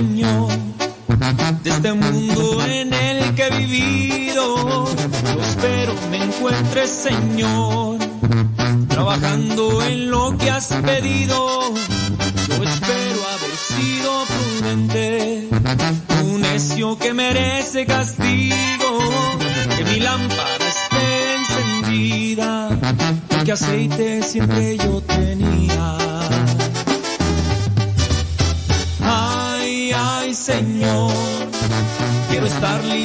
De este mundo en el que he vivido, yo espero me encuentres, Señor, trabajando en lo que has pedido. Yo espero haber sido prudente, un necio que merece castigo, que mi lámpara esté encendida, que aceite siempre yo tenía.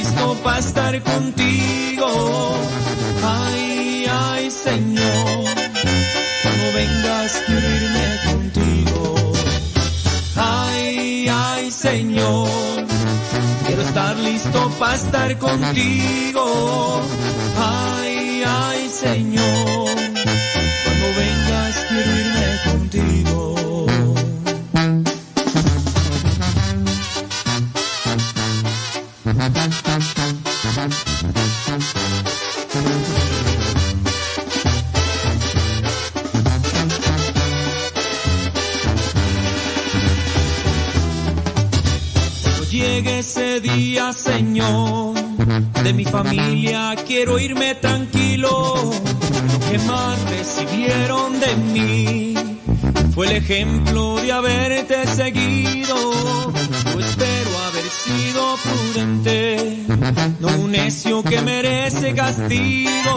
Listo para estar contigo. Ay, ay, Señor, cuando vengas quiero irme contigo. Ay, ay, Señor, quiero estar listo para estar contigo. Ay, ay, Señor, cuando vengas quiero irme tranquilo. Lo que más recibieron de mí fue el ejemplo de haberte seguido. Yo espero haber sido prudente, no un necio que merece castigo.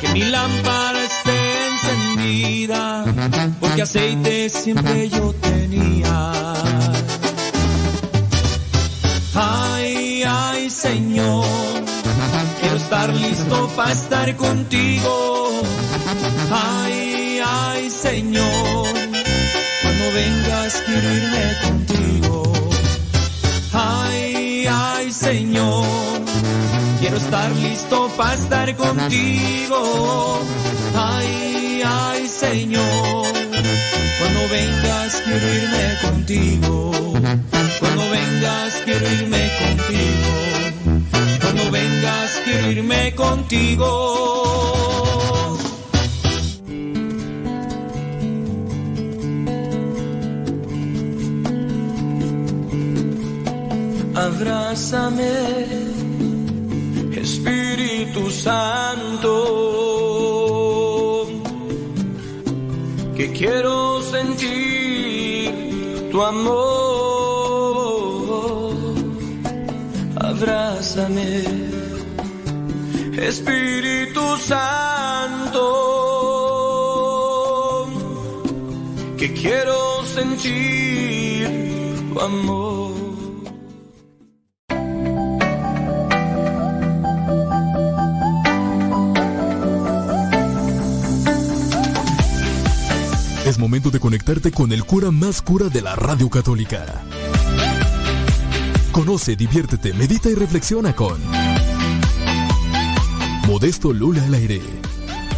Que mi lámpara esté encendida, porque aceite siempre yo tenía. Para estar contigo. Ay, ay, Señor, cuando vengas quiero irme contigo. Ay, ay, Señor, quiero estar listo para estar contigo. Ay, ay, Señor, cuando vengas quiero irme contigo. Cuando vengas quiero irme contigo. Cuando vengas quiero irme contigo. Abrázame, Espíritu Santo, que quiero sentir tu amor. Abrázame, Espíritu Santo, que quiero sentir tu amor. Es momento de conectarte con el cura más cura de la radio católica. Conoce, diviértete, medita y reflexiona con Modesto Lula al aire.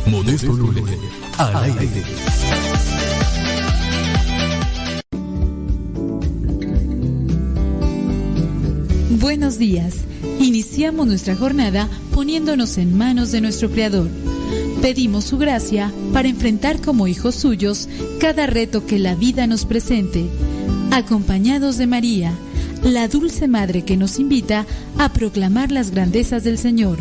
Modesto Lula al aire. Buenos días. Iniciamos nuestra jornada poniéndonos en manos de nuestro Creador. Pedimos su gracia para enfrentar como hijos suyos cada reto que la vida nos presente, acompañados de María, la dulce Madre que nos invita a proclamar las grandezas del Señor.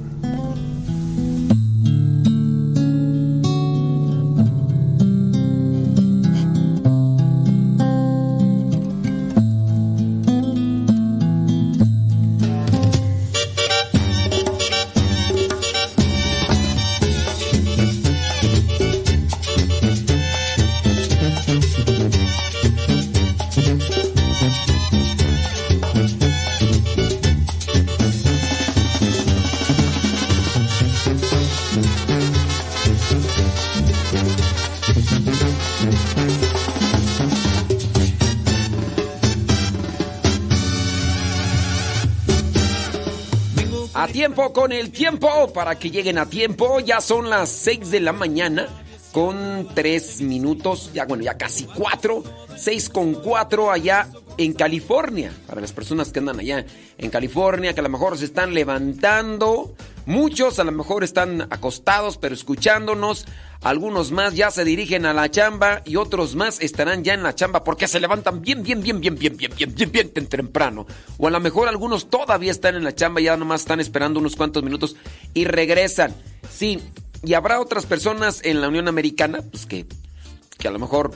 Con el tiempo, para que lleguen a tiempo. Ya son las 6 de la mañana con 3 minutos, ya bueno, ya casi 4. 6 con 4 allá en California. Para las personas que andan allá en California, que a lo mejor se están levantando. Muchos a lo mejor están acostados, pero escuchándonos. Algunos más ya se dirigen a la chamba y otros más estarán ya en la chamba porque se levantan bien, bien, bien, bien, bien, bien, bien, bien, bien temprano. O a lo mejor algunos todavía están en la chamba y ya nomás están esperando unos cuantos minutos y regresan. Sí, y habrá otras personas en la Unión Americana, pues que, que a lo mejor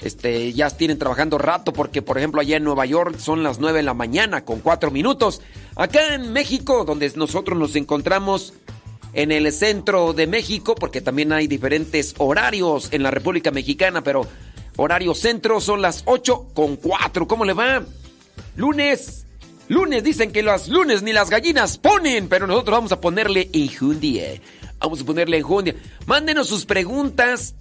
este, ya tienen trabajando rato porque, por ejemplo, allá en Nueva York son las 9 de la mañana con 4 minutos. Acá en México, donde nosotros nos encontramos en el centro de México, porque también hay diferentes horarios en la República Mexicana, pero horario centro son las 8 con 4. ¿Cómo le va? Lunes. Lunes, dicen que los lunes ni las gallinas ponen, pero nosotros vamos a ponerle enjundia. Vamos a ponerle enjundia. Mándenos sus preguntas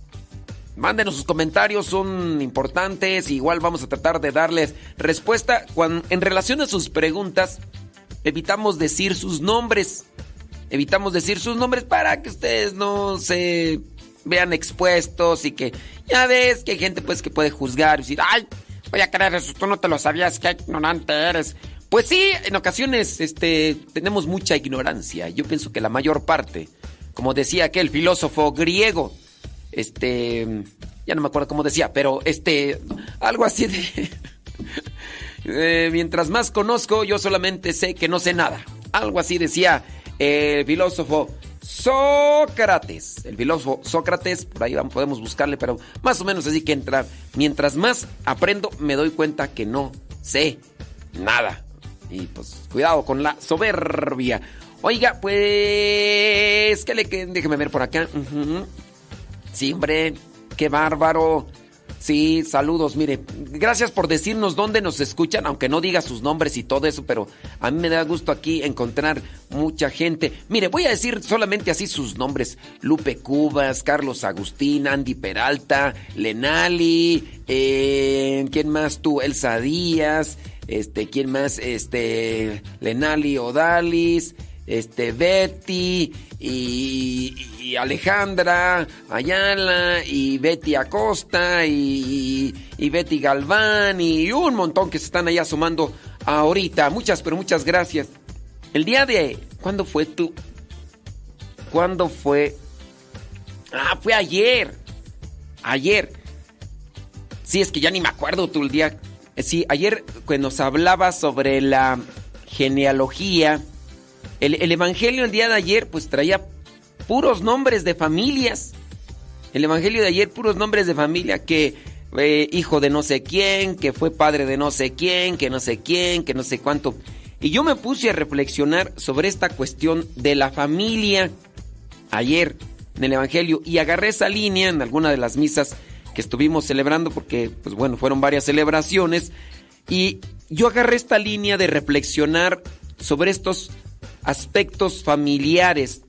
Mándenos sus comentarios, son importantes. Igual vamos a tratar de darles respuesta. Cuando, en relación a sus preguntas, evitamos decir sus nombres. Evitamos decir sus nombres para que ustedes no se vean expuestos y que ya ves que hay gente pues que puede juzgar y decir, ay, voy a creer eso, tú no te lo sabías, qué ignorante eres. Pues sí, en ocasiones este, tenemos mucha ignorancia. Yo pienso que la mayor parte, como decía aquel filósofo griego, este, ya no me acuerdo cómo decía, pero este, algo así de... Eh, mientras más conozco, yo solamente sé que no sé nada. Algo así decía el filósofo Sócrates. El filósofo Sócrates, por ahí podemos buscarle, pero más o menos así que entra. Mientras más aprendo, me doy cuenta que no sé nada. Y pues cuidado con la soberbia. Oiga, pues, ¿qué le déjeme ver por acá? Sí, qué bárbaro. Sí, saludos, mire, gracias por decirnos dónde nos escuchan, aunque no diga sus nombres y todo eso, pero a mí me da gusto aquí encontrar mucha gente. Mire, voy a decir solamente así sus nombres. Lupe Cubas, Carlos Agustín, Andy Peralta, Lenali, eh, ¿quién más tú? Elsa Díaz, este, ¿quién más? Este, Lenali Odalis, este, Betty y, Alejandra Ayala y Betty Acosta y, y, Betty Galván y un montón que se están allá sumando ahorita. Muchas, pero muchas gracias. El día de... ¿Cuándo fue tú? ¿Cuándo fue? Ah, fue ayer. Ayer. Sí, es que ya ni me acuerdo tú el día. Sí, ayer cuando nos hablaba sobre la genealogía el, Evangelio el día de ayer pues traía puros nombres de familias. El Evangelio de ayer puros nombres de familia que eh, hijo de no sé quién, que fue padre de no sé quién, que no sé quién, que no sé cuánto. Y yo me puse a reflexionar sobre esta cuestión de la familia ayer en el Evangelio y agarré esa línea en alguna de las misas que estuvimos celebrando porque pues bueno, fueron varias celebraciones y yo agarré esta línea de reflexionar sobre estos aspectos familiares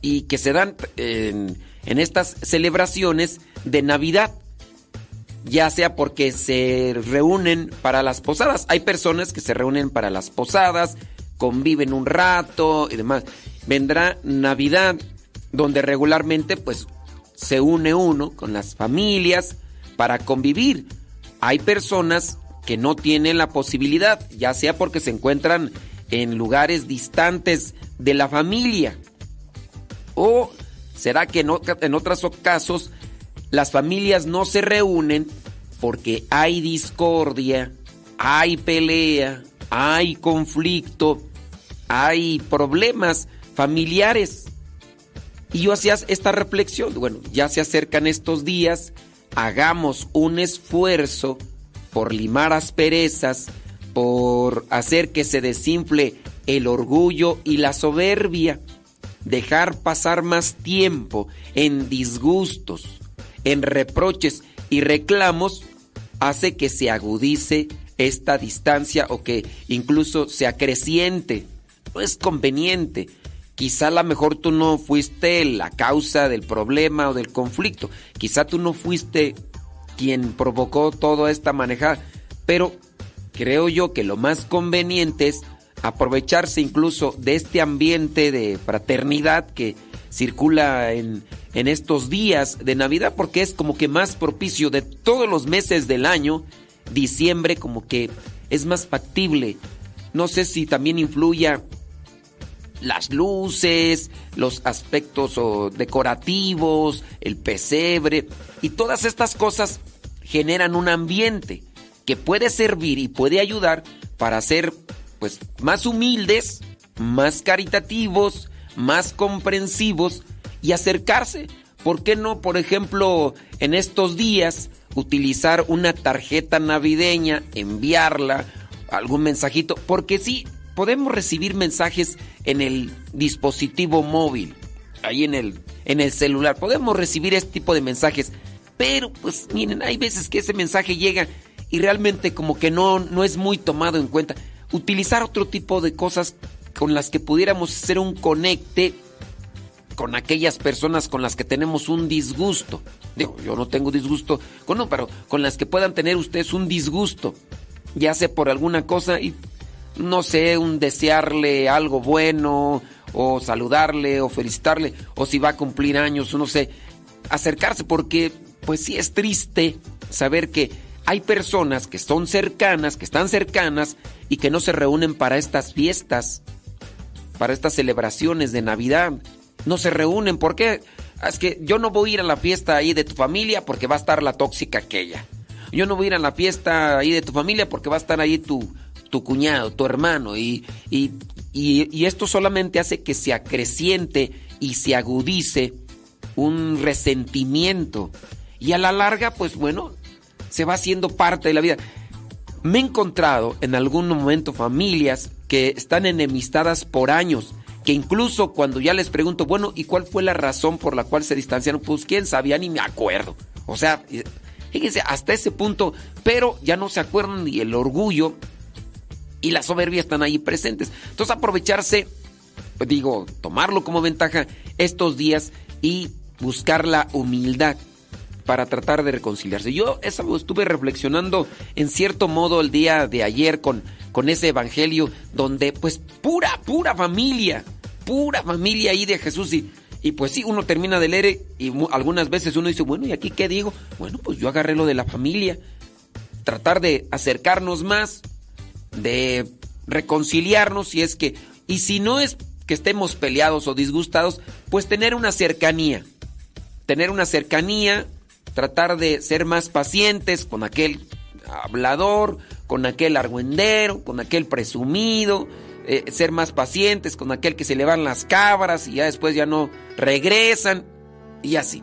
y que se dan en, estas celebraciones de Navidad ya sea porque se reúnen para las posadas. Hay personas que se reúnen para las posadas, conviven un rato y demás. Vendrá Navidad, donde regularmente pues se une uno con las familias para convivir. Hay personas que no tienen la posibilidad, ya sea porque se encuentran en lugares distantes de la familia? ¿O será que en, en otros casos las familias no se reúnen porque hay discordia, hay pelea, hay conflicto, hay problemas familiares? Y yo hacía esta reflexión, bueno, ya se acercan estos días, hagamos un esfuerzo por limar asperezas, por hacer que se desinfle el orgullo y la soberbia, dejar pasar más tiempo en disgustos, en reproches y reclamos, hace que se agudice esta distancia o que incluso se acreciente. No es conveniente. Quizá a lo mejor tú no fuiste la causa del problema o del conflicto. Quizá tú no fuiste quien provocó toda esta manejada. Pero creo yo que lo más conveniente es aprovecharse incluso de este ambiente de fraternidad que circula en, en, estos días de Navidad porque es como que más propicio de todos los meses del año, diciembre como que es más factible. No sé si también influya las luces, los aspectos decorativos, el pesebre y todas estas cosas generan un ambiente que puede servir y puede ayudar para ser pues más humildes, más caritativos, más comprensivos y acercarse. ¿Por qué no, por ejemplo, en estos días utilizar una tarjeta navideña, enviarla, algún mensajito? Porque sí, podemos recibir mensajes en el dispositivo móvil, ahí en el, en el celular. Podemos recibir este tipo de mensajes. Pero, pues miren, hay veces que ese mensaje llega y realmente como que no, no es muy tomado en cuenta. Utilizar otro tipo de cosas con las que pudiéramos hacer un conecte con aquellas personas con las que tenemos un disgusto. Digo, yo no tengo disgusto con no, pero con las que puedan tener ustedes un disgusto, ya sea por alguna cosa y no sé, un desearle algo bueno o saludarle o felicitarle o si va a cumplir años, no sé, acercarse porque pues sí es triste saber que hay personas que son cercanas, que están cercanas y que no se reúnen para estas fiestas, para estas celebraciones de Navidad. No se reúnen. ¿Por qué? Es que yo no voy a ir a la fiesta ahí de tu familia porque va a estar la tóxica aquella. Yo no voy a ir a la fiesta ahí de tu familia porque va a estar ahí tu, tu cuñado, tu hermano. Y, y, y, esto solamente hace que se acreciente y se agudice un resentimiento. Y a la larga, pues bueno, se va haciendo parte de la vida. Me he encontrado en algún momento familias que están enemistadas por años, que incluso cuando ya les pregunto, bueno, ¿y cuál fue la razón por la cual se distanciaron? Pues quién sabía, ni me acuerdo. O sea, fíjense, hasta ese punto, pero ya no se acuerdan ni el orgullo y la soberbia están ahí presentes. Entonces aprovecharse, digo, tomarlo como ventaja estos días y buscar la humildad para tratar de reconciliarse. Yo eso estuve reflexionando en cierto modo el día de ayer con, ese evangelio donde pues pura, pura familia, pura familia ahí de Jesús y, y pues sí, uno termina de leer y algunas veces uno dice, bueno, ¿y aquí qué digo? Bueno, pues yo agarré lo de la familia, tratar de acercarnos más, de reconciliarnos si es que, y si no es que estemos peleados o disgustados, pues tener una cercanía, tener una cercanía tratar de ser más pacientes con aquel hablador, con aquel argüendero, con aquel presumido, eh, ser más pacientes con aquel que se le van las cabras y ya después ya no regresan y así.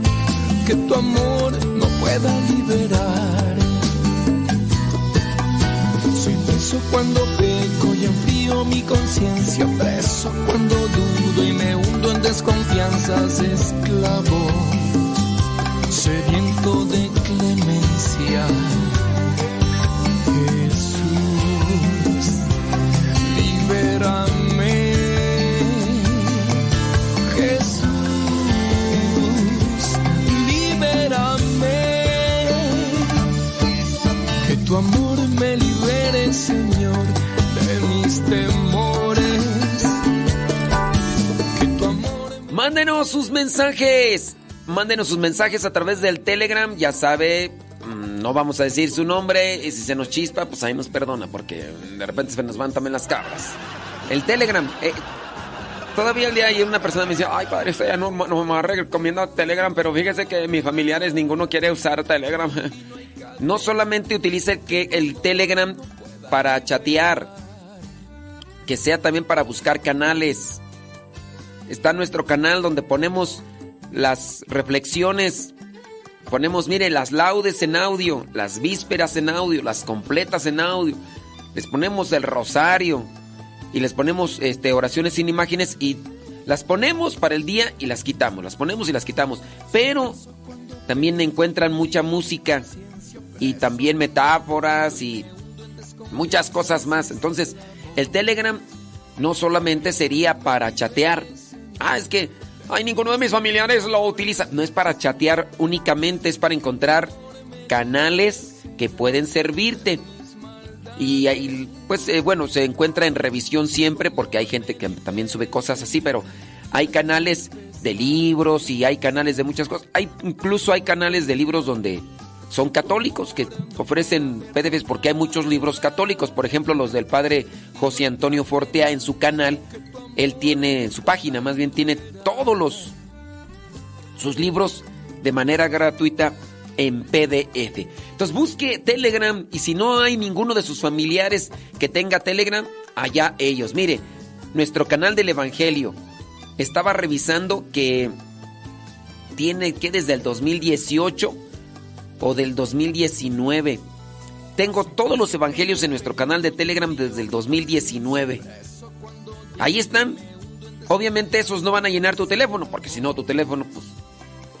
que tu amor no pueda liberar. Soy preso cuando peco y enfrío mi conciencia, preso cuando dudo y me hundo en desconfianzas, esclavo, sediento de tu amor me libere, Señor, de mis temores. Que tu amor Mándenos sus mensajes. Mándenos sus mensajes a través del Telegram. Ya sabe, mm, no vamos a decir su nombre. Y si se nos chispa, pues ahí nos perdona, porque de repente se nos van también las cabras. El Telegram. Eh, todavía el día ayer una persona me decía, ay padre, estoy ya no, no me recomiendo Telegram, pero fíjese que mis familiares ninguno quiere usar Telegram. no solamente utilice el, el Telegram para chatear, que sea también para buscar canales. Está nuestro canal donde ponemos las reflexiones, ponemos, mire, las laudes en audio, las vísperas en audio, las completas en audio. Les ponemos el rosario y les ponemos este, oraciones sin imágenes y las ponemos para el día y las quitamos, las ponemos y las quitamos. Pero también encuentran mucha música y también metáforas y muchas cosas más. Entonces, el Telegram no solamente sería para chatear. Ah, es que ay, ninguno de mis familiares lo utiliza. No es para chatear únicamente, es para encontrar canales que pueden servirte. Y ahí, pues eh, bueno, se encuentra en revisión siempre porque hay gente que también sube cosas así, pero hay canales de libros y hay canales de muchas cosas. Hay incluso hay canales de libros donde son católicos que ofrecen PDFs porque hay muchos libros católicos, por ejemplo los del padre José Antonio Fortea en su canal él tiene su página, más bien tiene todos los sus libros de manera gratuita en PDF. Entonces busque Telegram y si no hay ninguno de sus familiares que tenga Telegram, allá ellos. Mire, nuestro canal del Evangelio estaba revisando que tiene que desde el 2018 o del 2019. Tengo todos los evangelios en nuestro canal de Telegram desde el 2019. Ahí están. Obviamente esos no van a llenar tu teléfono, porque si no tu teléfono, pues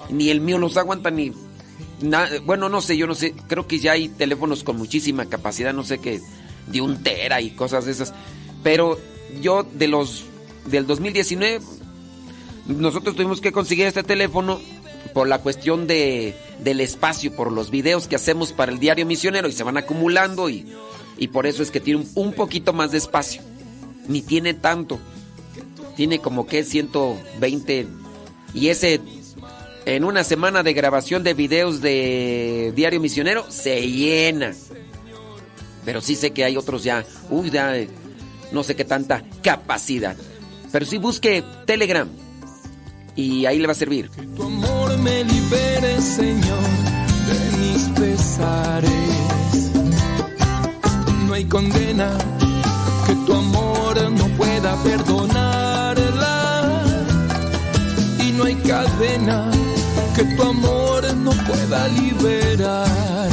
ni el mío los aguanta ni... bueno, no sé, yo no sé. Creo que ya hay teléfonos con muchísima capacidad, no sé qué, de un tera y cosas de esas. Pero yo de los del 2019 nosotros tuvimos que conseguir este teléfono por la cuestión de, del espacio, por los videos que hacemos para el diario misionero y se van acumulando y, y por eso es que tiene un, poquito más de espacio. Ni tiene tanto. Tiene como que 120 y ese en una semana de grabación de videos de diario misionero se llena. Pero sí sé que hay otros ya, uy, ya no sé qué tanta capacidad. Pero sí busque Telegram y ahí le va a servir. Me libere, Señor, de mis pesares. No hay condena que tu amor no pueda perdonarla. Y no hay cadena que tu amor no pueda liberar.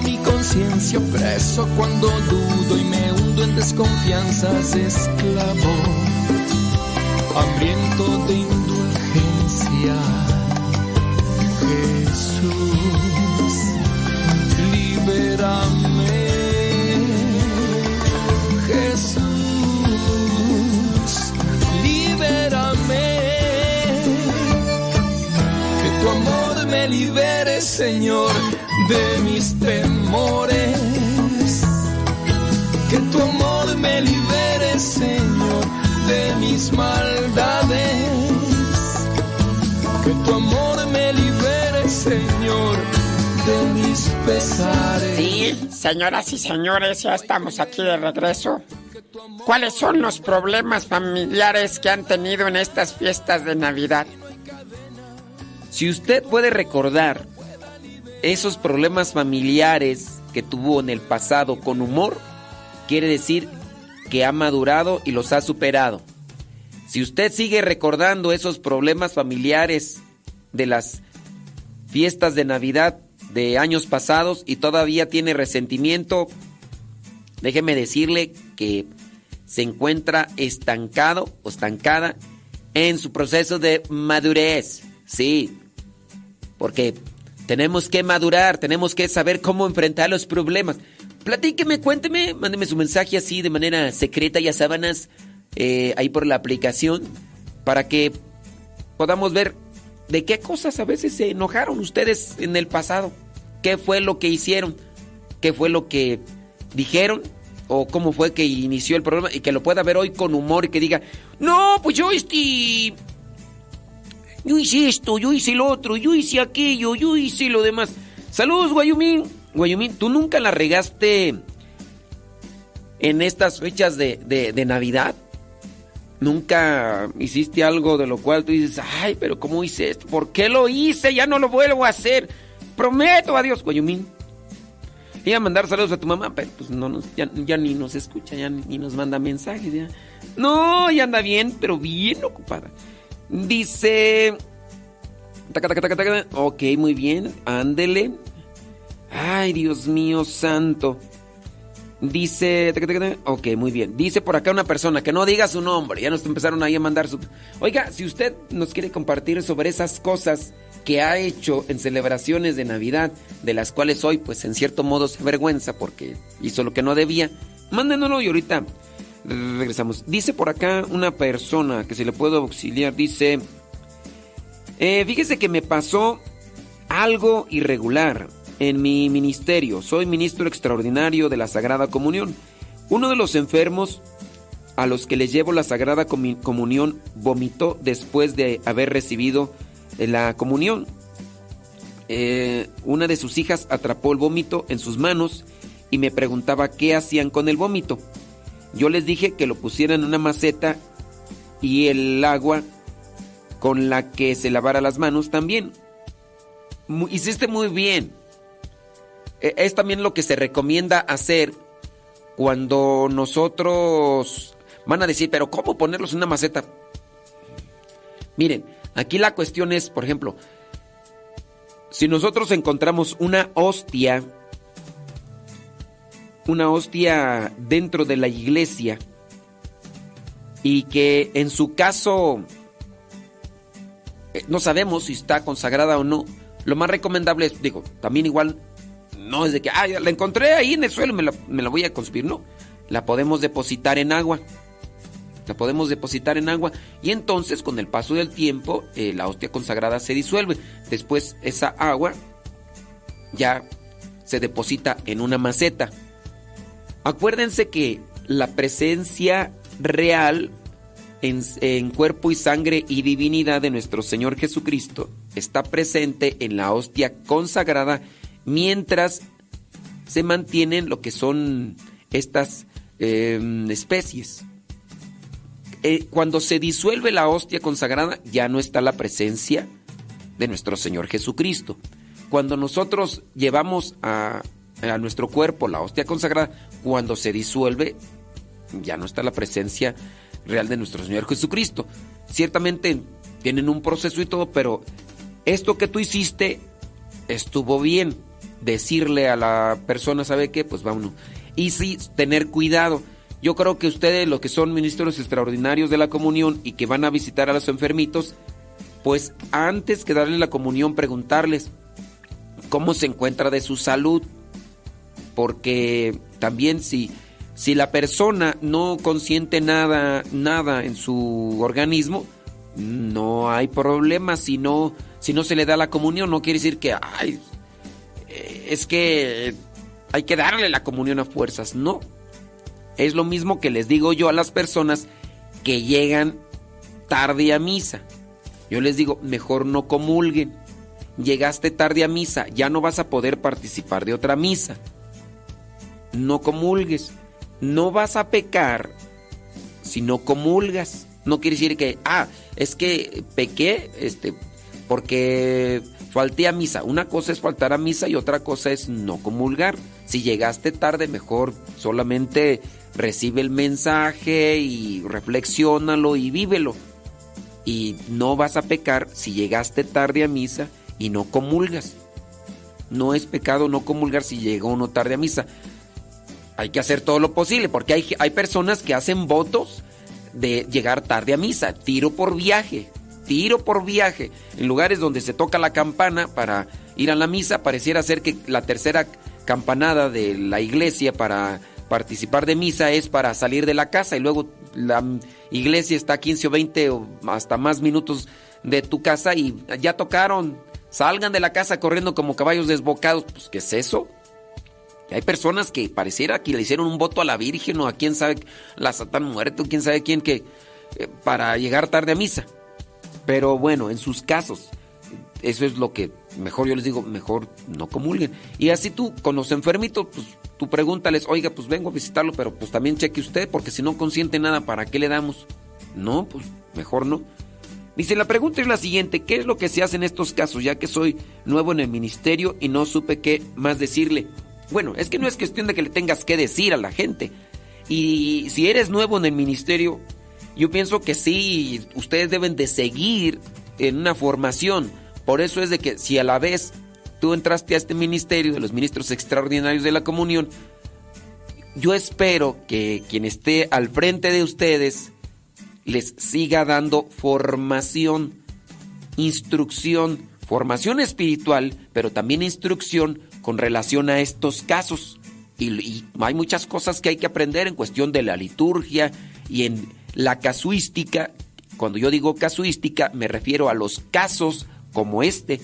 Mi conciencia, preso cuando dudo y me hundo en desconfianzas, esclavo, hambriento de indulgencia. Jesús, libérame. Jesús, libérame. Que tu amor me libere, Señor, de mis temores. Que tu amor me libere, Señor, de mis maldades. Que tu amor me libere, Señor, de mis pesares. Sí, señoras y señores, ya estamos aquí de regreso. ¿Cuáles son los problemas familiares que han tenido en estas fiestas de Navidad? Si usted puede recordar esos problemas familiares que tuvo en el pasado con humor, quiere decir que ha madurado y los ha superado. Si usted sigue recordando esos problemas familiares de las fiestas de Navidad de años pasados y todavía tiene resentimiento, déjeme decirle que se encuentra estancado o estancada en su proceso de madurez. Sí, porque tenemos que madurar, tenemos que saber cómo enfrentar los problemas. Platíqueme, cuénteme, mándeme su mensaje así de manera secreta y a sábanas eh, ahí por la aplicación para que podamos ver de qué cosas a veces se enojaron ustedes en el pasado. ¿Qué fue lo que hicieron? ¿Qué fue lo que dijeron? ¿O cómo fue que inició el problema? Y que lo pueda ver hoy con humor y que diga, no, pues yo este yo hice esto, yo hice lo otro, yo hice aquello, yo hice lo demás. Saludos, Guayumín. Guayumín, ¿tú nunca la regaste en estas fechas de, de, Navidad? ¿Nunca hiciste algo de lo cual tú dices, ay, pero ¿cómo hice esto? ¿Por qué lo hice? Ya no lo vuelvo a hacer. Prometo a Dios, Guayumín. Iba a mandar saludos a tu mamá, pero pues no nos, ya, ni nos escucha, ya ni nos manda mensajes. No, ya anda bien, pero bien ocupada. Dice. Ok, muy bien. Ándele. Ay, Dios mío santo. Dice. Ok, muy bien. Dice por acá una persona que no diga su nombre. Ya nos empezaron ahí a mandar su. Oiga, si usted nos quiere compartir sobre esas cosas que ha hecho en celebraciones de Navidad, de las cuales hoy, pues en cierto modo se avergüenza porque hizo lo que no debía, mándenoslo y ahorita regresamos. Dice por acá una persona que se le puedo auxiliar. Dice, eh, fíjese que me pasó algo irregular en mi ministerio. Soy ministro extraordinario de la Sagrada Comunión. Uno de los enfermos a los que les llevo la Sagrada Comunión vomitó después de haber recibido la comunión. Eh, una de sus hijas atrapó el vómito en sus manos y me preguntaba qué hacían con el vómito. Yo les dije que lo pusieran en una maceta y el agua con la que se lavara las manos también. Hiciste muy bien. E, es también lo que se recomienda hacer cuando nosotros van a decir, pero ¿cómo ponerlos en una maceta? Miren, aquí la cuestión es, por ejemplo, si nosotros encontramos una hostia, una hostia dentro de la iglesia, y que en su caso eh, no sabemos si está consagrada o no, lo más recomendable es, digo, también igual, no es de que, ah, la encontré ahí en el suelo, me la, me la voy a consumir, no, la podemos depositar en agua. La podemos depositar en agua y entonces con el paso del tiempo eh, la hostia consagrada se disuelve. Después esa agua ya se deposita en una maceta. Acuérdense que la presencia real en, cuerpo y sangre y divinidad de nuestro Señor Jesucristo está presente en la hostia consagrada mientras se mantienen lo que son estas em, especies. Eh, cuando se disuelve la hostia consagrada, ya no está la presencia de nuestro Señor Jesucristo. Cuando nosotros llevamos a, a nuestro cuerpo la hostia consagrada, cuando se disuelve, ya no está la presencia real de nuestro Señor Jesucristo. Ciertamente tienen un proceso y todo, pero esto que tú hiciste estuvo bien. Decirle a la persona, ¿sabe qué? Pues vámonos. Y sí, tener cuidado. Yo creo que ustedes, los que son ministros extraordinarios de la comunión y que van a visitar a los enfermitos, pues antes que darle la comunión, preguntarles cómo se encuentra de su salud. Porque también si, si la persona no consiente nada, nada en su organismo, no hay problema. Si no, si no se le da la comunión, no quiere decir que, ay, eh, es que hay que darle la comunión a fuerzas. No, es lo mismo que les digo yo a las personas que llegan tarde a misa. Yo les digo, mejor no comulguen. Llegaste tarde a misa, ya no vas a poder participar de otra misa. No comulgues. No vas a pecar si no comulgas. No quiere decir que, ah, es que pequé este, porque falté a misa. Una cosa es faltar a misa y otra cosa es no comulgar. Si llegaste tarde, mejor solamente recibe el mensaje y reflexiónalo y vívelo. Y no vas a pecar si llegaste tarde a misa y no comulgas. No es pecado no comulgar si llegó uno tarde a misa. Hay que hacer todo lo posible porque hay, hay personas que hacen votos de llegar tarde a misa. Tiro por viaje, tiro por viaje. En lugares donde se toca la campana para ir a la misa, pareciera ser que la tercera campanada de la iglesia para participar de misa es para salir de la casa y luego la iglesia está 15 o 20 o hasta más minutos de tu casa y ya tocaron. Salgan de la casa corriendo como caballos desbocados. Pues, ¿qué es eso? Hay personas que pareciera que le hicieron un voto a la Virgen o a quién sabe, la Satán muerto, quién sabe quién, que eh, para llegar tarde a misa. Pero bueno, en sus casos, eso es lo que mejor yo les digo, mejor no comulguen. Y así tú, con los enfermitos, pues tú pregúntales, oiga, pues vengo a visitarlo, pero pues también cheque usted, porque si no consiente nada, ¿para qué le damos? No, pues mejor no. Dice, la pregunta es la siguiente, ¿qué es lo que se hace en estos casos, ya que soy nuevo en el ministerio y no supe qué más decirle? Bueno, es que no es cuestión de que le tengas que decir a la gente. Y si eres nuevo en el ministerio, yo pienso que sí, ustedes deben de seguir en una formación por eso es de que si a la vez tú entraste a este ministerio de los ministros extraordinarios de la comunión, yo espero que quien esté al frente de ustedes les siga dando formación, instrucción, formación espiritual, pero también instrucción con relación a estos casos. Y, hay muchas cosas que hay que aprender en cuestión de la liturgia y en la casuística. Cuando yo digo casuística me refiero a los casos como este,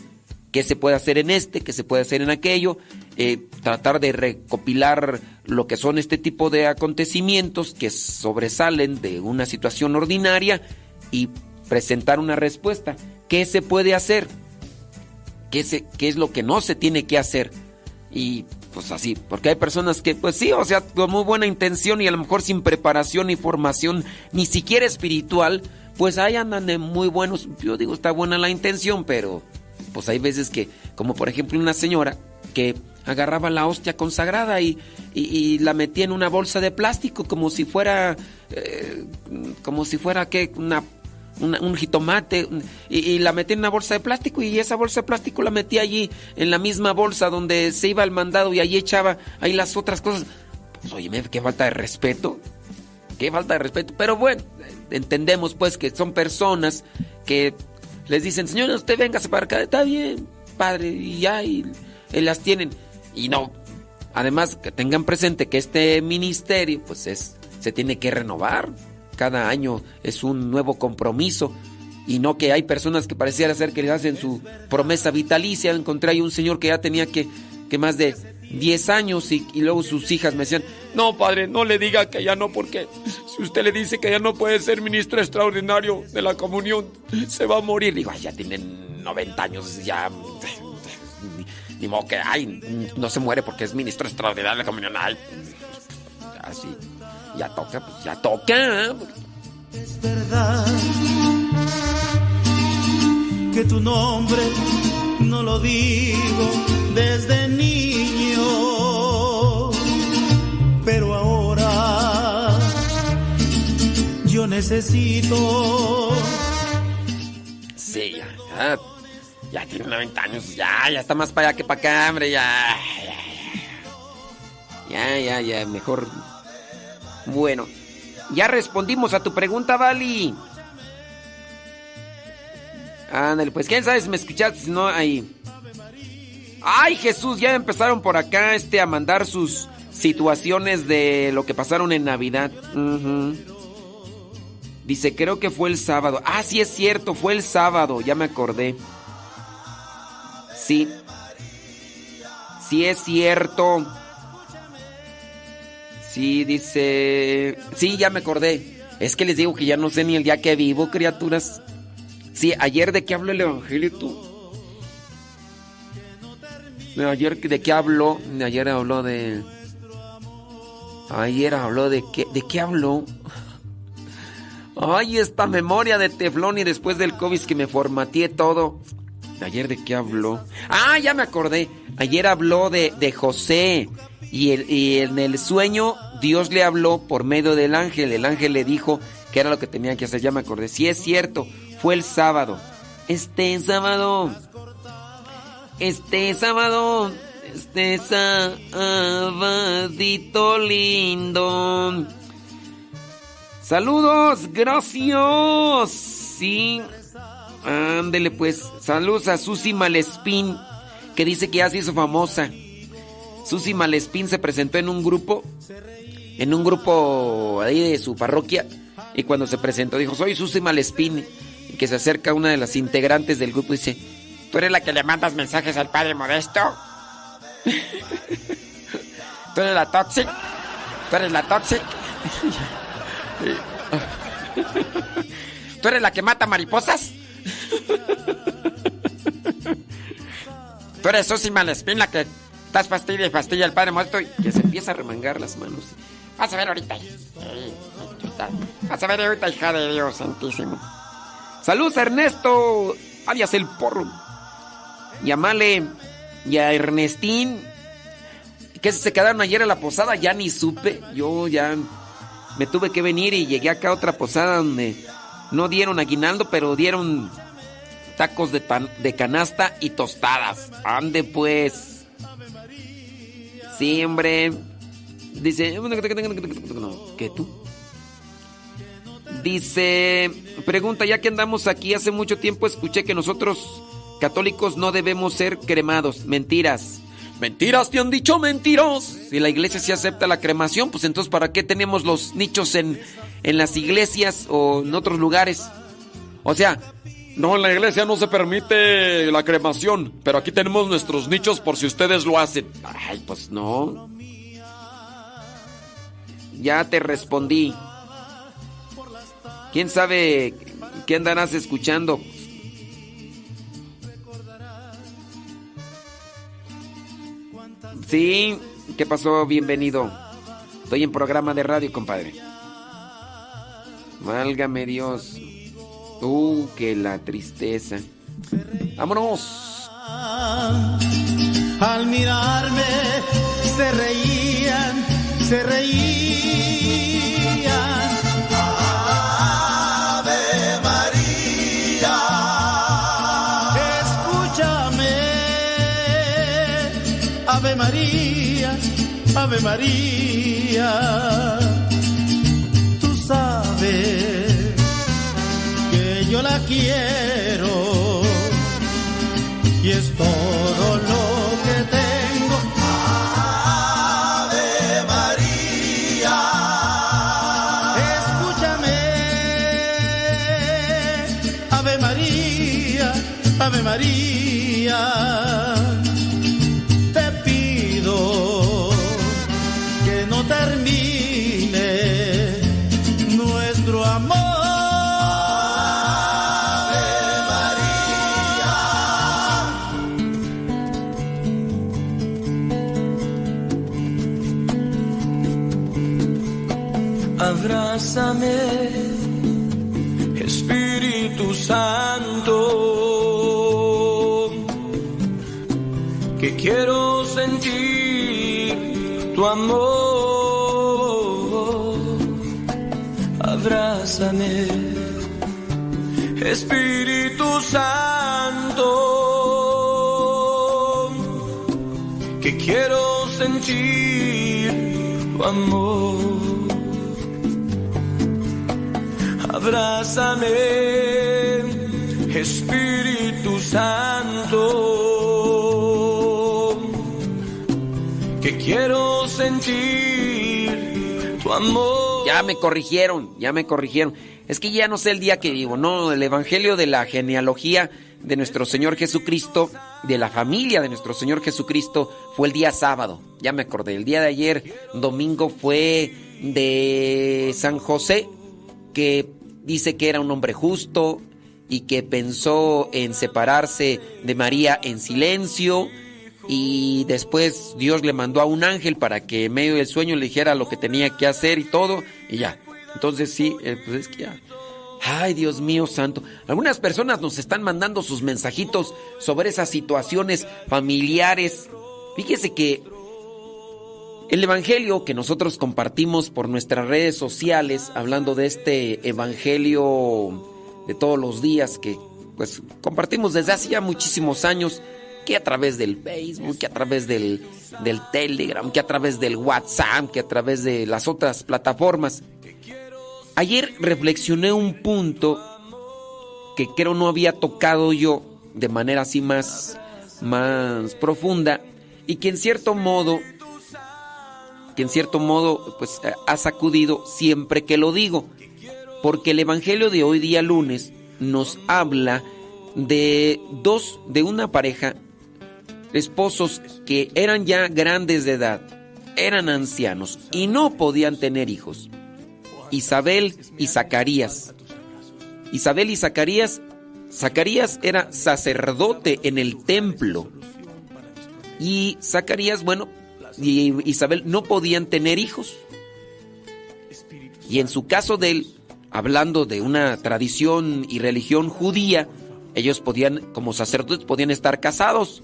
qué se puede hacer en este, qué se puede hacer en aquello, eh, tratar de recopilar lo que son este tipo de acontecimientos que sobresalen de una situación ordinaria y presentar una respuesta. ¿Qué se puede hacer? ¿Qué, se, qué es lo que no se tiene que hacer? Y pues así, porque hay personas que, pues sí, o sea, con muy buena intención y a lo mejor sin preparación ni formación, ni siquiera espiritual, pues ahí andan de muy buenos. Yo digo, está buena la intención, pero pues hay veces que, como por ejemplo una señora que agarraba la hostia consagrada y, y, la metía en una bolsa de plástico como si fuera, eh, como si fuera que una un jitomate y, la metía en una bolsa de plástico y esa bolsa de plástico la metía allí en la misma bolsa donde se iba el mandado y allí echaba ahí las otras cosas. Pues oye, qué falta de respeto. Qué falta de respeto. Pero bueno, entendemos pues que son personas que les dicen, señora, usted véngase para acá, está bien, padre, y ya, y, las tienen. Y no, además que tengan presente que este ministerio pues es, se tiene que renovar cada año es un nuevo compromiso y no que hay personas que pareciera ser que le hacen su promesa vitalicia. Encontré ahí un señor que ya tenía que, que más de 10 años y, luego sus hijas me decían, no padre, no le diga que ya no porque si usted le dice que ya no puede ser ministro extraordinario de la comunión, se va a morir. Digo, ya tienen 90 años, ya... Ni, modo que, ay, no se muere porque es ministro extraordinario de la comunión. Así ya toca, pues ya toca. Es verdad que tu nombre no lo digo desde niño, pero ahora yo necesito. Sí, ya, ya, tiene 90 años, ya, ya está más para allá que para acá, hombre, ya, ya, ya, ya, mejor bueno, ya respondimos a tu pregunta, Vali. Ándale, pues quién sabe si me escuchaste, no, ahí. Ay, Jesús, ya empezaron por acá este a mandar sus situaciones de lo que pasaron en Navidad. Dice, creo que fue el sábado. Ah, sí es cierto, fue el sábado, ya me acordé. Sí. Sí es cierto. Sí, dice. Sí, ya me acordé. Es que les digo que ya no sé ni el día que vivo, criaturas. Sí, ayer de qué habló el Evangelio tú. Ayer de qué habló. Ayer habló de. Ayer habló de qué. ¿De qué habló? Ay, esta memoria de teflón y después del COVID que me formateé todo. Ayer de qué habló. Ah, ya me acordé. Ayer habló de, de José. Y, el, y en el sueño Dios le habló por medio del ángel. El ángel le dijo que era lo que tenía que hacer. Ya me acordé. Si es cierto, fue el sábado. Este sábado. Este sábado. Este sabadito lindo. Saludos, gracias. Sí. Ándele pues. Saludos a Susi Malespín. Que dice que ya se hizo famosa. Susi Malespín se presentó en un grupo, en un grupo ahí de su parroquia, y cuando se presentó dijo, soy Susi Malespín, y que se acerca una de las integrantes del grupo y dice, ¿tú eres la que le mandas mensajes al padre Modesto? ¿Tú eres la toxic? ¿Tú eres la toxic? ¿Tú eres la que mata mariposas? ¿Tú eres Susi Malespín la que Estás pastilla y pastilla el padre muerto y que se empieza a remangar las manos. Vas a ver ahorita. Vas a ver ahorita, hija de Dios santísimo. Saludos a Ernesto, alias el porro. Y a Male y a Ernestín, que se quedaron ayer a la posada, ya ni supe. Yo ya me tuve que venir y llegué acá a otra posada donde no dieron aguinaldo, pero dieron tacos de, de canasta y tostadas. Ande pues. Sí, hombre. Dice. ¿Qué tú? Dice. Pregunta, ya que andamos aquí hace mucho tiempo, escuché que nosotros católicos no debemos ser cremados. Mentiras. Mentiras, te han dicho mentiros. Si la iglesia sí acepta la cremación, pues entonces ¿para qué tenemos los nichos en, en las iglesias o en otros lugares? O sea, No, en la iglesia no se permite la cremación, pero aquí tenemos nuestros nichos por si ustedes lo hacen. Ay, pues no. Ya te respondí. ¿Quién sabe qué andarás escuchando? Sí, ¿qué pasó? Bienvenido. Estoy en programa de radio, compadre. Válgame Dios. Uh, que la tristeza. Vámonos. Al mirarme se reían, se reían. Ave María, escúchame. Ave María, Ave María. Tú sabes yo la quiero y es todo lo que tengo. Ave María, escúchame. Ave María, Ave María. Abrázame, Espíritu Santo, que quiero sentir tu amor. Abrázame, Espíritu Santo, que quiero sentir tu amor. Abrázame, Espíritu Santo, que quiero sentir tu amor. Ya me corrigieron, ya me corrigieron. Es que ya no sé el día que vivo, no, el Evangelio de la genealogía de nuestro Señor Jesucristo, de la familia de nuestro Señor Jesucristo, fue el día sábado. Ya me acordé, el día de ayer, domingo, fue de San José, que dice que era un hombre justo y que pensó en separarse de María en silencio. Y después Dios le mandó a un ángel para que en medio del sueño le dijera lo que tenía que hacer y todo, y ya. Entonces sí, eh, pues es que ya. Ay, Dios mío santo. Algunas personas nos están mandando sus mensajitos sobre esas situaciones familiares. Fíjese que el evangelio que nosotros compartimos por nuestras redes sociales, hablando de este evangelio de todos los días que pues compartimos desde hace ya muchísimos años, que a través del Facebook, que a través del, del Telegram, que a través del WhatsApp, que a través de las otras plataformas. Ayer reflexioné un punto que creo no había tocado yo de manera así más, más profunda y que en cierto modo, que en cierto modo pues ha sacudido siempre que lo digo, porque el Evangelio de hoy día lunes nos habla de dos, de una pareja, esposos que eran ya grandes de edad, eran ancianos y no podían tener hijos. Isabel y Zacarías. Isabel y Zacarías, Zacarías era sacerdote en el templo. Y Zacarías, bueno, y Isabel no podían tener hijos. Y en su caso de él, hablando de una tradición y religión judía, ellos podían, como sacerdotes, podían estar casados.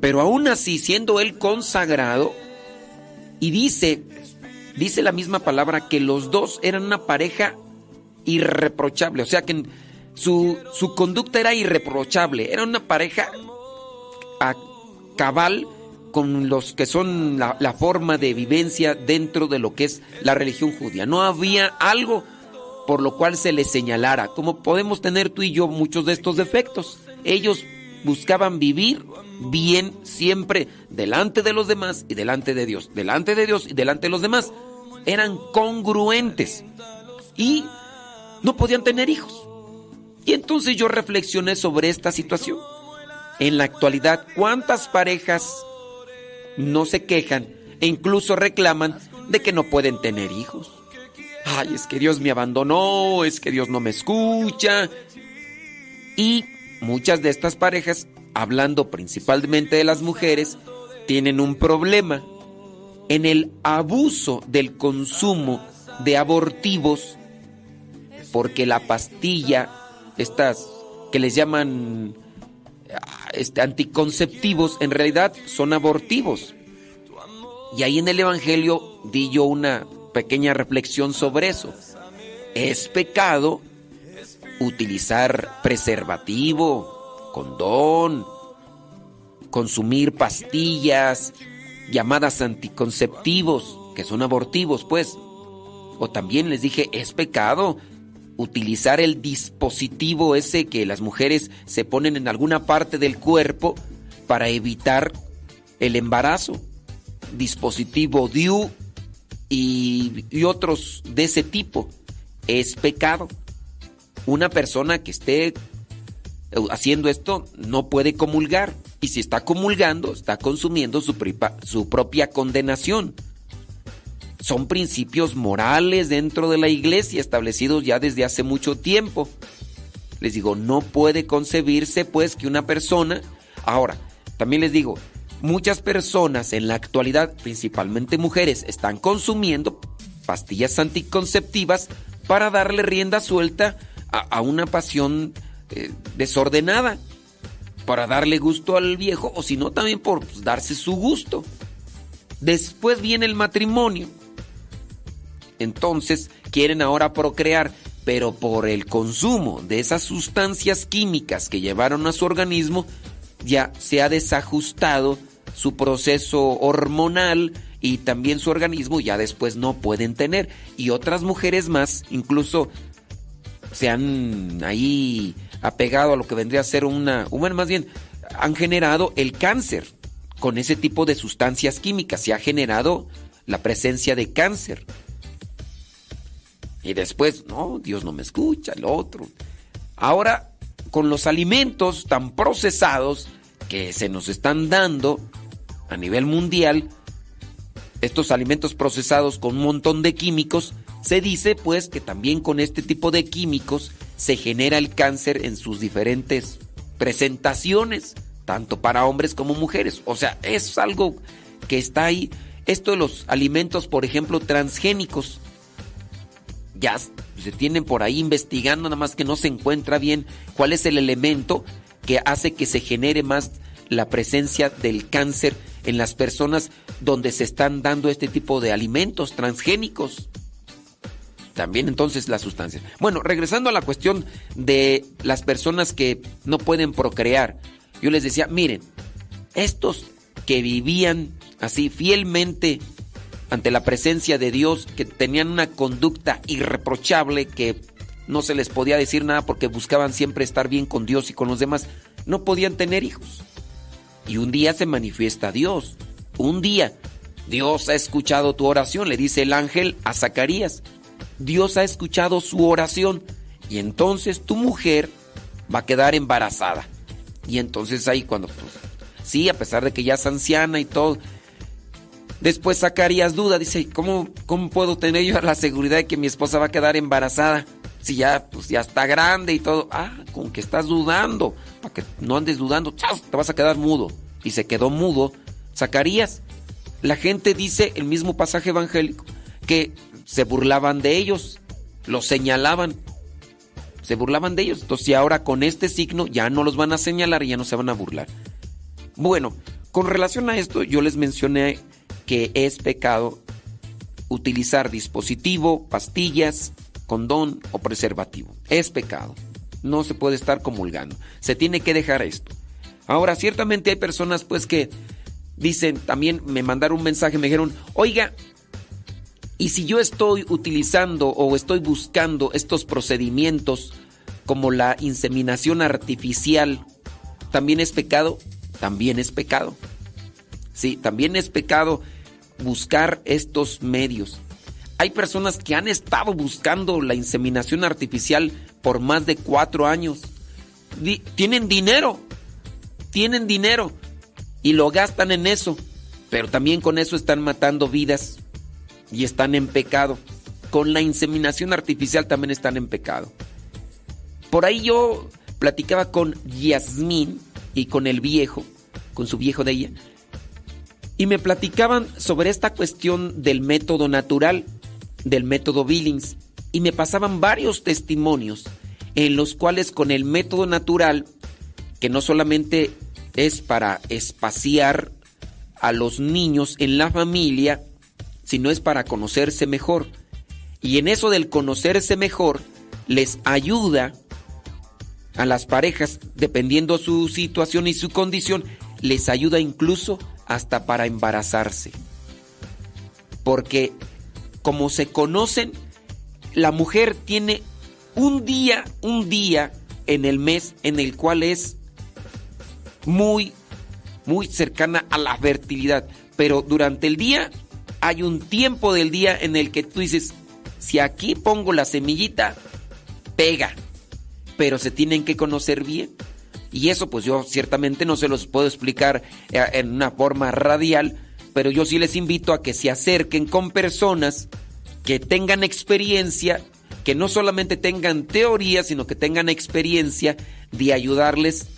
Pero aún así, siendo él consagrado, y dice, dice la misma palabra que los dos eran una pareja irreprochable, o sea que su, su conducta era irreprochable, era una pareja a cabal con los que son la, forma de vivencia dentro de lo que es la religión judía. No había algo por lo cual se les señalara, como podemos tener tú y yo muchos de estos defectos. Ellos buscaban vivir bien siempre delante de los demás y delante de Dios, delante de Dios y delante de los demás. Eran congruentes y no podían tener hijos. Y entonces yo reflexioné sobre esta situación. En la actualidad, ¿cuántas parejas no se quejan e incluso reclaman de que no pueden tener hijos? Ay, es que Dios me abandonó, es que Dios no me escucha. Y muchas de estas parejas, hablando principalmente de las mujeres, tienen un problema en el abuso del consumo de abortivos porque la pastilla, estas que les llaman este, anticonceptivos, en realidad son abortivos. Y ahí en el Evangelio di yo una pequeña reflexión sobre eso. Es pecado utilizar preservativo, condón, consumir pastillas llamadas anticonceptivos, que son abortivos, pues. O también les dije, es pecado utilizar el dispositivo ese que las mujeres se ponen en alguna parte del cuerpo para evitar el embarazo. Dispositivo DIU y, y otros de ese tipo. Es pecado. Una persona que esté haciendo esto no puede comulgar. Y si está comulgando, está consumiendo su, su propia condenación son principios morales dentro de la iglesia establecidos ya desde hace mucho tiempo. Les digo, no puede concebirse pues que una persona... Ahora, también les digo, muchas personas en la actualidad, principalmente mujeres, están consumiendo pastillas anticonceptivas para darle rienda suelta a, una pasión eh, desordenada, para darle gusto al viejo o si no también por pues, darse su gusto. Después viene el matrimonio entonces quieren ahora procrear, pero por el consumo de esas sustancias químicas que llevaron a su organismo, ya se ha desajustado su proceso hormonal y también su organismo ya después no pueden tener. Y otras mujeres más, incluso se han ahí apegado a lo que vendría a ser una, bueno, más bien, han generado el cáncer con ese tipo de sustancias químicas. Se ha generado la presencia de cáncer. Y después, no, Dios no me escucha, el otro. Ahora, con los alimentos tan procesados que se nos están dando a nivel mundial, estos alimentos procesados con un montón de químicos, se dice pues que también con este tipo de químicos se genera el cáncer en sus diferentes presentaciones, tanto para hombres como mujeres. O sea, es algo que está ahí. Esto de los alimentos, por ejemplo, transgénicos, ya se tienen por ahí investigando, nada más que no se encuentra bien cuál es el elemento que hace que se genere más la presencia del cáncer en las personas donde se están dando este tipo de alimentos transgénicos. También entonces la sustancia. Bueno, regresando a la cuestión de las personas que no pueden procrear. Yo les decía, miren, estos que vivían así fielmente ante la presencia de Dios, que tenían una conducta irreprochable, que no se les podía decir nada porque buscaban siempre estar bien con Dios y con los demás, no podían tener hijos. Y un día se manifiesta Dios, un día Dios ha escuchado tu oración, le dice el ángel a Zacarías. Dios ha escuchado su oración y entonces tu mujer va a quedar embarazada. Y entonces ahí cuando, pues, sí, a pesar de que ya es anciana y todo, Después Zacarías duda, dice, ¿cómo, ¿cómo puedo tener yo la seguridad de que mi esposa va a quedar embarazada? Si ya, pues ya está grande y todo. Ah, con que estás dudando. Para que no andes dudando, te vas a quedar mudo. Y se quedó mudo. Zacarías. La gente dice, el mismo pasaje evangélico, que se burlaban de ellos, los señalaban. Se burlaban de ellos. Entonces, ahora con este signo ya no los van a señalar y ya no se van a burlar. Bueno, con relación a esto, yo les mencioné que es pecado utilizar dispositivo, pastillas, condón o preservativo. Es pecado. No se puede estar comulgando. Se tiene que dejar esto. Ahora, ciertamente hay personas pues que dicen, también me mandaron un mensaje, me dijeron, oiga, y si yo estoy utilizando o estoy buscando estos procedimientos como la inseminación artificial, ¿también es pecado? También es pecado. Sí, también es pecado buscar estos medios. Hay personas que han estado buscando la inseminación artificial por más de cuatro años. Tienen dinero, tienen dinero y lo gastan en eso, pero también con eso están matando vidas y están en pecado. Con la inseminación artificial también están en pecado. Por ahí yo platicaba con Yasmín y con el viejo, con su viejo de ella, y me platicaban sobre esta cuestión del método natural, del método Billings, y me pasaban varios testimonios en los cuales con el método natural, que no solamente es para espaciar a los niños en la familia, sino es para conocerse mejor. Y en eso del conocerse mejor, les ayuda a las parejas, dependiendo su situación y su condición, les ayuda incluso hasta para embarazarse. Porque como se conocen, la mujer tiene un día, un día en el mes en el cual es muy, muy cercana a la fertilidad. Pero durante el día hay un tiempo del día en el que tú dices, si aquí pongo la semillita, pega. Pero se tienen que conocer bien. Y eso pues yo ciertamente no se los puedo explicar eh, en una forma radial, pero yo sí les invito a que se acerquen con personas que tengan experiencia, que no solamente tengan teoría, sino que tengan experiencia de ayudarles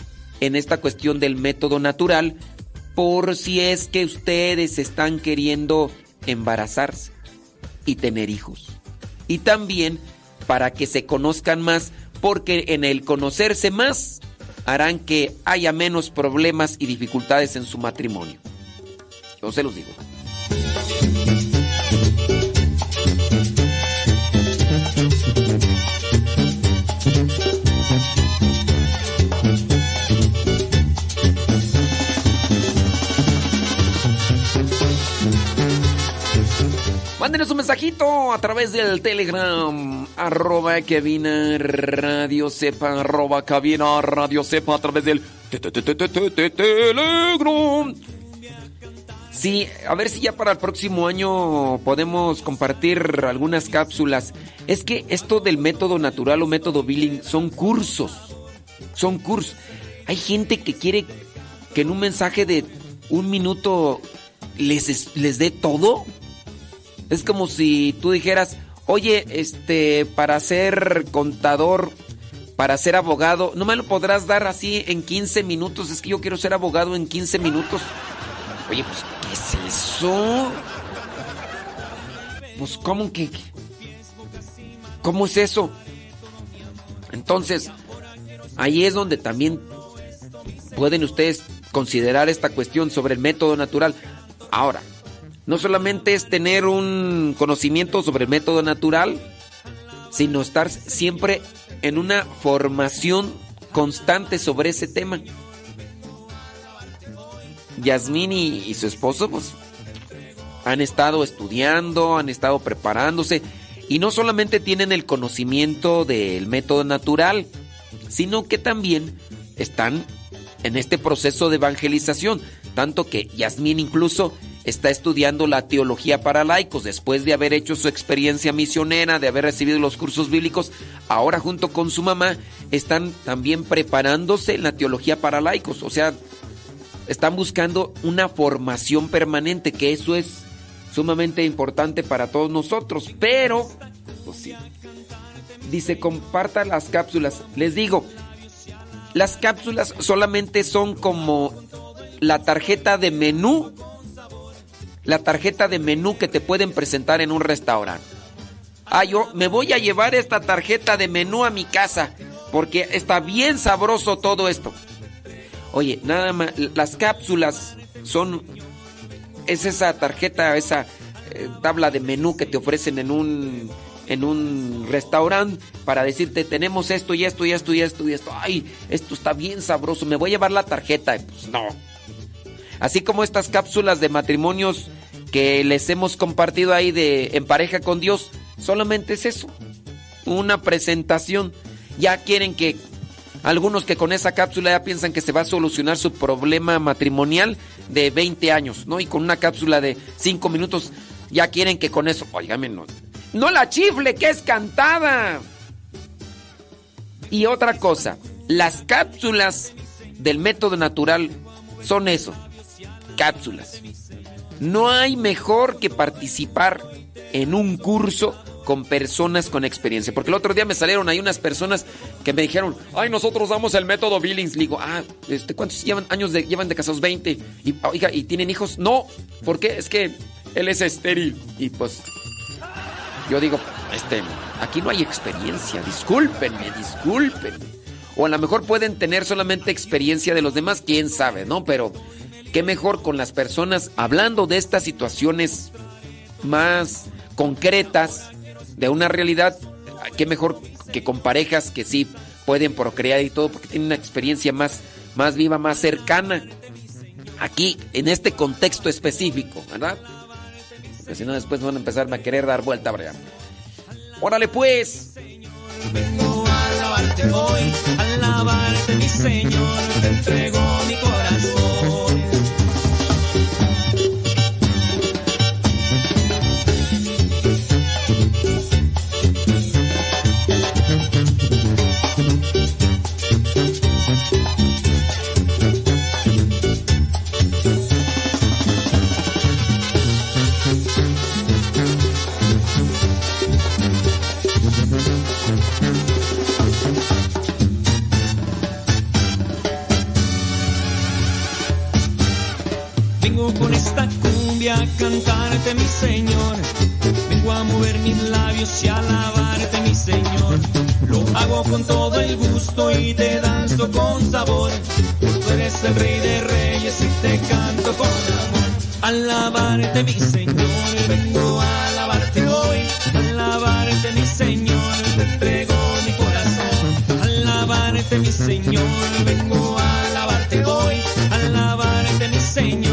en esta cuestión del método natural, por si es que ustedes están queriendo embarazarse y tener hijos. Y también para que se conozcan más, porque en el conocerse más harán que haya menos problemas y dificultades en su matrimonio. Yo se los digo. Mándenos un mensajito a través del Telegram, arroba cabina radio sepa, arroba cabina radio sepa, a través del te- te- te- te- te- te- te- Telegram. Sí, a ver si ya para el próximo año podemos compartir algunas cápsulas. Es que esto del método natural o método billing son cursos. Son cursos. Hay gente que quiere que en un mensaje de un minuto les, es- les dé todo. Es como si tú dijeras, oye, este, para ser contador, para ser abogado, no me lo podrás dar así en 15 minutos. Es que yo quiero ser abogado en 15 minutos. Oye, pues, ¿qué es eso? Pues, ¿cómo que? ¿Cómo es eso? Entonces, ahí es donde también pueden ustedes considerar esta cuestión sobre el método natural. Ahora, no solamente es tener un conocimiento sobre el método natural, sino estar siempre en una formación constante sobre ese tema. Yasmín y, su esposo, pues, han estado estudiando, han estado preparándose, y no solamente tienen el conocimiento del método natural, sino que también están en este proceso de evangelización, tanto que Yasmín incluso está estudiando la teología para laicos después de haber hecho su experiencia misionera, de haber recibido los cursos bíblicos, ahora junto con su mamá están también preparándose en la teología para laicos, o sea, están buscando una formación permanente, que eso es sumamente importante para todos nosotros, pero pues sí. Dice, comparta las cápsulas. Les digo, las cápsulas solamente son como la tarjeta de menú, la tarjeta de menú que te pueden presentar en un restaurante. Ah, yo me voy a llevar esta tarjeta de menú a mi casa porque está bien sabroso todo esto. Oye, nada más, las cápsulas son es esa tarjeta, esa eh, tabla de menú que te ofrecen en un en un restaurante para decirte tenemos esto y esto y esto y esto y esto. Ay, esto está bien sabroso, me voy a llevar la tarjeta. Pues no. Así como estas cápsulas de matrimonios que les hemos compartido ahí de en pareja con Dios, solamente es eso. Una presentación. Ya quieren que algunos que con esa cápsula ya piensan que se va a solucionar su problema matrimonial de 20 años, ¿no? Y con una cápsula de 5 minutos ya quieren que con eso, óigame, no, no la chifle, que es cantada. Y otra cosa, las cápsulas del método natural son eso, cápsulas. No hay mejor que participar en un curso con personas con experiencia. Porque el otro día me salieron ahí unas personas que me dijeron, ay, nosotros damos el método Billings. Le digo, ah, este, ¿cuántos llevan años de, llevan de casados? 20. Y, oiga, ¿y tienen hijos? No. ¿Por qué? Es que él es estéril. Y pues, yo digo, este, aquí no hay experiencia. Discúlpenme, discúlpenme. O a lo mejor pueden tener solamente experiencia de los demás, quién sabe, ¿no? Pero qué mejor con las personas hablando de estas situaciones más concretas de una realidad, qué mejor que con parejas que sí pueden procrear y todo, porque tienen una experiencia más, más viva, más cercana. Aquí, en este contexto específico, ¿verdad? Porque si no, después van a empezar a querer dar vuelta, Brian. Órale, pues. Vengo a alabarte hoy, alabarte, mi Señor, te entrego mi corazón. A cantarte, mi Señor. Vengo a mover mis labios y a alabarte, mi Señor. Lo hago con todo el gusto y te danzo con sabor. Tú eres el rey de reyes y te canto con amor. Alabarte, mi Señor. Vengo a alabarte hoy. Alabarte, mi Señor. Te entrego mi corazón. Alabarte, mi Señor. Vengo a alabarte hoy. Alabarte, mi Señor.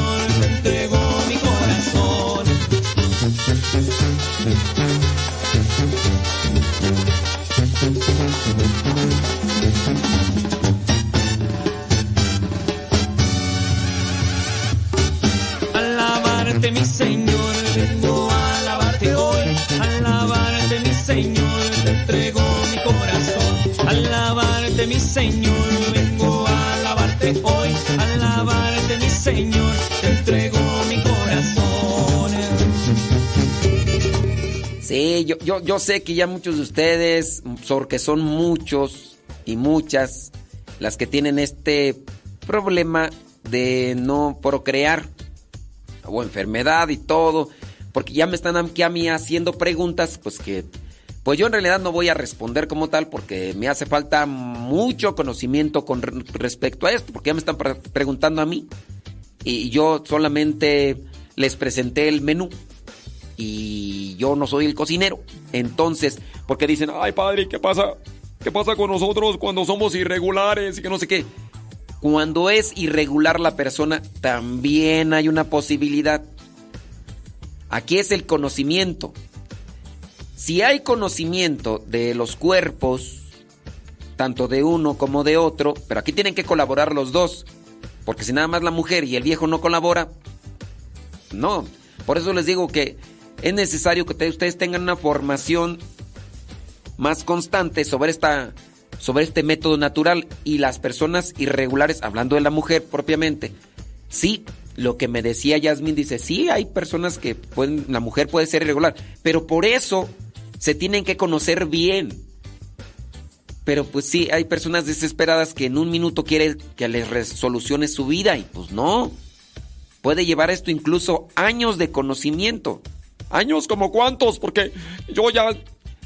Mi Señor. Vengo a alabarte hoy. Alabarte, mi Señor. Te entrego mi corazón. Sí, yo, yo, yo sé que ya muchos de ustedes, porque son muchos y muchas las que tienen este problema de no procrear o enfermedad y todo, porque ya me están aquí a mí haciendo preguntas, pues que, pues yo en realidad no voy a responder como tal porque me hace falta mucho conocimiento con re- respecto a esto, porque ya me están pre- preguntando a mí y yo solamente les presenté el menú y yo no soy el cocinero. Entonces, porque dicen, ay padre, ¿qué pasa? ¿Qué pasa con nosotros cuando somos irregulares y que no sé qué? Cuando es irregular la persona, también hay una posibilidad. Aquí es el conocimiento. Si hay conocimiento de los cuerpos, tanto de uno como de otro, pero aquí tienen que colaborar los dos, porque si nada más la mujer y el viejo no colabora, no. Por eso les digo que es necesario que te- ustedes tengan una formación más constante sobre esta sobre este método natural y las personas irregulares, hablando de la mujer propiamente. Sí, lo que me decía Yasmin dice, sí, hay personas que pueden, la mujer puede ser irregular, pero por eso se tienen que conocer bien. Pero pues sí, hay personas desesperadas que en un minuto quieren que les resolucione su vida y pues no. Puede llevar esto incluso años de conocimiento. ¿Años como cuántos? Porque yo ya...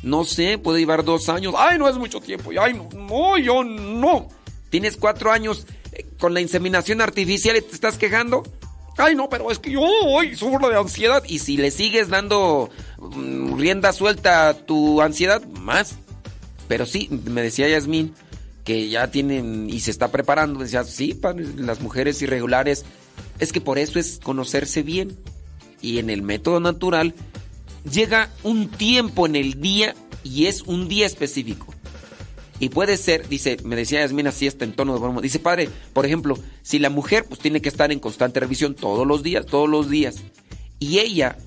No sé, puede llevar dos años. Ay, no es mucho tiempo. Ay, no, no, yo no. Tienes cuatro años eh, con la inseminación artificial y te estás quejando. Ay, no, pero es que yo hoy sufro de ansiedad. Y si le sigues dando rienda suelta tu ansiedad, más. Pero sí, me decía Yasmín que ya tienen y se está preparando. Decía, sí, padre, las mujeres irregulares. Es que por eso es conocerse bien. Y en el método natural llega un tiempo en el día y es un día específico. Y puede ser, dice, me decía Yasmín así hasta en tono de broma. Dice, padre, por ejemplo, si la mujer pues tiene que estar en constante revisión todos los días, todos los días. Y ella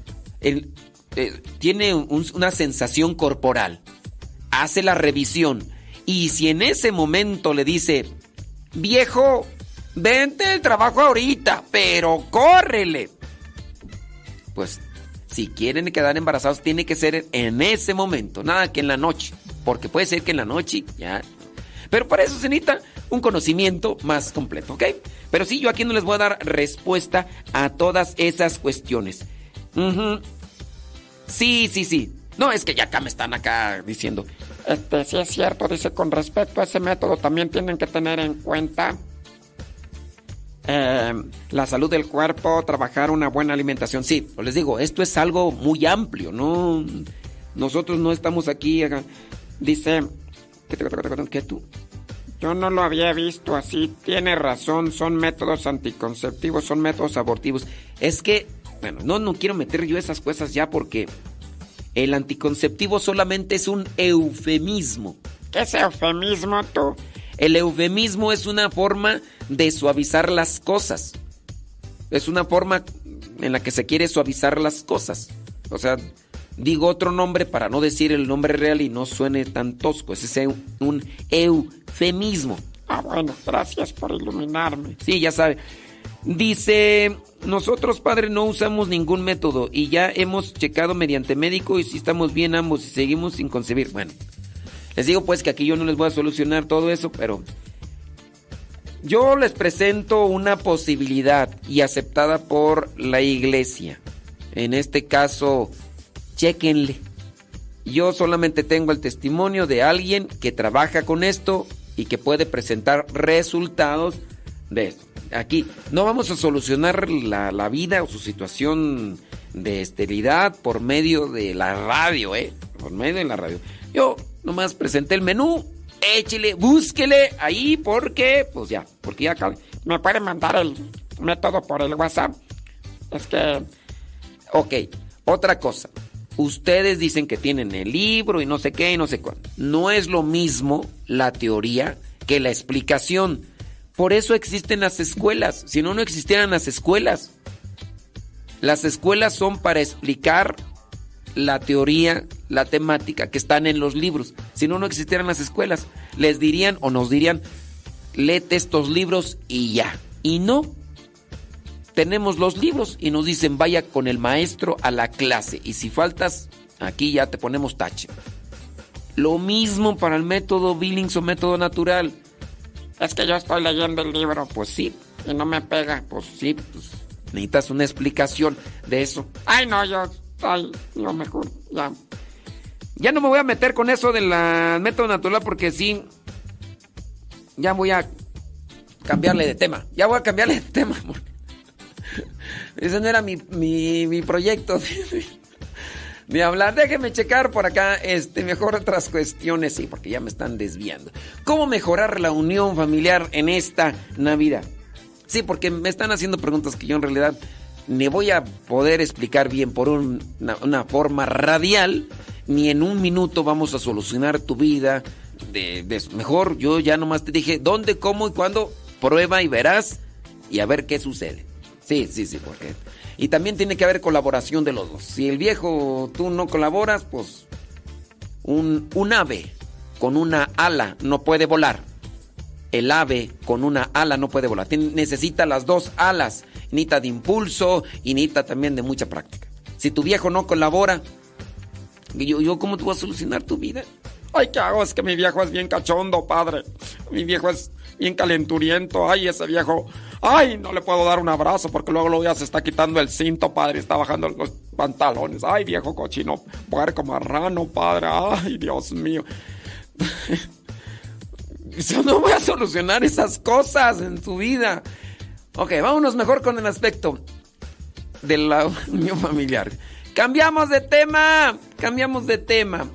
el- eh, tiene un- una sensación corporal, hace la revisión Y si en ese momento le dice, viejo, vente el trabajo ahorita, pero córrele. Pues si quieren quedar embarazados, tiene que ser en ese momento, nada que en la noche. Porque puede ser que en la noche ya. Pero para eso se necesita un conocimiento más completo, ¿ok? Pero sí, yo aquí no les voy a dar respuesta a todas esas cuestiones. Sí, sí, sí. No, es que ya acá me están acá diciendo. Este, sí es cierto, dice, con respecto a ese método también tienen que tener en cuenta eh, la salud del cuerpo, trabajar una buena alimentación. Sí, pues les digo, esto es algo muy amplio, ¿no? Nosotros no estamos aquí. Dice, ¿qué, te- qué tú? Yo no lo había visto así. Tiene razón, son métodos anticonceptivos, son métodos abortivos. Es que, bueno, no, no quiero meter yo esas cosas ya porque el anticonceptivo solamente es un eufemismo. ¿Qué es eufemismo tú? El eufemismo es una forma de suavizar las cosas. Es una forma en la que se quiere suavizar las cosas. O sea, digo otro nombre para no decir el nombre real y no suene tan tosco. Ese es un eufemismo. Ah, bueno, gracias por iluminarme. Sí, ya sabe. Dice, nosotros padre no usamos ningún método y ya hemos checado mediante médico y si estamos bien ambos y seguimos sin concebir. Bueno, les digo pues que aquí yo no les voy a solucionar todo eso, pero yo les presento una posibilidad y aceptada por la iglesia. En este caso, chequenle. Yo solamente tengo el testimonio de alguien que trabaja con esto y que puede presentar resultados de esto. Aquí no vamos a solucionar la, la vida o su situación de esterilidad por medio de la radio, ¿eh? Por medio de la radio. Yo nomás presenté el menú, échele, búsquele ahí porque, pues ya, porque ya cabe. ¿Me puede mandar el método por el WhatsApp? Es que... Ok, otra cosa. Ustedes dicen que tienen el libro y no sé qué y no sé cuándo. No es lo mismo la teoría que la explicación. Por eso existen las escuelas. Si no, no existieran las escuelas. Las escuelas son para explicar la teoría, la temática que están en los libros. Si no, no existieran las escuelas. Les dirían o nos dirían, léete estos libros y ya. Y no. Tenemos los libros y nos dicen, vaya con el maestro a la clase. Y si faltas, aquí ya te ponemos tache. Lo mismo para el método Billings o método natural. Es que yo estoy leyendo el libro. Pues sí. Y no me pega. Pues sí, pues necesitas una explicación de eso. Ay, no, yo... Ay, lo mejor, ya. Ya no me voy a meter con eso del método natural porque sí. Ya voy a cambiarle de tema. Ya voy a cambiarle de tema. Ese no era mi, mi, mi proyecto de, hablar. Déjeme checar por acá, este, mejor otras cuestiones, sí, porque ya me están desviando. ¿Cómo mejorar la unión familiar en esta Navidad? Sí, porque me están haciendo preguntas que yo en realidad ni voy a poder explicar bien por un- una, forma radial, ni en un minuto vamos a solucionar tu vida. De. Mejor yo ya nomás te dije dónde, cómo y cuándo, prueba y verás y a ver qué sucede. Sí, sí, sí, porque... Y también tiene que haber colaboración de los dos. Si el viejo tú no colaboras, pues un, un ave con una ala no puede volar. El ave con una ala no puede volar. Necesita las dos alas. Necesita de impulso y necesita también de mucha práctica. Si tu viejo no colabora, yo, yo ¿cómo te voy a solucionar tu vida? Ay, ¿qué hago? Es que mi viejo es bien cachondo, padre. Mi viejo es bien calenturiento. Ay, ese viejo. Ay, no le puedo dar un abrazo porque luego, luego ya se está quitando el cinto, padre. Está bajando los pantalones. Ay, viejo cochino, puerco marrano, padre. Ay, Dios mío. Yo no voy a solucionar esas cosas en tu vida. Ok, vámonos mejor con el aspecto de la unión familiar. Cambiamos de tema, cambiamos de tema.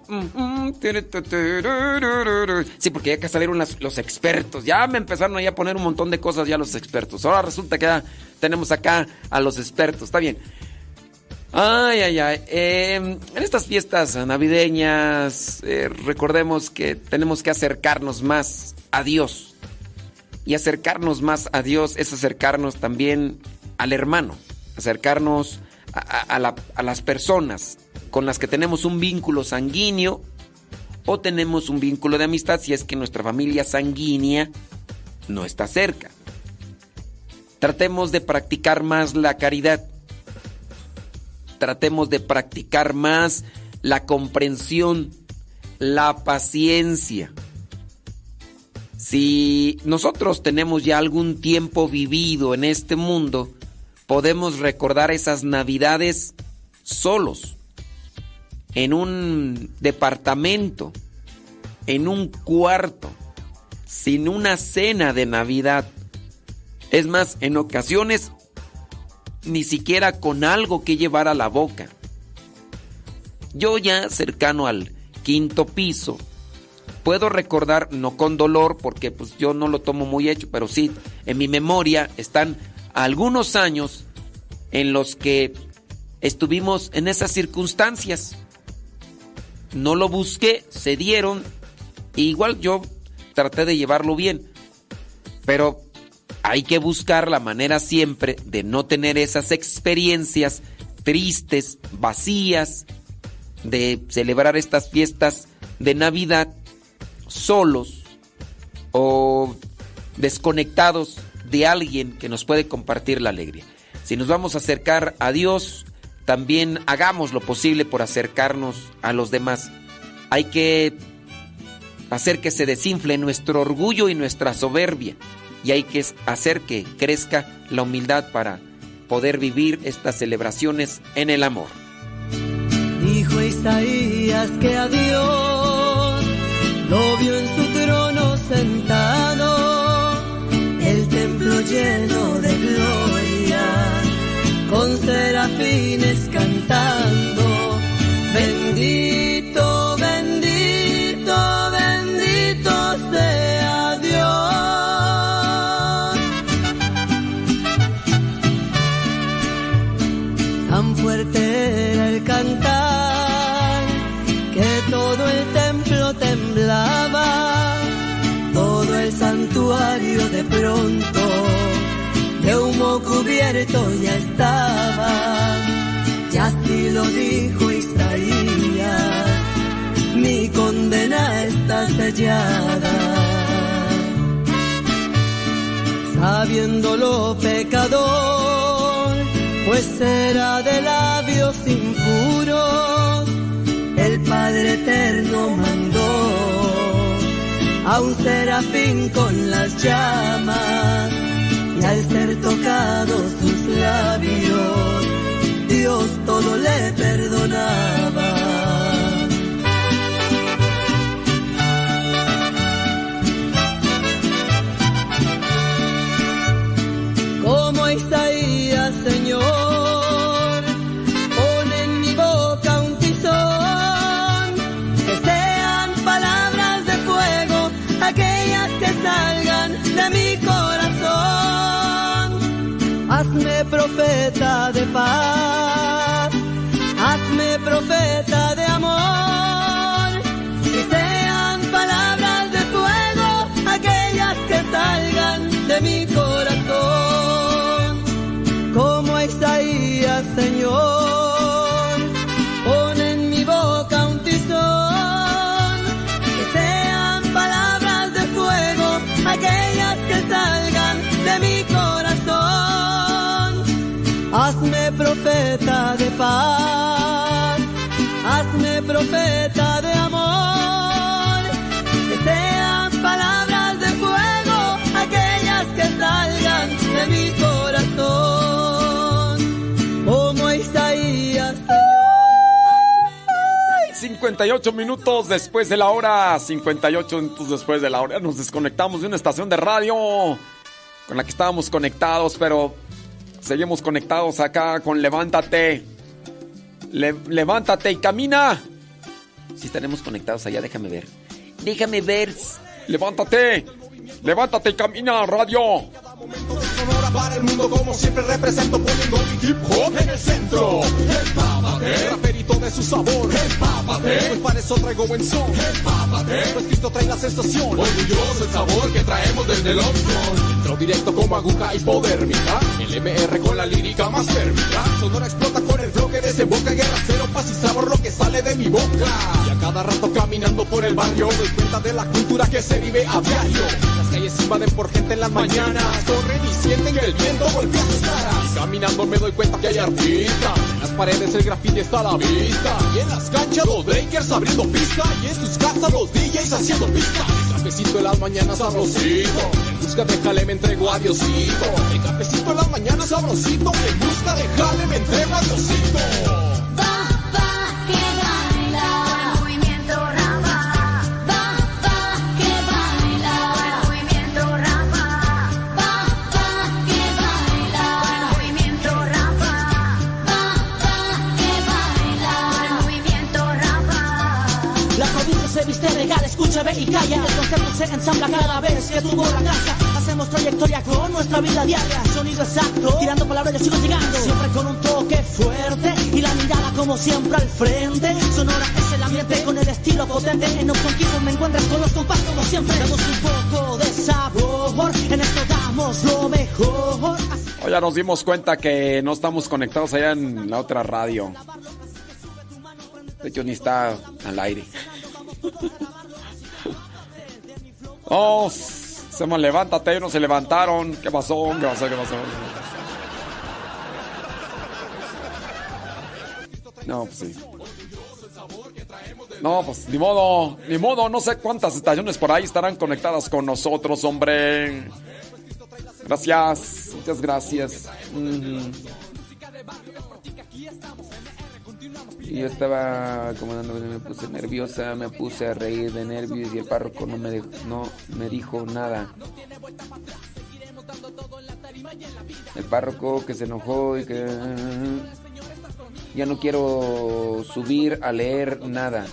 Sí, porque ya que salieron las- los expertos. Ya me empezaron ahí a poner un montón de cosas ya los expertos. Ahora resulta que ya tenemos acá a los expertos. Está bien. Ay, ay, ay. Eh, en estas fiestas navideñas, eh, recordemos que tenemos que acercarnos más a Dios. Y acercarnos más a Dios es acercarnos también al hermano, acercarnos a- a la- a las personas con las que tenemos un vínculo sanguíneo o tenemos un vínculo de amistad si es que nuestra familia sanguínea no está cerca. Tratemos de practicar más la caridad. Tratemos de practicar más la comprensión, la paciencia. Si nosotros tenemos ya algún tiempo vivido en este mundo, podemos recordar esas navidades solos, en un departamento, en un cuarto, sin una cena de Navidad. Es más, en ocasiones ni siquiera con algo que llevar a la boca. Yo ya cercano al quinto piso, puedo recordar, no con dolor, porque pues yo no lo tomo muy hecho, pero sí, en mi memoria están algunos años en los que estuvimos en esas circunstancias. No lo busqué, se dieron, e igual yo traté de llevarlo bien, pero hay que buscar la manera siempre de no tener esas experiencias tristes, vacías, de celebrar estas fiestas de Navidad solos o desconectados de alguien que nos puede compartir la alegría. Si nos vamos a acercar a Dios, también hagamos lo posible por acercarnos a los demás. Hay que hacer que se desinfle nuestro orgullo y nuestra soberbia y hay que hacer que crezca la humildad para poder vivir estas celebraciones en el amor. Dijo Isaías que a Dios lo vio en su trono sentado, lleno de gloria, con serafines cantando, cubierto ya estaba, y así lo dijo Isaías, mi condena está sellada. Sabiéndolo pecador, pues era de labios impuros, el Padre Eterno mandó a un serafín con las llamas y al ser tocados sus labios, Dios todo le perdonaba. Profeta de paz, hazme profeta de amor, que sean palabras de fuego, aquellas que salgan de mi profeta de paz, hazme profeta de amor, que sean palabras de fuego, aquellas que salgan de mi corazón. Como Isaías, 58 minutos después de la hora, 58 minutos después de la hora, nos desconectamos de una estación de radio con la que estábamos conectados, pero seguimos conectados acá con Levántate. Le- levántate y camina. Si estaremos conectados allá, déjame ver. Déjame ver. Levántate. Levántate y camina, radio. Para el mundo como siempre represento poniendo mi hip hop en el centro. Empápate, raperito de su sabor. Empápate, pues para eso traigo buen son. Empápate, pues Cristo trae la sensación. Orgulloso el sabor que traemos desde el. Entro directo como aguja hipodérmica. El MR con la lírica más térmica. Sonora explota con el bloque de desemboca guerra cero, paz y sabor lo que sale de mi boca. Y a cada rato caminando por el barrio, doy cuenta de la cultura que se vive a diario. Calles invaden por gente en las mañanas, corren y sienten que el viento golpea sus caras. Caminando me doy cuenta que hay artistas, en las paredes el graffiti está a la vista. Y en las canchas los breakers abriendo pista, y en sus casas los DJs haciendo pista. El cafecito en las mañanas sabrosito, en busca de jale me entrego a Diosito. El cafecito en las mañanas sabrosito, en busca de jale me entrego a Diosito. Escucha, ve y calla. El concepto se ensambla cada vez que tuvo la casa. Hacemos trayectoria con nuestra vida diaria. Sonido exacto, tirando palabras yo sigo llegando. Siempre con un toque fuerte y la mirada como siempre al frente. Sonora es el ambiente con el estilo potente. En Option Keyboard me encuentras con los compás como siempre. Damos un poco de sabor, en esto damos lo mejor. Ya nos dimos cuenta que no estamos conectados allá en la otra radio. De hecho, ni está al aire. Oh, se me levántate, no se levantaron. ¿Qué pasó? ¿Qué pasó? ¿Qué pasó? No, pues sí. No, pues ni modo, ni modo, no sé cuántas estaciones por ahí estarán conectadas con nosotros, hombre. Gracias, muchas gracias. Ujú. Y yo estaba acomodando, me puse nerviosa, me puse a reír de nervios y el párroco no me, no me dijo nada. El párroco que se enojó y que... Ya no quiero subir a leer nada.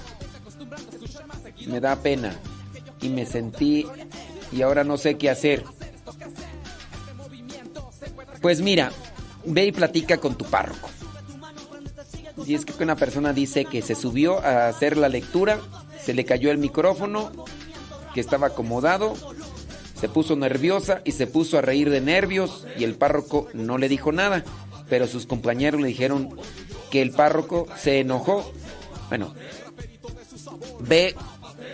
Me da pena. Y me sentí... Y ahora no sé qué hacer. Pues mira, ve y platica con tu párroco. Si es que una persona dice que se subió a hacer la lectura, se le cayó el micrófono, que estaba acomodado, se puso nerviosa y se puso a reír de nervios y el párroco no le dijo nada, pero sus compañeros le dijeron que el párroco se enojó. Bueno, ve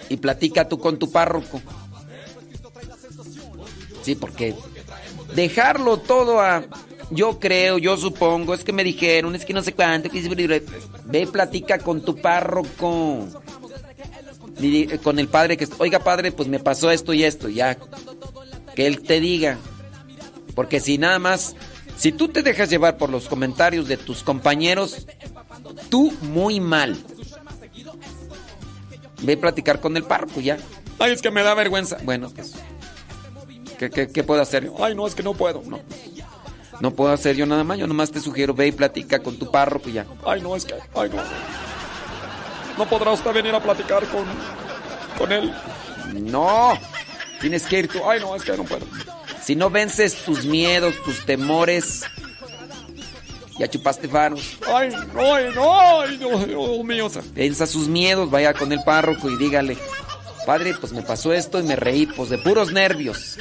y platica tú con tu párroco. Sí, porque dejarlo todo a yo creo, yo supongo, es que me dijeron, es que no sé cuánto, que ve platica con tu párroco. Di- Con el padre que, oiga padre, pues me pasó esto y esto, ya. Que él te diga. Porque si nada más, si tú te dejas llevar por los comentarios de tus compañeros, tú muy mal. Ve a platicar con el párroco ya. Ay, es que me da vergüenza. Bueno, pues. ¿Qué, qué, qué puedo hacer? Ay, no, es que no puedo. No. No puedo hacer yo nada más. Yo nomás te sugiero, ve y platica con tu párroco y ya. Ay, no, es que. Ay, no. ¿No podrá usted venir a platicar con, con él? No. Tienes que ir tú. Ay, no, es que no puedo. Si no vences tus miedos, tus temores, ya chupaste faros. Ay, no, ay, no, ay, Dios, Dios mío. Venza sus miedos, vaya con el párroco y dígale, padre, pues me pasó esto y me reí, pues de puros nervios.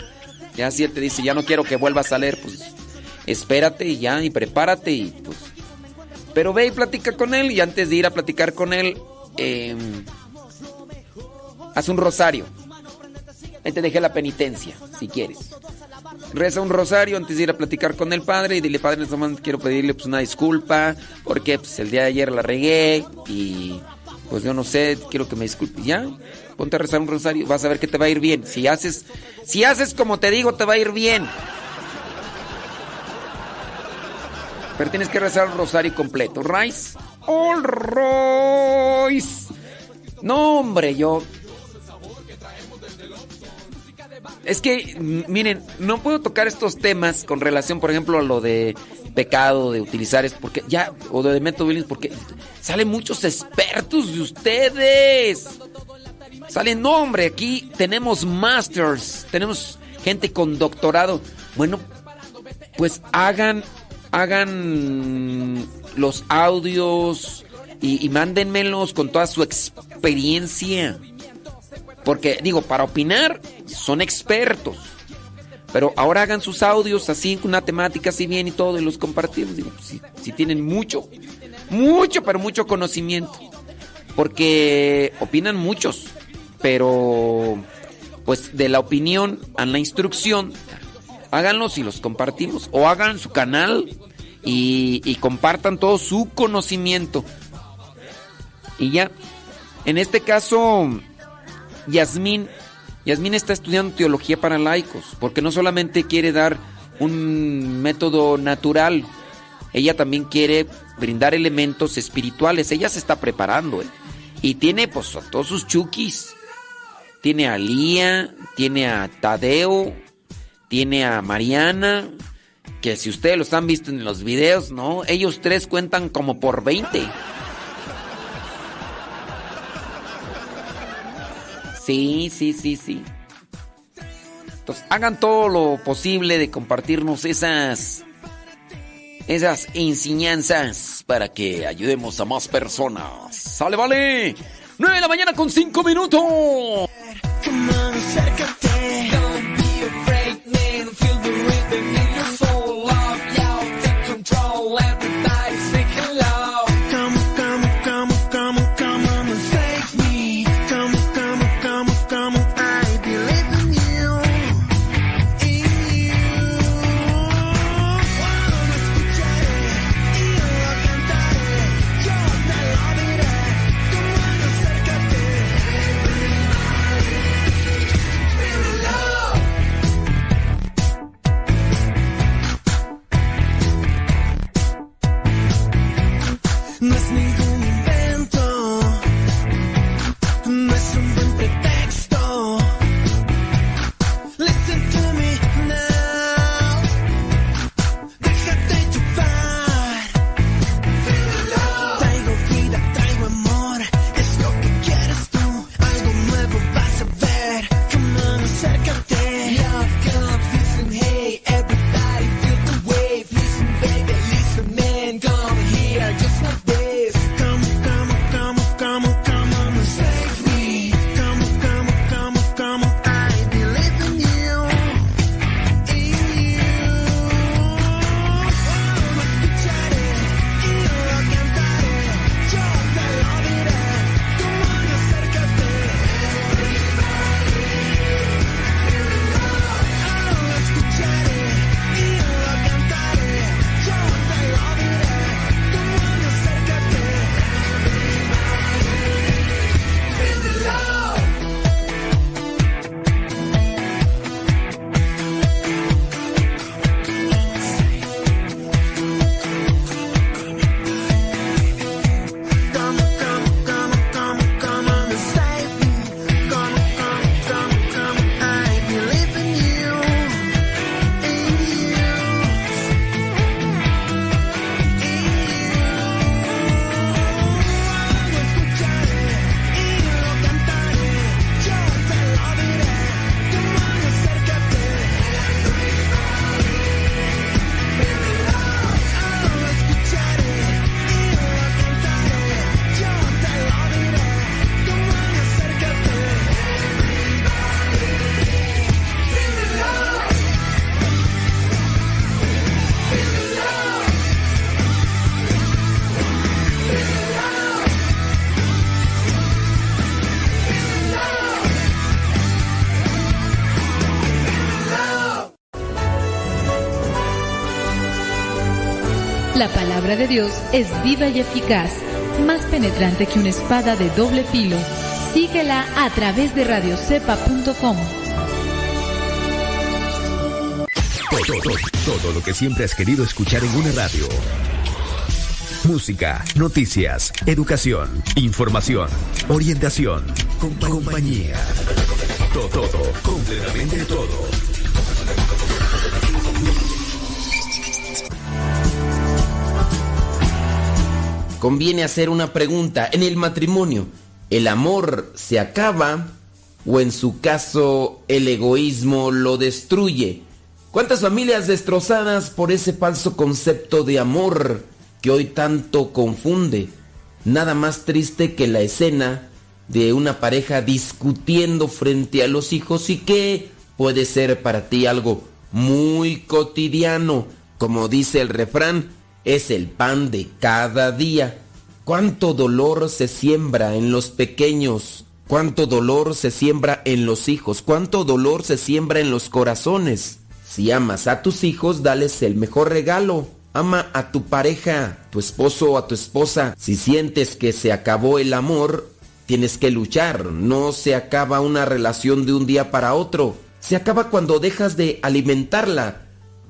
Ya si él te dice, ya no quiero que vuelvas a leer, pues espérate y ya, y prepárate y pues... Pero ve y platica con él y antes de ir a platicar con él, eh, haz un rosario. Te dejé la penitencia, si quieres. Reza un rosario antes de ir a platicar con el padre y dile, padre, este quiero pedirle pues una disculpa porque pues el día de ayer la regué y pues yo no sé, quiero que me disculpe. Ya, ponte a rezar un rosario, vas a ver que te va a ir bien. Si haces, si haces como te digo, te va a ir bien. Pero tienes que rezar un rosario completo, ¿right? All right. No, hombre, yo Es que, miren, no puedo tocar estos temas con relación, por ejemplo, a lo de pecado, de utilizar esto, porque ya, o de método Billings, porque salen muchos expertos de ustedes. Salen, no, hombre, aquí tenemos masters, tenemos gente con doctorado. Bueno, pues hagan, hagan los audios y, y mándenmelos con toda su experiencia. Porque, digo, para opinar son expertos. Pero ahora hagan sus audios así, con una temática así bien y todo, y los compartimos. Digo, si, si tienen mucho, mucho, pero mucho conocimiento. Porque opinan muchos, pero pues de la opinión a la instrucción, háganlos y los compartimos. O hagan su canal y, compartan todo su conocimiento. Y ya, en este caso, Yasmín, Yasmín está estudiando teología para laicos, porque no solamente quiere dar un método natural, ella también quiere brindar elementos espirituales, ella se está preparando, ¿eh? y tiene pues a todos sus chukis, tiene a Lía, tiene a Tadeo, tiene a Mariana, que si ustedes los han visto en los videos, ¿no? Ellos tres cuentan como por 20. Sí, sí, sí, sí. Entonces, hagan todo lo posible de compartirnos esas esas enseñanzas para que ayudemos a más personas. ¡Sale, vale! 9 de la mañana con 5 minutos. Dios es viva y eficaz, más penetrante que una espada de doble filo. Síguela a través de radiocepa.com. Todo, todo, todo lo que siempre has querido escuchar en una radio. Música, noticias, educación, información, orientación, compa- compañía. Todo, todo, completamente todo. Conviene hacer una pregunta. En el matrimonio, ¿el amor se acaba o en su caso el egoísmo lo destruye? ¿Cuántas familias destrozadas por ese falso concepto de amor que hoy tanto confunde? Nada más triste que la escena de una pareja discutiendo frente a los hijos y que puede ser para ti algo muy cotidiano. Como dice el refrán, es el pan de cada día. cuánto dolor se siembra en los pequeños, cuánto dolor se siembra en los hijos, cuánto dolor se siembra en los corazones. Si amas a tus hijos, dales el mejor regalo. Ama a tu pareja, tu esposo o a tu esposa. Si sientes que se acabó el amor, tienes que luchar. No se acaba una relación de un día para otro. Se acaba cuando dejas de alimentarla,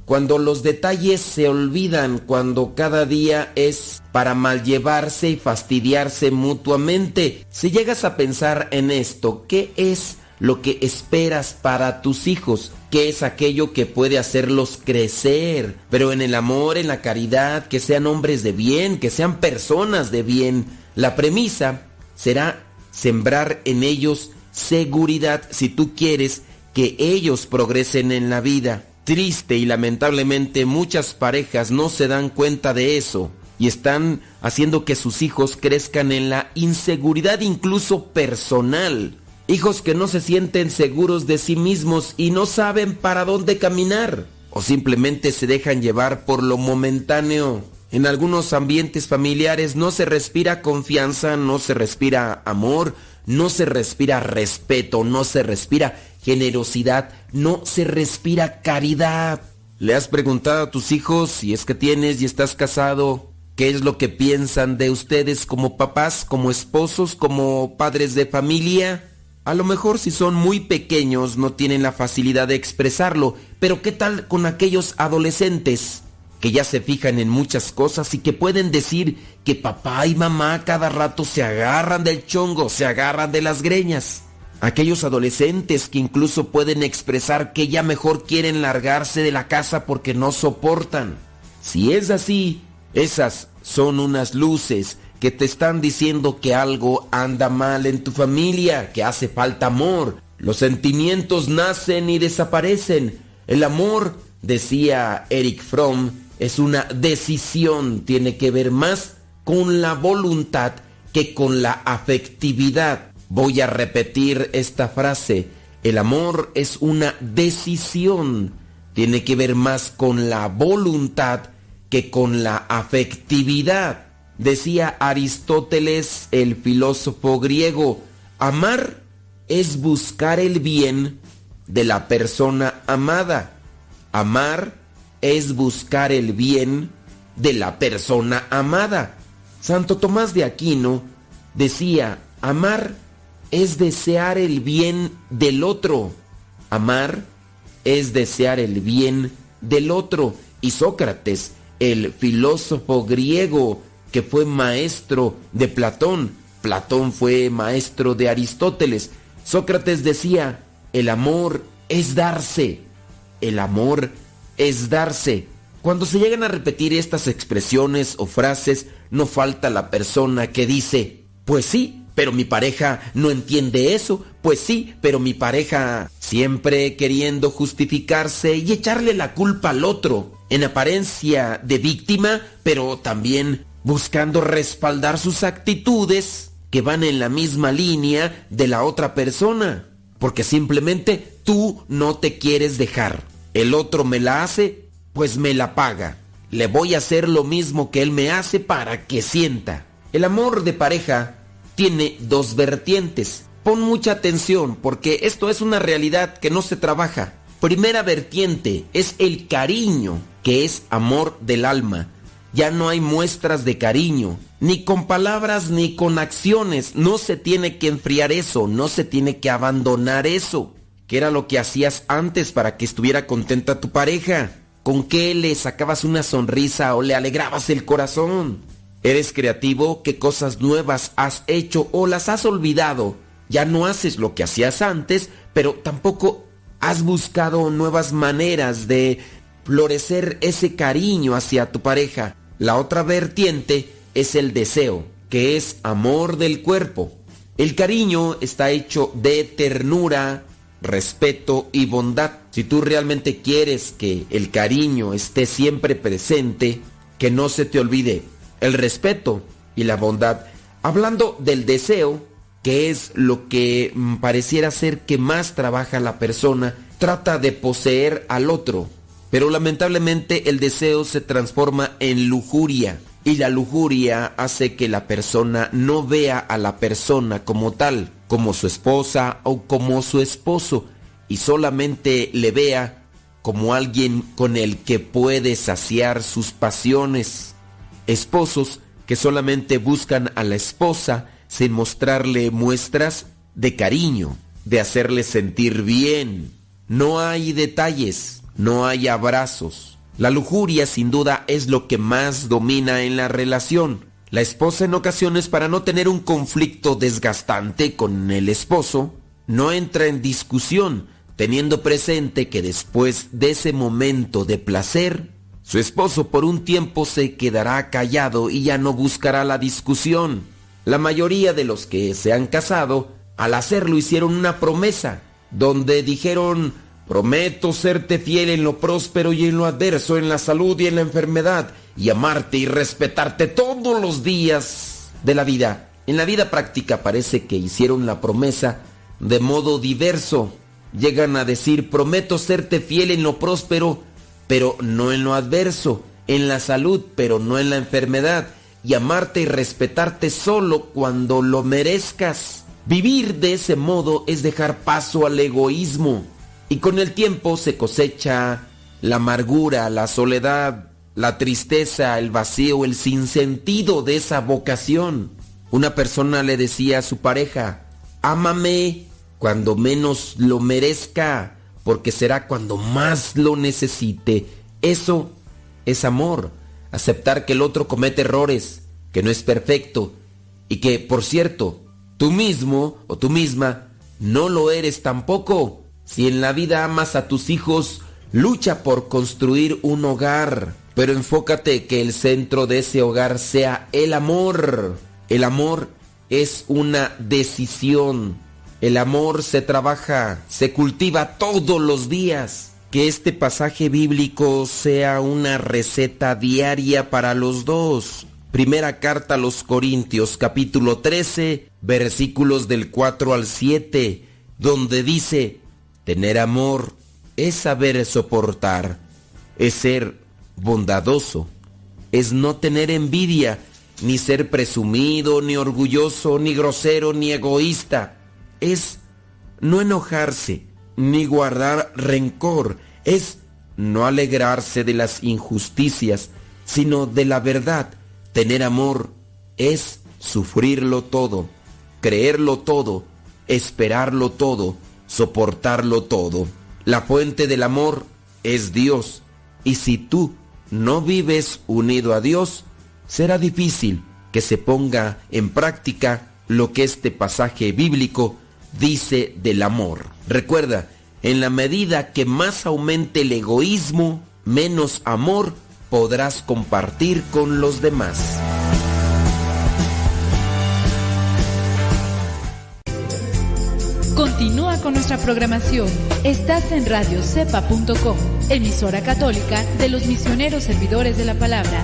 cuando los detalles se olvidan, cuando cada día es para malllevarse y fastidiarse mutuamente. Si llegas a pensar en esto, ¿qué es lo que esperas para tus hijos? ¿Qué es aquello que puede hacerlos crecer? Pero en el amor, en la caridad, que sean hombres de bien, que sean personas de bien. La premisa será sembrar en ellos seguridad si tú quieres que ellos progresen en la vida. Triste y lamentablemente muchas parejas no se dan cuenta de eso y están haciendo que sus hijos crezcan en la inseguridad incluso personal. Hijos que no se sienten seguros de sí mismos y no saben para dónde caminar o simplemente se dejan llevar por lo momentáneo. En algunos ambientes familiares no se respira confianza, no se respira amor, no se respira respeto, no se respira generosidad, no se respira caridad. ¿Le has preguntado a tus hijos si es que tienes y estás casado? ¿Qué es lo que piensan de ustedes como papás, como esposos, como padres de familia? A lo mejor si son muy pequeños no tienen la facilidad de expresarlo, pero ¿qué tal con aquellos adolescentes que ya se fijan en muchas cosas y que pueden decir que papá y mamá cada rato se agarran del chongo, se agarran de las greñas? Aquellos adolescentes que incluso pueden expresar que ya mejor quieren largarse de la casa porque no soportan. Si es así, esas son unas luces que te están diciendo que algo anda mal en tu familia, que hace falta amor. Los sentimientos nacen y desaparecen. El amor, decía Eric Fromm, es una decisión, tiene que ver más con la voluntad que con la afectividad. Voy a repetir esta frase. El amor es una decisión. Tiene que ver más con la voluntad que con la afectividad. Decía Aristóteles, el filósofo griego, amar es buscar el bien de la persona amada. Amar es buscar el bien de la persona amada. Santo Tomás de Aquino decía, amar es desear el bien del otro. Amar es desear el bien del otro. Y Sócrates, el filósofo griego que fue maestro de Platón, Platón fue maestro de Aristóteles. Sócrates decía, el amor es darse. El amor es darse. Cuando se llegan a repetir estas expresiones o frases, no falta la persona que dice, pues sí, pero mi pareja no entiende eso, pues sí, pero mi pareja siempre queriendo justificarse y echarle la culpa al otro, en apariencia de víctima, pero también buscando respaldar sus actitudes que van en la misma línea de la otra persona, porque simplemente tú no te quieres dejar. El otro me la hace, pues me la paga. Le voy a hacer lo mismo que él me hace para que sienta. El amor de pareja tiene dos vertientes. Pon mucha atención porque esto es una realidad que no se trabaja. Primera vertiente es el cariño, que es amor del alma. Ya no hay muestras de cariño, ni con palabras ni con acciones. No se tiene que enfriar eso, no se tiene que abandonar eso. ¿Qué era lo que hacías antes para que estuviera contenta tu pareja? ¿Con qué le sacabas una sonrisa o le alegrabas el corazón? ¿Eres creativo? ¿Qué cosas nuevas has hecho o las has olvidado? Ya no haces lo que hacías antes, pero tampoco has buscado nuevas maneras de florecer ese cariño hacia tu pareja. La otra vertiente es el deseo, que es amor del cuerpo. El cariño está hecho de ternura, respeto y bondad. Si tú realmente quieres que el cariño esté siempre presente, que no se te olvide el respeto y la bondad. Hablando del deseo, que es lo que mm, pareciera ser que más trabaja la persona, trata de poseer al otro. Pero lamentablemente el deseo se transforma en lujuria. Y la lujuria hace que la persona no vea a la persona como tal, como su esposa o como su esposo, y solamente le vea como alguien con el que puede saciar sus pasiones. Esposos que solamente buscan a la esposa sin mostrarle muestras de cariño, de hacerle sentir bien. No hay detalles, no hay abrazos. La lujuria sin duda es lo que más domina en la relación. La esposa en ocasiones para no tener un conflicto desgastante con el esposo, no entra en discusión, teniendo presente que después de ese momento de placer, su esposo por un tiempo se quedará callado y ya no buscará la discusión. La mayoría de los que se han casado, al hacerlo hicieron una promesa, donde dijeron, prometo serte fiel en lo próspero y en lo adverso, en la salud y en la enfermedad, y amarte y respetarte todos los días de la vida. En la vida práctica parece que hicieron la promesa de modo diverso. Llegan a decir, prometo serte fiel en lo próspero, pero no en lo adverso, en la salud, pero no en la enfermedad, y amarte y respetarte solo cuando lo merezcas. Vivir de ese modo es dejar paso al egoísmo, y con el tiempo se cosecha la amargura, la soledad, la tristeza, el vacío, el sinsentido de esa vocación. Una persona le decía a su pareja, ámame cuando menos lo merezca, porque será cuando más lo necesite. Eso es amor, aceptar que el otro comete errores, que no es perfecto y que, por cierto, tú mismo o tú misma no lo eres tampoco. Si en la vida amas a tus hijos, lucha por construir un hogar, pero enfócate que el centro de ese hogar sea el amor. El amor es una decisión. El amor se trabaja, se cultiva todos los días. Que este pasaje bíblico sea una receta diaria para los dos. Primera carta a los Corintios capítulo 13 versículos del 4 al 7, donde dice, tener amor es saber soportar, es ser bondadoso, es no tener envidia, ni ser presumido, ni orgulloso, ni grosero, ni egoísta es no enojarse ni guardar rencor, es no alegrarse de las injusticias, sino de la verdad. Tener amor es sufrirlo todo, creerlo todo, esperarlo todo, soportarlo todo. La fuente del amor es Dios, y si tú no vives unido a Dios, será difícil que se ponga en práctica lo que este pasaje bíblico dice del amor. Recuerda, en la medida que más aumente el egoísmo, menos amor podrás compartir con los demás. Continúa con nuestra programación. Estás en radiocepa.com, emisora católica de los misioneros servidores de la palabra.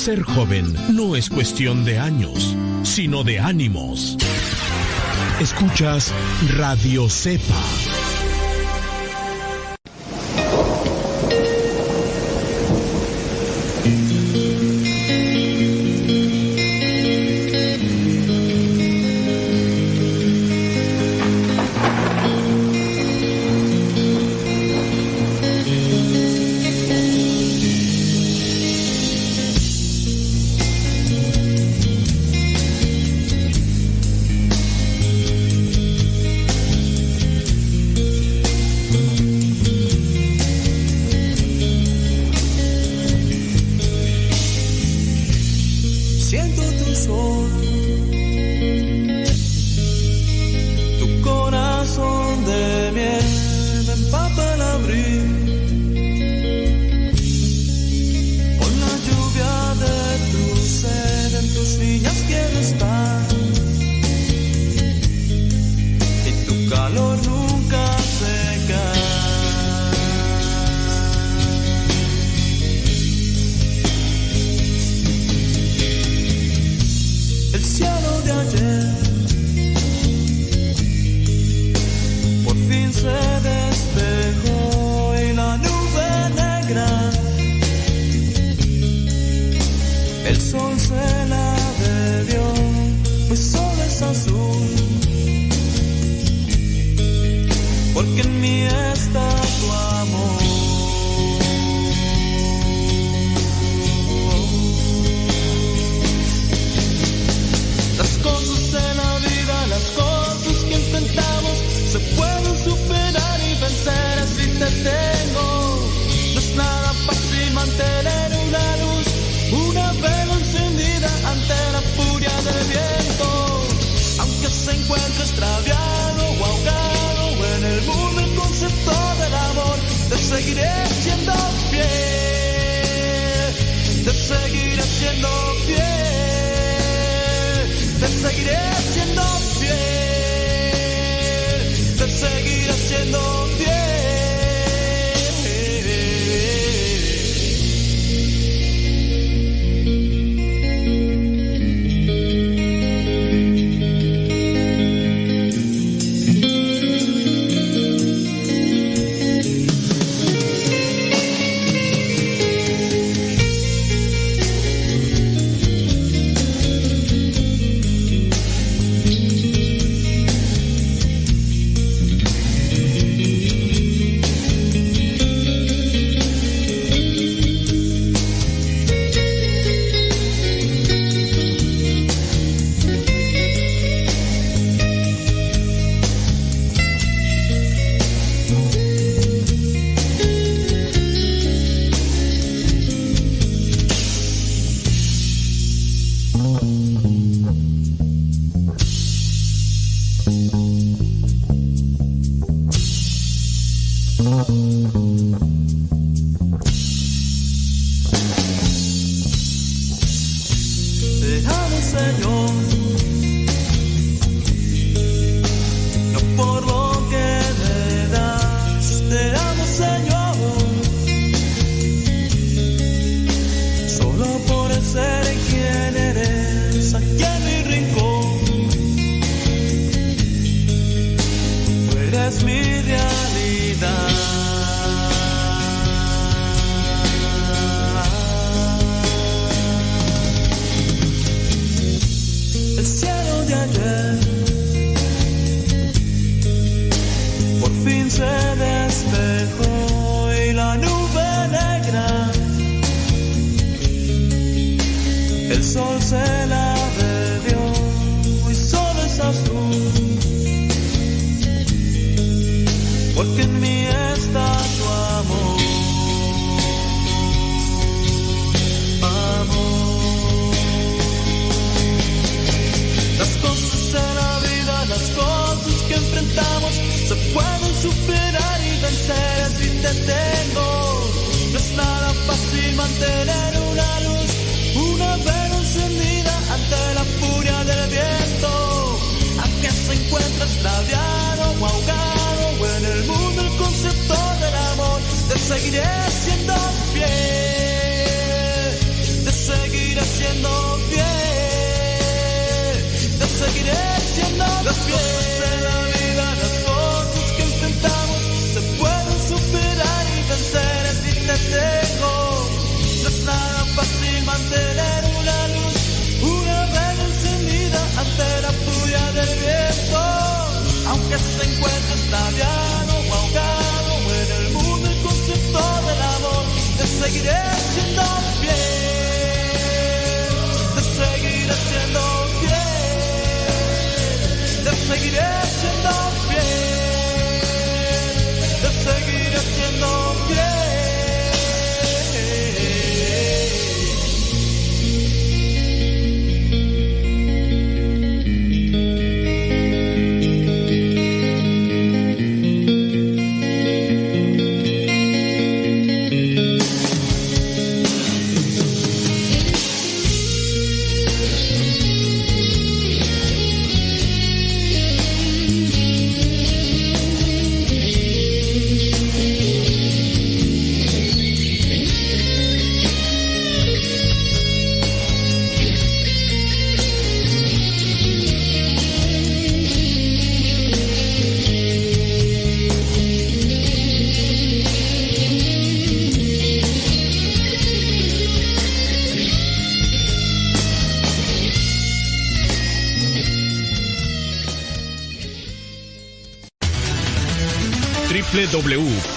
Ser joven no es cuestión de años, sino de ánimos. Escuchas Radio Cepa.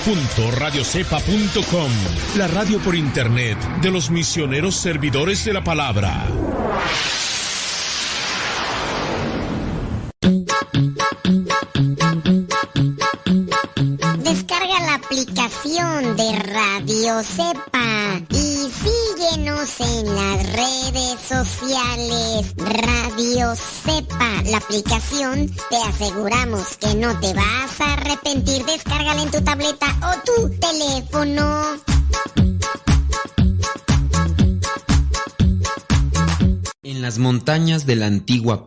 www.radiocepa.com, la radio por internet de los misioneros servidores de la palabra. Descarga la aplicación de Radio Cepa y síguenos en las redes sociales. Radio Cepa, la aplicación, te aseguramos que no te vas a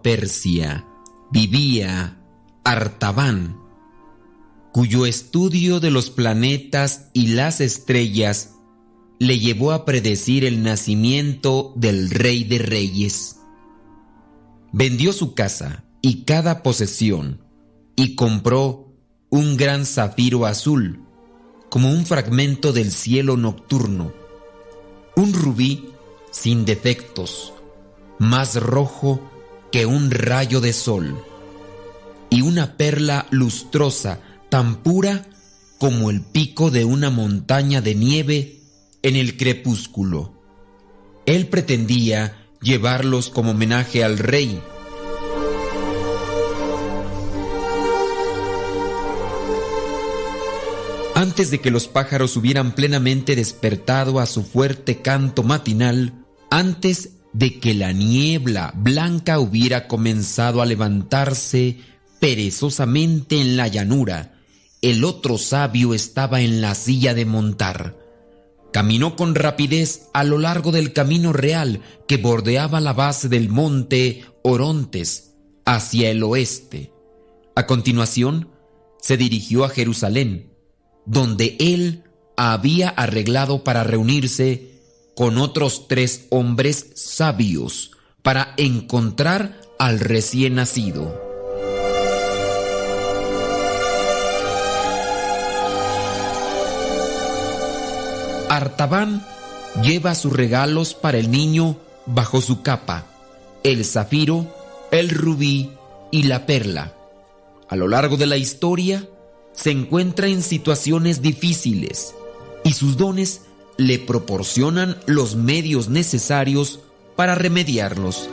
Persia vivía Artaban, cuyo estudio de los planetas y las estrellas le llevó a predecir el nacimiento del Rey de Reyes. Vendió su casa y cada posesión y compró un gran zafiro azul, como un fragmento del cielo nocturno, un rubí sin defectos, más rojo que un rayo de sol, y una perla lustrosa tan pura como el pico de una montaña de nieve en el crepúsculo. Él pretendía llevarlos como homenaje al rey. Antes de que los pájaros hubieran plenamente despertado a su fuerte canto matinal, antes de que la niebla blanca hubiera comenzado a levantarse perezosamente en la llanura, el otro sabio estaba en la silla de montar. Caminó con rapidez a lo largo del camino real que bordeaba la base del monte Orontes hacia el oeste. A continuación, se dirigió a Jerusalén, donde él había arreglado para reunirse con otros tres hombres sabios para encontrar al recién nacido. Artaban lleva sus regalos para el niño bajo su capa, el zafiro, el rubí y la perla. A lo largo de la historia, se encuentra en situaciones difíciles y sus dones le proporcionan los medios necesarios para remediarlos.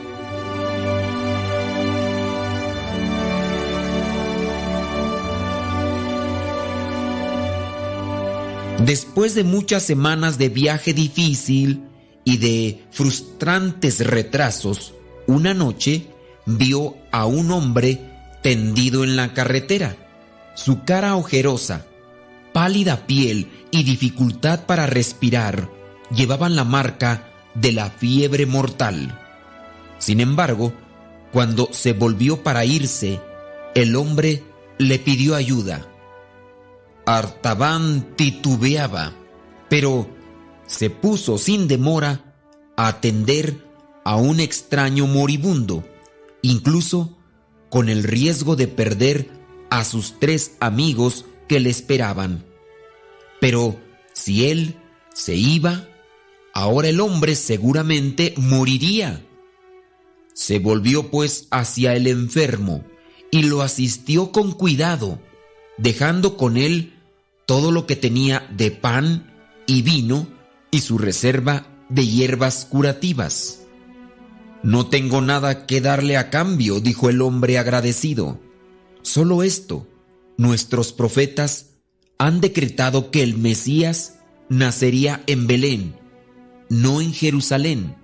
Después de muchas semanas de viaje difícil y de frustrantes retrasos, una noche vio a un hombre tendido en la carretera. Su cara ojerosa, pálida piel y dificultad para respirar llevaban la marca de la fiebre mortal. Sin embargo, cuando se volvió para irse, el hombre le pidió ayuda. Artaban titubeaba, pero se puso sin demora a atender a un extraño moribundo, incluso con el riesgo de perder a sus tres amigos que le esperaban. Pero si él se iba, ahora el hombre seguramente moriría. Se volvió pues hacia el enfermo y lo asistió con cuidado, dejando con él todo lo que tenía de pan y vino y su reserva de hierbas curativas. No tengo nada que darle a cambio, dijo el hombre agradecido. Solo esto, nuestros profetas han decretado que el Mesías nacería en Belén, no en Jerusalén.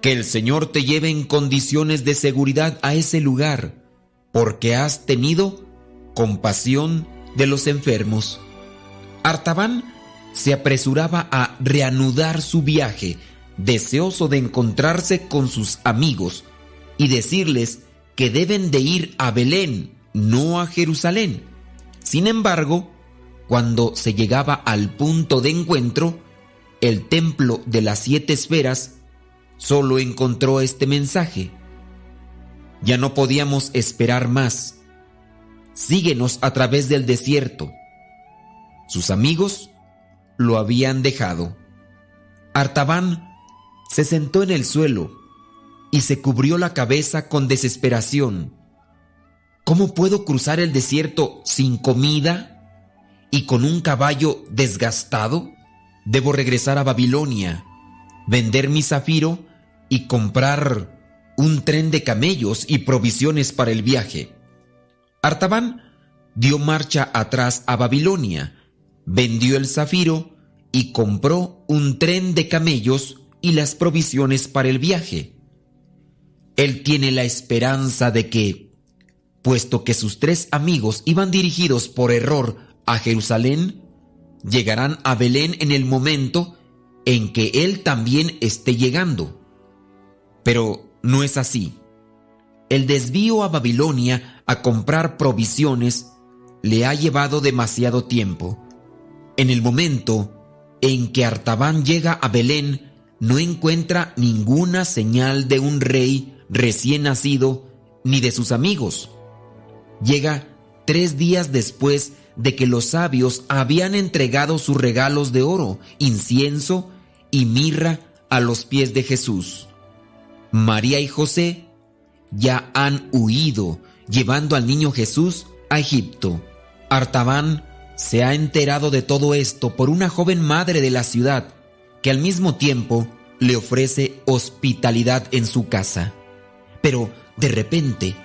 Que el Señor te lleve en condiciones de seguridad a ese lugar, porque has tenido compasión de los enfermos. Artaban se apresuraba a reanudar su viaje, deseoso de encontrarse con sus amigos y decirles que deben de ir a Belén, no a Jerusalén. Sin embargo, cuando se llegaba al punto de encuentro, el templo de las siete esferas solo encontró este mensaje. Ya no podíamos esperar más. Síguenos a través del desierto. Sus amigos lo habían dejado. Artaban se sentó en el suelo y se cubrió la cabeza con desesperación. ¿Cómo puedo cruzar el desierto sin comida y con un caballo desgastado? Debo regresar a Babilonia, vender mi zafiro y comprar un tren de camellos y provisiones para el viaje. Artaban dio marcha atrás a Babilonia, vendió el zafiro y compró un tren de camellos y las provisiones para el viaje. Él tiene la esperanza de que, puesto que sus tres amigos iban dirigidos por error a Jerusalén, llegarán a Belén en el momento en que él también esté llegando. Pero no es así. El desvío a Babilonia a comprar provisiones le ha llevado demasiado tiempo. En el momento en que Artaban llega a Belén, no encuentra ninguna señal de un rey recién nacido ni de sus amigos. Llega tres días después de que los sabios habían entregado sus regalos de oro, incienso y mirra a los pies de Jesús. María y José ya han huido, llevando al niño Jesús a Egipto. Artaban se ha enterado de todo esto por una joven madre de la ciudad, que al mismo tiempo le ofrece hospitalidad en su casa. Pero, de repente,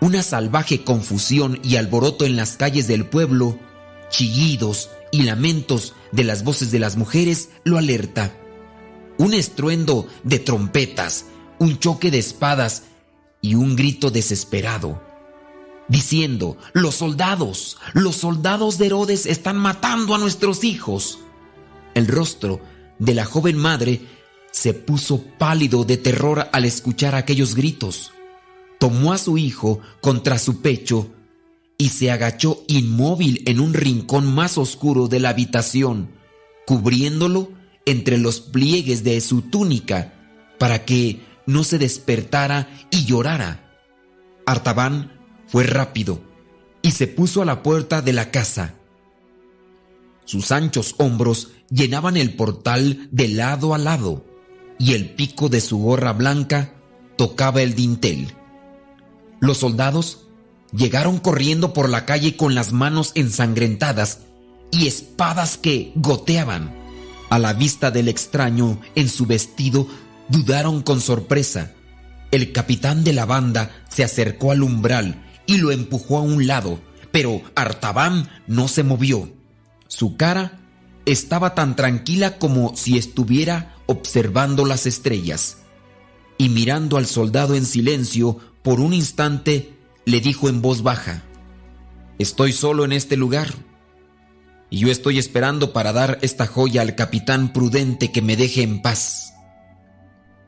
una salvaje confusión y alboroto en las calles del pueblo, chillidos y lamentos de las voces de las mujeres lo alerta. Un estruendo de trompetas, un choque de espadas y un grito desesperado, diciendo, los soldados, los soldados de Herodes están matando a nuestros hijos. El rostro de la joven madre se puso pálido de terror al escuchar aquellos gritos. Tomó a su hijo contra su pecho y se agachó inmóvil en un rincón más oscuro de la habitación, cubriéndolo entre los pliegues de su túnica para que no se despertara y llorara. Artaban fue rápido y se puso a la puerta de la casa. Sus anchos hombros llenaban el portal de lado a lado y el pico de su gorra blanca tocaba el dintel. Los soldados llegaron corriendo por la calle con las manos ensangrentadas y espadas que goteaban. A la vista del extraño en su vestido, dudaron con sorpresa. El capitán de la banda se acercó al umbral y lo empujó a un lado, pero Artaban no se movió. Su cara estaba tan tranquila como si estuviera observando las estrellas. Y mirando al soldado en silencio, por un instante le dijo en voz baja, Estoy solo en este lugar, y yo estoy esperando para dar esta joya al capitán prudente que me deje en paz.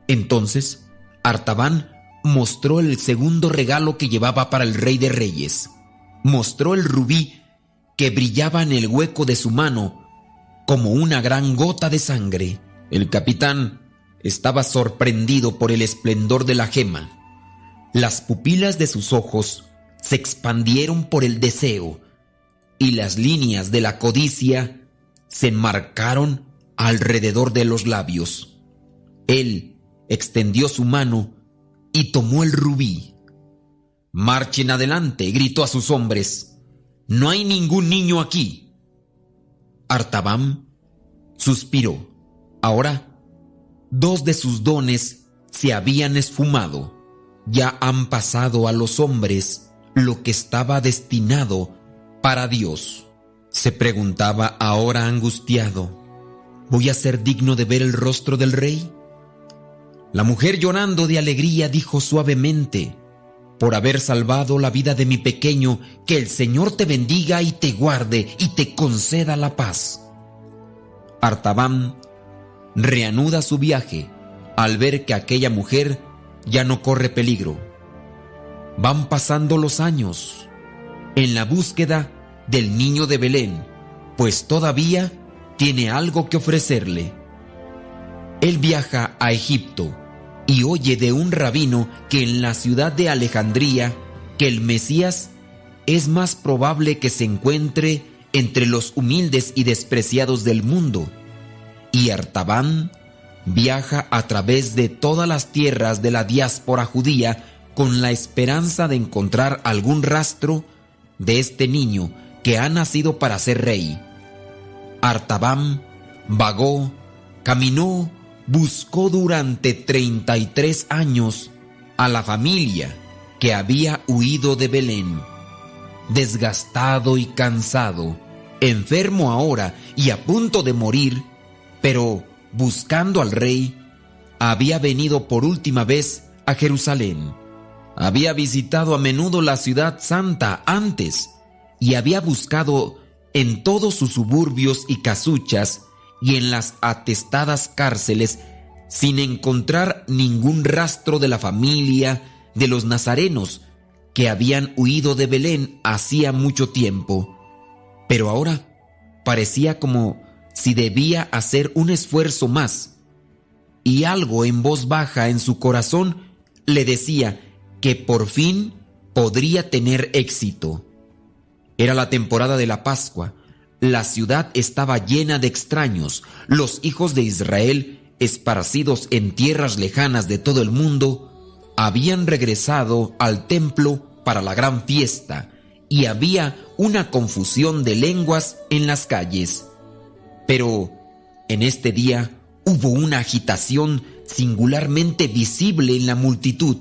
Entonces, Artaban mostró el segundo regalo que llevaba para el rey de reyes. Mostró el rubí que brillaba en el hueco de su mano como una gran gota de sangre. El capitán estaba sorprendido por el esplendor de la gema. Las pupilas de sus ojos se expandieron por el deseo y las líneas de la codicia se enmarcaron alrededor de los labios. Él extendió su mano y tomó el rubí. Marchen adelante, gritó a sus hombres. No hay ningún niño aquí. Artabam suspiró. Ahora, dos de sus dones se habían esfumado. Ya han pasado a los hombres lo que estaba destinado para Dios. Se preguntaba ahora angustiado, ¿voy a ser digno de ver el rostro del rey? La mujer llorando de alegría dijo suavemente, por haber salvado la vida de mi pequeño, que el Señor te bendiga y te guarde y te conceda la paz. Artaban reanuda su viaje al ver que aquella mujer ya no corre peligro. Van pasando los años en la búsqueda del niño de Belén, pues todavía tiene algo que ofrecerle. Él viaja a Egipto y oye de un rabino que en la ciudad de Alejandría que el Mesías es más probable que se encuentre entre los humildes y despreciados del mundo. Y Artaban viaja a través de todas las tierras de la diáspora judía con la esperanza de encontrar algún rastro de este niño que ha nacido para ser rey. Artabam vagó, caminó, buscó durante 33 años a la familia que había huido de Belén. Desgastado y cansado, enfermo ahora y a punto de morir, pero buscando al rey, había venido por última vez a Jerusalén. Había visitado a menudo la ciudad santa antes y había buscado en todos sus suburbios y casuchas y en las atestadas cárceles sin encontrar ningún rastro de la familia de los nazarenos que habían huido de Belén hacía mucho tiempo. Pero ahora parecía como si debía hacer un esfuerzo más. Y algo en voz baja en su corazón le decía que por fin podría tener éxito. Era la temporada de la Pascua. La ciudad estaba llena de extraños. Los hijos de Israel, esparcidos en tierras lejanas de todo el mundo, habían regresado al templo para la gran fiesta y había una confusión de lenguas en las calles. Pero en este día hubo una agitación singularmente visible en la multitud.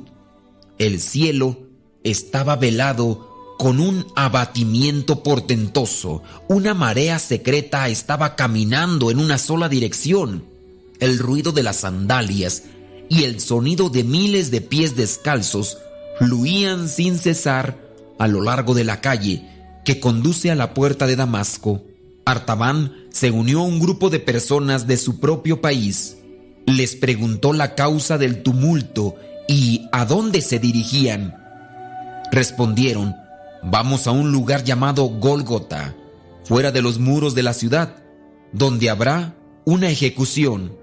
El cielo estaba velado con un abatimiento portentoso. Una marea secreta estaba caminando en una sola dirección. El ruido de las sandalias y el sonido de miles de pies descalzos fluían sin cesar a lo largo de la calle que conduce a la puerta de Damasco. Artaban se unió un grupo de personas de su propio país. Les preguntó la causa del tumulto y a dónde se dirigían. Respondieron, Vamos a un lugar llamado Gólgota, fuera de los muros de la ciudad, donde habrá una ejecución.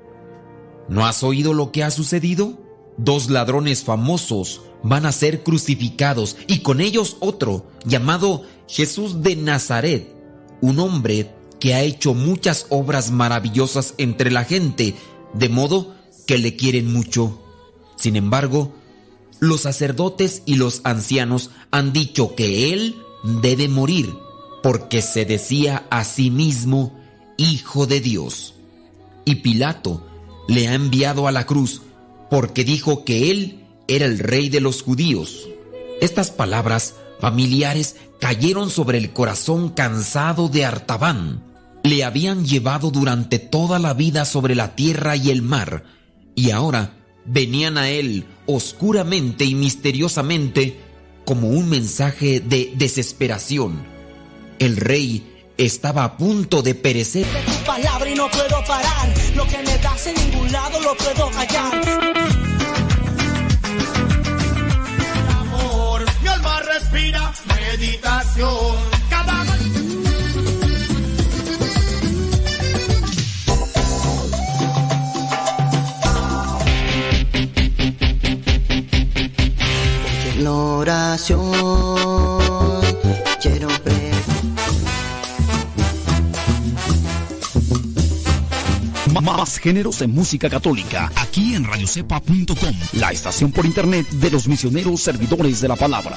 ¿No has oído lo que ha sucedido? Dos ladrones famosos van a ser crucificados y con ellos otro llamado Jesús de Nazaret, un hombre que ha hecho muchas obras maravillosas entre la gente, de modo que le quieren mucho. Sin embargo, los sacerdotes y los ancianos han dicho que él debe morir porque se decía a sí mismo Hijo de Dios. Y Pilato le ha enviado a la cruz porque dijo que él era el rey de los judíos. Estas palabras familiares cayeron sobre el corazón cansado de Artaban. Le habían llevado durante toda la vida sobre la tierra y el mar, y ahora venían a él oscuramente y misteriosamente como un mensaje de desesperación. El rey estaba a punto de perecer. tu palabra y no puedo parar. Lo que me das en ningún lado lo puedo hallar. amor. Mi alma respira meditación. En oración quiero Más géneros en música católica, aquí en radiocepa.com, la estación por internet de los misioneros servidores de la palabra.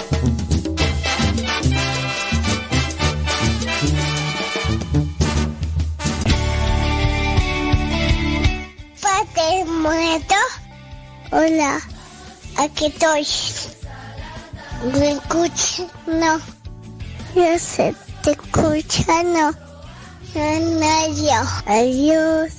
Padre muerto. Hola, aquí estoy. ¿Me escuchas? No. Yo sé, te escucha, no. Yo. Adiós.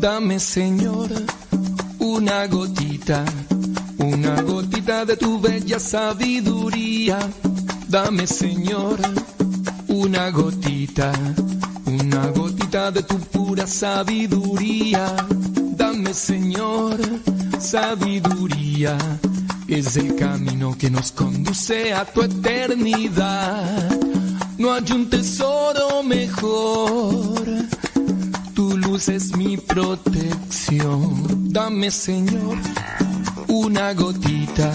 Dame, Señor, una gotita, una gotita de tu bella sabiduría. Dame, Señor, una gotita, una gotita de tu pura sabiduría. Dame, Señor, sabiduría. Es el camino que nos conduce a tu eternidad. No hay un tesoro mejor. Tu luz es mi protección. Dame, Señor, una gotita,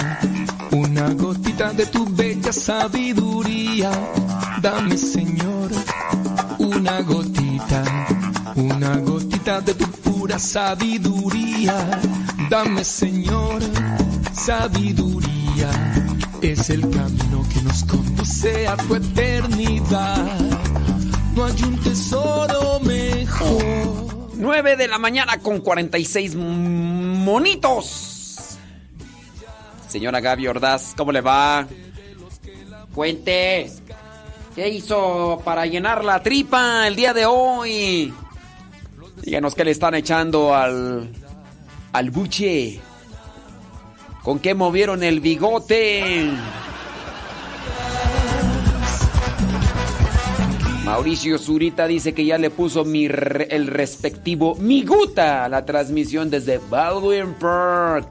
una gotita de tu bella sabiduría. Dame, Señor, una gotita, una gotita de tu pura sabiduría. Dame, Señor, sabiduría. Es el camino que nos conduce a tu eternidad. No hay un tesoro mejor. 9 de la mañana con 46 monitos. Señora Gaby Ordaz, ¿cómo le va? Cuente. ¿Qué hizo para llenar la tripa el día de hoy? Díganos qué le están echando al. al buche. ¿Con qué movieron el bigote? Mauricio Zurita dice que ya le puso mi re- el respectivo miguta a la transmisión desde Baldwin Park.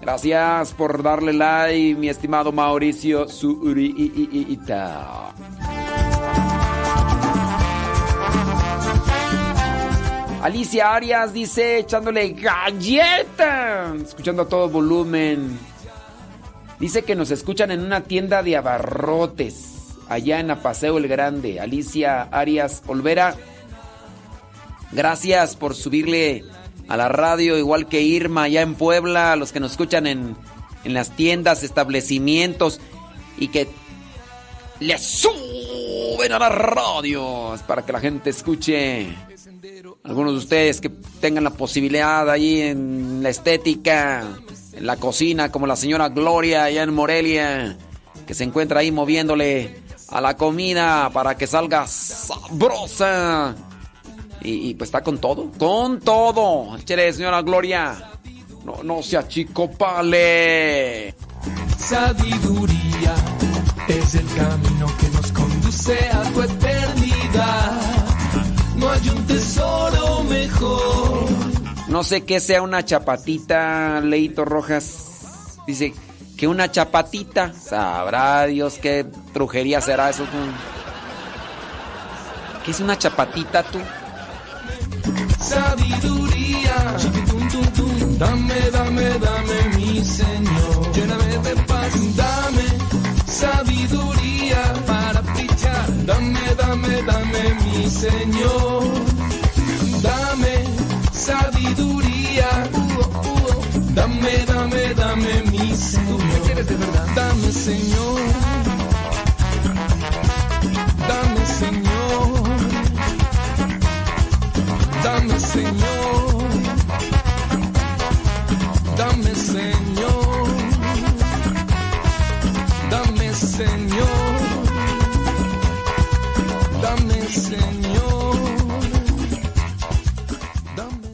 Gracias por darle like, mi estimado Mauricio Zurita. Alicia Arias dice echándole galleta, escuchando a todo volumen. Dice que nos escuchan en una tienda de abarrotes, allá en Apaseo el Grande. Alicia Arias Olvera, gracias por subirle a la radio, igual que Irma allá en Puebla, a los que nos escuchan en, en las tiendas, establecimientos y que le suben a la radio es para que la gente escuche. Algunos de ustedes que tengan la posibilidad ahí en la estética, en la cocina, como la señora Gloria allá en Morelia, que se encuentra ahí moviéndole a la comida para que salga sabrosa. Y, y, pues está con todo, con todo. Échale, señora Gloria. No, no sea chico, pale. Sabiduría es el camino que nos conduce a tu eternidad. No hay un tesoro mejor. No sé qué sea una chapatita, Leito Rojas. Dice que una chapatita. Sabrá Dios qué trujería será eso. ¿Qué es una chapatita tú? sabiduría. Tum, tum, tum. Dame, dame, dame, mi Señor. Lléname de paz, dame sabiduría para pichar. Dame, dame, dame, mi Señor. Dame sabiduría. Dame, dame, dame, mi Señor. Dame, Señor. Dame Señor, dame Señor, dame Señor, dame Señor, dame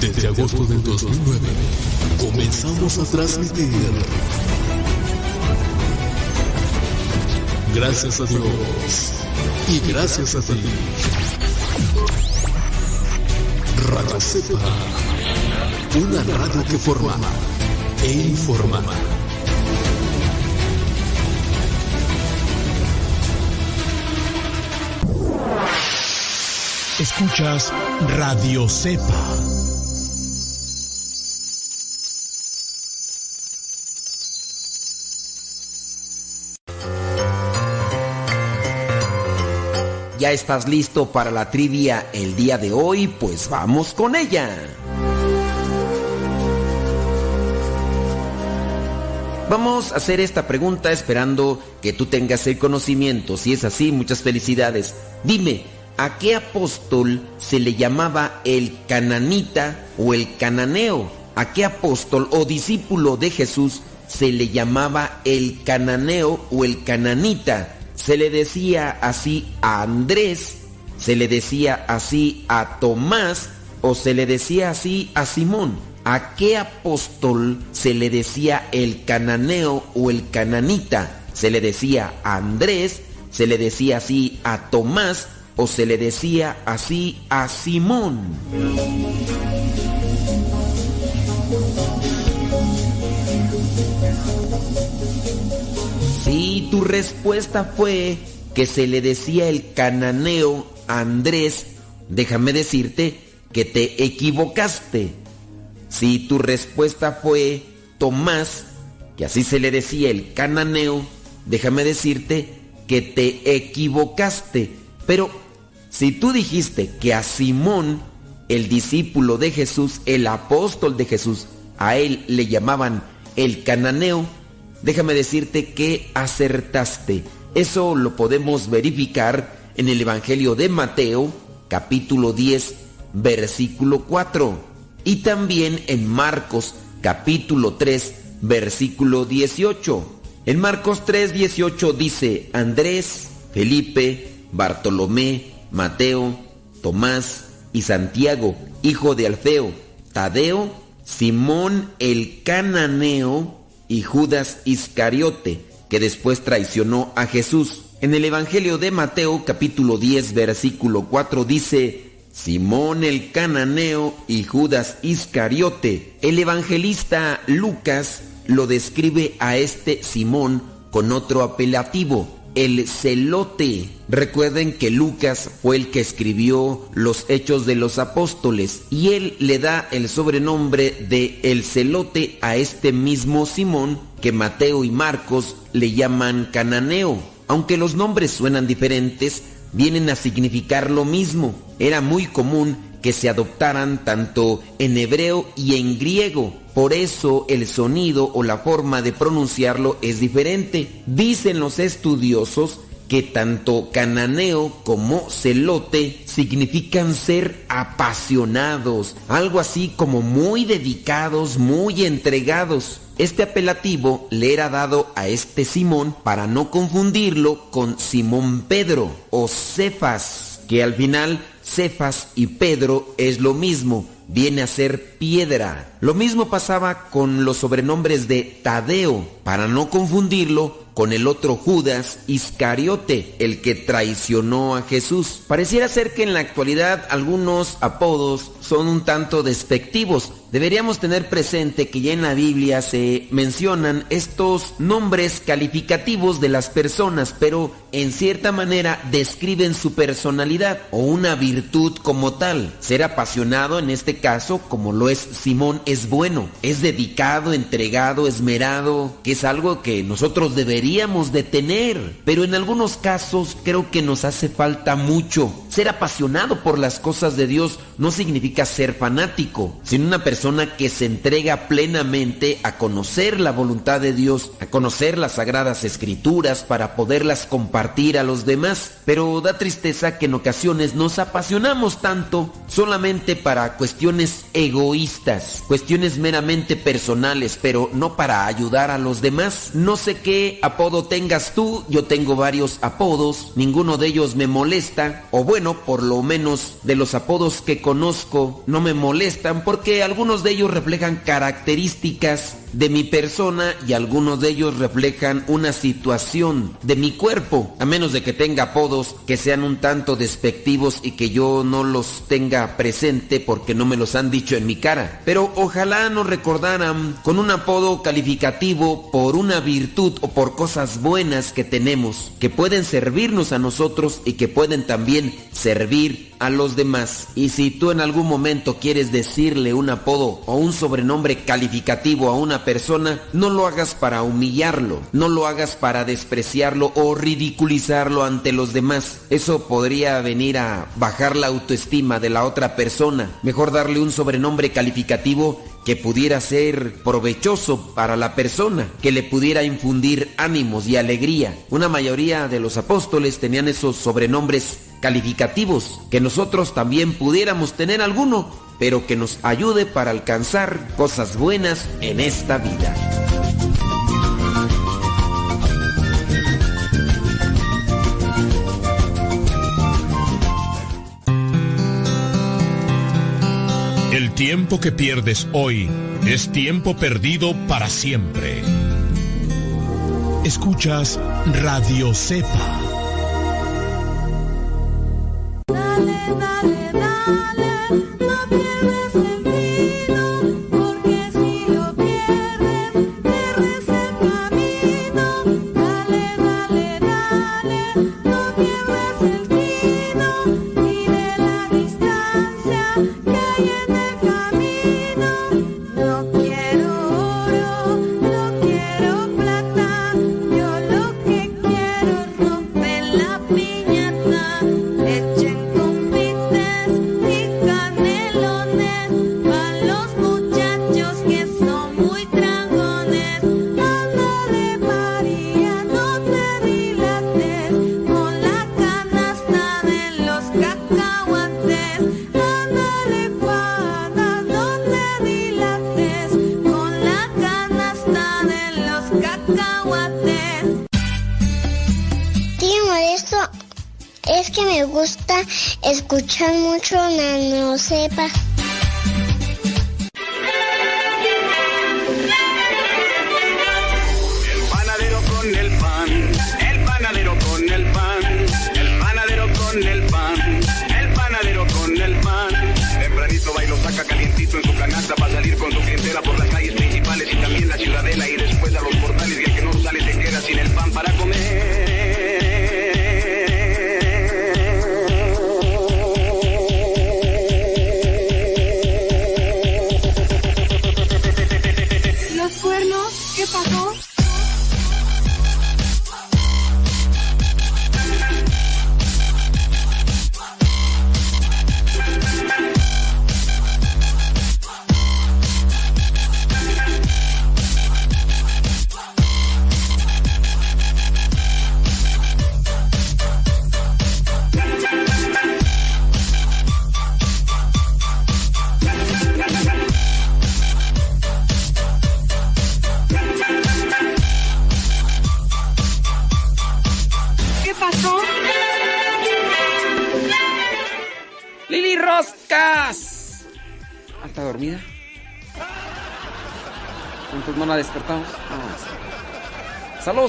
Desde agosto del 2009 comenzamos a transmitir. Gracias a Dios y gracias a ti. Radio Cepa, una radio que forma e informa. Escuchas Radio Cepa. ¿Ya estás listo para la trivia el día de hoy? Pues vamos con ella. Vamos a hacer esta pregunta esperando que tú tengas el conocimiento. Si es así, muchas felicidades. Dime, ¿a qué apóstol se le llamaba el cananita o el cananeo? ¿A qué apóstol o discípulo de Jesús se le llamaba el cananeo o el cananita? Se le decía así a Andrés, se le decía así a Tomás o se le decía así a Simón. ¿A qué apóstol se le decía el cananeo o el cananita? Se le decía a Andrés, se le decía así a Tomás o se le decía así a Simón. Si tu respuesta fue que se le decía el cananeo Andrés, déjame decirte que te equivocaste. Si tu respuesta fue Tomás, que así se le decía el cananeo, déjame decirte que te equivocaste. Pero si tú dijiste que a Simón, el discípulo de Jesús, el apóstol de Jesús, a él le llamaban el cananeo, déjame decirte que acertaste. Eso lo podemos verificar en el Evangelio de Mateo, capítulo 10, versículo 4. Y también en Marcos, capítulo 3, versículo 18. En Marcos 3, 18 dice, Andrés, Felipe, Bartolomé, Mateo, Tomás y Santiago, hijo de Alfeo, Tadeo, Simón el cananeo y Judas Iscariote, que después traicionó a Jesús. En el Evangelio de Mateo capítulo 10 versículo 4 dice, Simón el cananeo y Judas Iscariote. El evangelista Lucas lo describe a este Simón con otro apelativo, el celote. Recuerden que Lucas fue el que escribió los hechos de los apóstoles y él le da el sobrenombre de el celote a este mismo Simón que Mateo y Marcos le llaman cananeo. Aunque los nombres suenan diferentes, vienen a significar lo mismo. Era muy común que se adoptaran tanto en hebreo y en griego. Por eso el sonido o la forma de pronunciarlo es diferente. Dicen los estudiosos que tanto cananeo como celote significan ser apasionados, algo así como muy dedicados, muy entregados. Este apelativo le era dado a este Simón para no confundirlo con Simón Pedro o Cefas, que al final Cefas y Pedro es lo mismo, viene a ser piedra. Lo mismo pasaba con los sobrenombres de Tadeo, para no confundirlo con el otro Judas Iscariote, el que traicionó a Jesús. Pareciera ser que en la actualidad algunos apodos son un tanto despectivos. Deberíamos tener presente que ya en la Biblia se mencionan estos nombres calificativos de las personas, pero en cierta manera describen su personalidad o una virtud como tal. Ser apasionado en este caso, como lo es Simón, es bueno, es dedicado, entregado, esmerado, que es algo que nosotros deberíamos de tener, pero en algunos casos creo que nos hace falta mucho. Ser apasionado por las cosas de Dios no significa ser fanático, sino una persona que se entrega plenamente a conocer la voluntad de Dios, a conocer las sagradas escrituras para poderlas compartir a los demás. Pero da tristeza que en ocasiones nos apasionamos tanto solamente para cuestiones egoístas, cuestiones meramente personales, pero no para ayudar a los demás. No sé qué apodo tengas tú, yo tengo varios apodos, ninguno de ellos me molesta, o bueno, por lo menos de los apodos que conozco no me molestan porque algunos de ellos reflejan características de mi persona y algunos de ellos reflejan una situación de mi cuerpo, a menos de que tenga apodos que sean un tanto despectivos y que yo no los tenga presente porque no me los han dicho en mi cara. Pero ojalá nos recordaran con un apodo calificativo por una virtud o por cosas buenas que tenemos, que pueden servirnos a nosotros y que pueden también servir a los demás. Y si tú en algún momento quieres decirle un apodo o un sobrenombre calificativo a una persona, no lo hagas para humillarlo, no lo hagas para despreciarlo o ridiculizarlo ante los demás. Eso podría venir a bajar la autoestima de la otra persona. Mejor darle un sobrenombre calificativo que pudiera ser provechoso para la persona, que le pudiera infundir ánimos y alegría. Una mayoría de los apóstoles tenían esos sobrenombres calificativos, que nosotros también pudiéramos tener alguno, pero que nos ayude para alcanzar cosas buenas en esta vida. El tiempo que pierdes hoy es tiempo perdido para siempre. Escuchas Radio Cepa.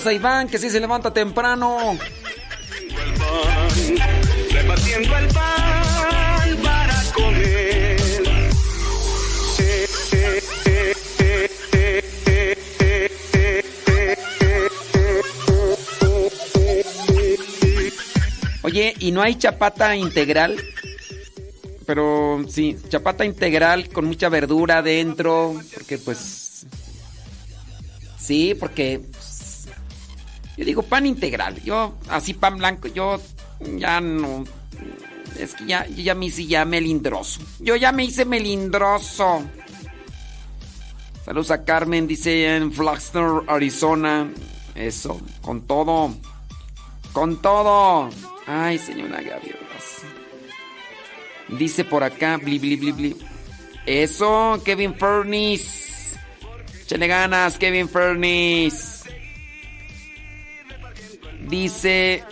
a Iván, que sí se levanta temprano. Repartiendo pan para comer. Oye, ¿y no hay chapata integral? Pero sí, chapata integral con mucha verdura dentro, porque pues... Sí, porque yo digo pan integral, yo así pan blanco, yo ya no... Es que ya, yo ya me hice ya melindroso. Yo ya me hice melindroso. Saludos a Carmen, dice en Flagster, Arizona. Eso, con todo. Con todo. Ay, señora Gaviolas. Dice por acá, bli, bli, bli, bli. Eso, Kevin Furnace. Chele ganas, Kevin Furnace. Dice.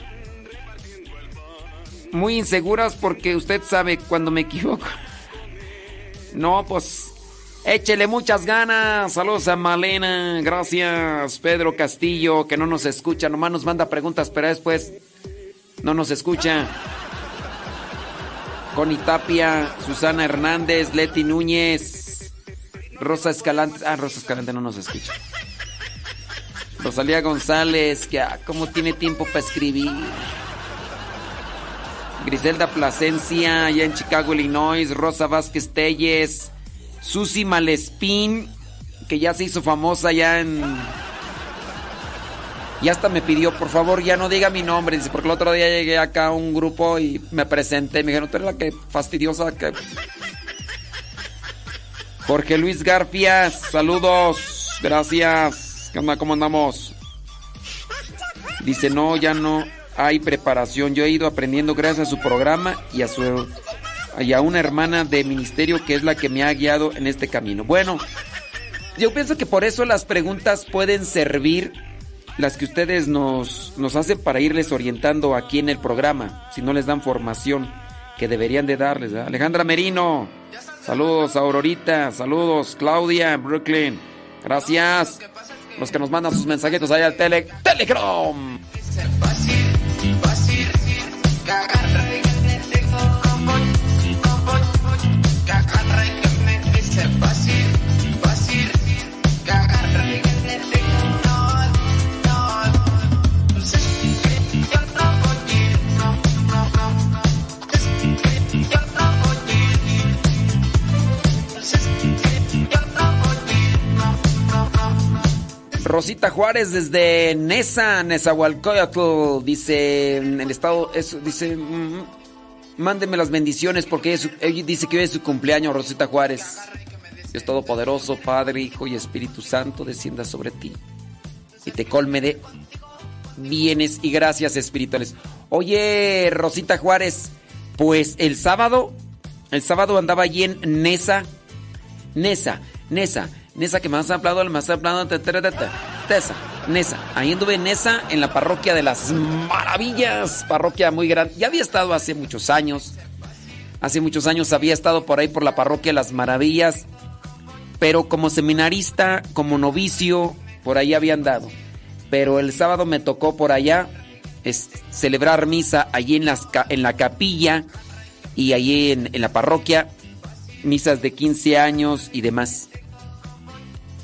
Muy inseguras porque usted sabe cuando me equivoco. No, pues. Échele muchas ganas. Saludos a Malena. Gracias, Pedro Castillo, que no nos escucha. Nomás nos manda preguntas, pero después no nos escucha. Connie Tapia, Susana Hernández, Leti Núñez, Rosa Escalante. Ah, Rosa Escalante no nos escucha. Rosalía González, que ah, cómo tiene tiempo para escribir. Griselda Plasencia, allá en Chicago, Illinois. Rosa Vázquez Telles. Susi Malespín, que ya se hizo famosa ya en... Y hasta me pidió, por favor, ya no diga mi nombre. Dice, porque el otro día llegué acá a un grupo y me presenté. Me dijeron, tú eres la que fastidiosa. Jorge Luis Garfias, saludos. Gracias. ¿Qué onda? ¿Cómo andamos? Dice, no, ya no hay preparación. Yo he ido aprendiendo gracias a su programa y a su y a una hermana de ministerio que es la que me ha guiado en este camino. Bueno, yo pienso que por eso las preguntas pueden servir, las que ustedes nos, nos hacen para irles orientando aquí en el programa, si no les dan formación que deberían de darles. Alejandra Merino, saludos Aurorita, saludos Claudia Brooklyn, gracias. Los que nos mandan sus mensajitos allá al tele, Telegram. Rosita Juárez desde Nesa, Nezahualcóyotl, dice el estado, eso, dice, mm, mándeme las bendiciones porque dice que hoy es su cumpleaños, Rosita Juárez. Dios Todopoderoso, Padre, Hijo y Espíritu Santo, descienda sobre ti y te colme de bienes y gracias espirituales. Oye, Rosita Juárez, pues el sábado, el sábado andaba allí en Nesa, Nesa, Nesa, Nesa que ta, ta, ta, ta, Tesa, Nesa. Ahí anduve Nesa, en la parroquia de las maravillas, parroquia muy grande. Ya había estado hace muchos años, hace muchos años había estado por ahí por la parroquia de las maravillas, pero como seminarista, como novicio, por ahí había andado. Pero el sábado me tocó por allá celebrar misa allí en, las, en la capilla y allí en, en la parroquia, misas de 15 años y demás.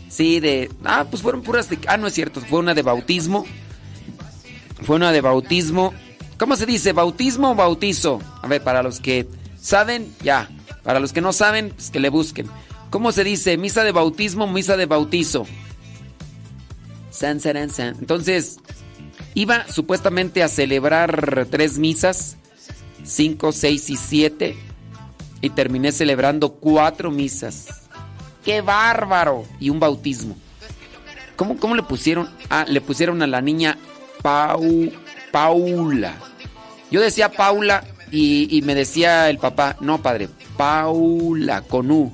Sí, de... Ah, pues fueron puras de... Ah, no es cierto, fue una de bautismo. Fue una de bautismo. ¿Cómo se dice? ¿Bautismo o bautizo? A ver, para los que saben, ya. Para los que no saben, pues que le busquen. ¿Cómo se dice? Misa de bautismo, misa de bautizo. San, saran, san. Entonces, iba supuestamente a celebrar tres misas, cinco, seis y siete, y terminé celebrando cuatro misas. ¡Qué bárbaro! Y un bautismo. ¿Cómo, cómo le pusieron? Ah, le pusieron a la niña Pau, Paula. Yo decía Paula y, me decía el papá, no padre, Paula con U.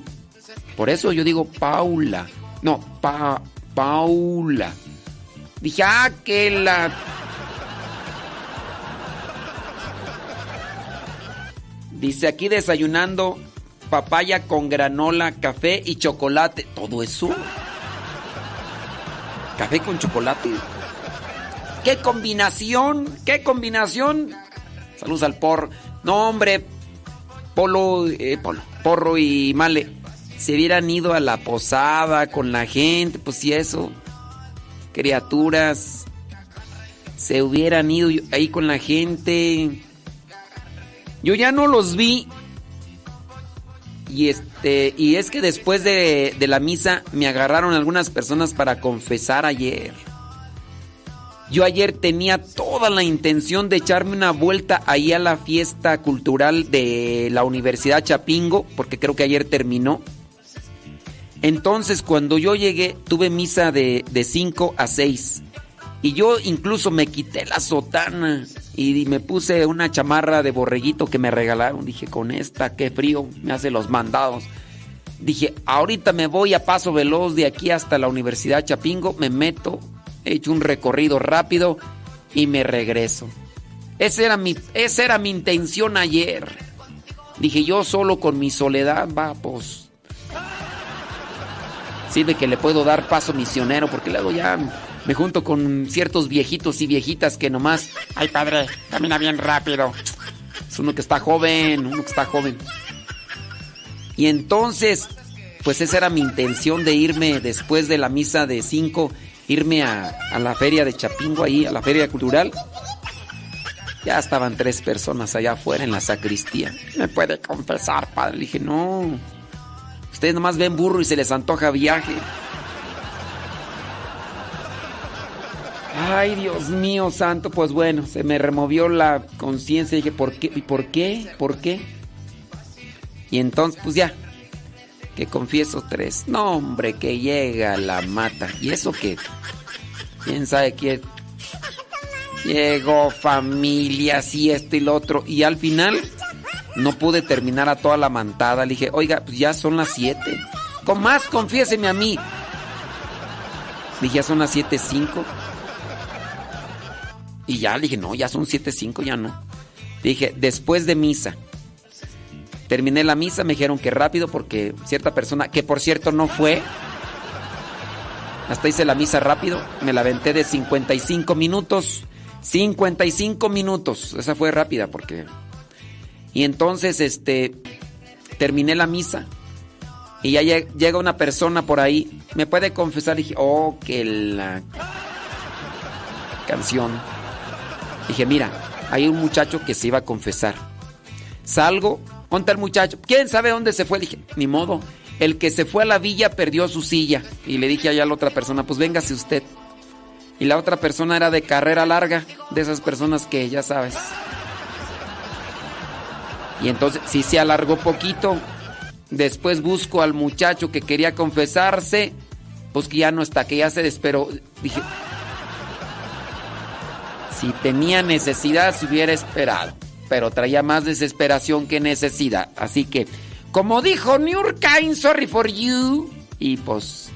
Por eso yo digo Paula. No, pa, Paula. Dije, ah, que la... Dice aquí desayunando papaya con granola, café y chocolate. Todo eso. Café con chocolate. ¡Qué combinación! ¡Qué combinación! Saludos al por. No, hombre. Polo, eh, Polo, Porro y Male. Se hubieran ido a la posada con la gente, pues si eso. Criaturas. Se hubieran ido ahí con la gente. Yo ya no los vi. Y este, y es que después de, de la misa me agarraron algunas personas para confesar ayer. Yo ayer tenía toda la intención de echarme una vuelta ahí a la fiesta cultural de la Universidad Chapingo, porque creo que ayer terminó. Entonces, cuando yo llegué, tuve misa de 5 a 6. Y yo incluso me quité la sotana y me puse una chamarra de borreguito que me regalaron. Dije, con esta, qué frío, me hace los mandados. Dije, ahorita me voy a paso veloz de aquí hasta la Universidad Chapingo, me meto, he hecho un recorrido rápido y me regreso. Esa era mi, esa era mi intención ayer. Dije, yo solo con mi soledad, va, pues. Sirve que le puedo dar paso misionero, porque luego ya me junto con ciertos viejitos y viejitas que nomás. Ay, padre, camina bien rápido. Es uno que está joven, uno que está joven. Y entonces, pues esa era mi intención de irme después de la misa de 5, irme a, a la feria de Chapingo, ahí, a la feria cultural. Ya estaban tres personas allá afuera en la sacristía. Me puede confesar, padre. Le dije, no. Ustedes nomás ven burro y se les antoja viaje. Ay, Dios mío santo, pues bueno, se me removió la conciencia y dije, ¿por qué? ¿Y por qué? ¿Por qué? Y entonces, pues ya, que confieso tres. No, hombre, que llega la mata. ¿Y eso qué? ¿Quién sabe quién? Llegó familias y esto y lo otro. Y al final no pude terminar a toda la mantada. Le dije, oiga, pues ya son las siete. Con más, confiéseme a mí. Dije, ya son las siete cinco. Y ya le dije, no, ya son siete cinco, ya no. Dije, después de misa. Terminé la misa, me dijeron que rápido porque cierta persona, que por cierto no fue, hasta hice la misa rápido, me la aventé de 55 minutos. 55 minutos, esa fue rápida porque... Y entonces, este, terminé la misa. Y ya lleg- llega una persona por ahí, me puede confesar, dije, oh, que la canción. Dije, mira, hay un muchacho que se iba a confesar. Salgo, ¿dónde el muchacho? ¿Quién sabe dónde se fue? Dije, ni modo. El que se fue a la villa perdió su silla. Y le dije allá a la otra persona, pues véngase usted. Y la otra persona era de carrera larga, de esas personas que ya sabes. Y entonces, sí se alargó poquito. Después busco al muchacho que quería confesarse, pues que ya no está, que ya se desesperó. Dije, si tenía necesidad, se hubiera esperado. Pero traía más desesperación que necesidad. Así que, como dijo Niurka, I'm sorry for you. Y pues,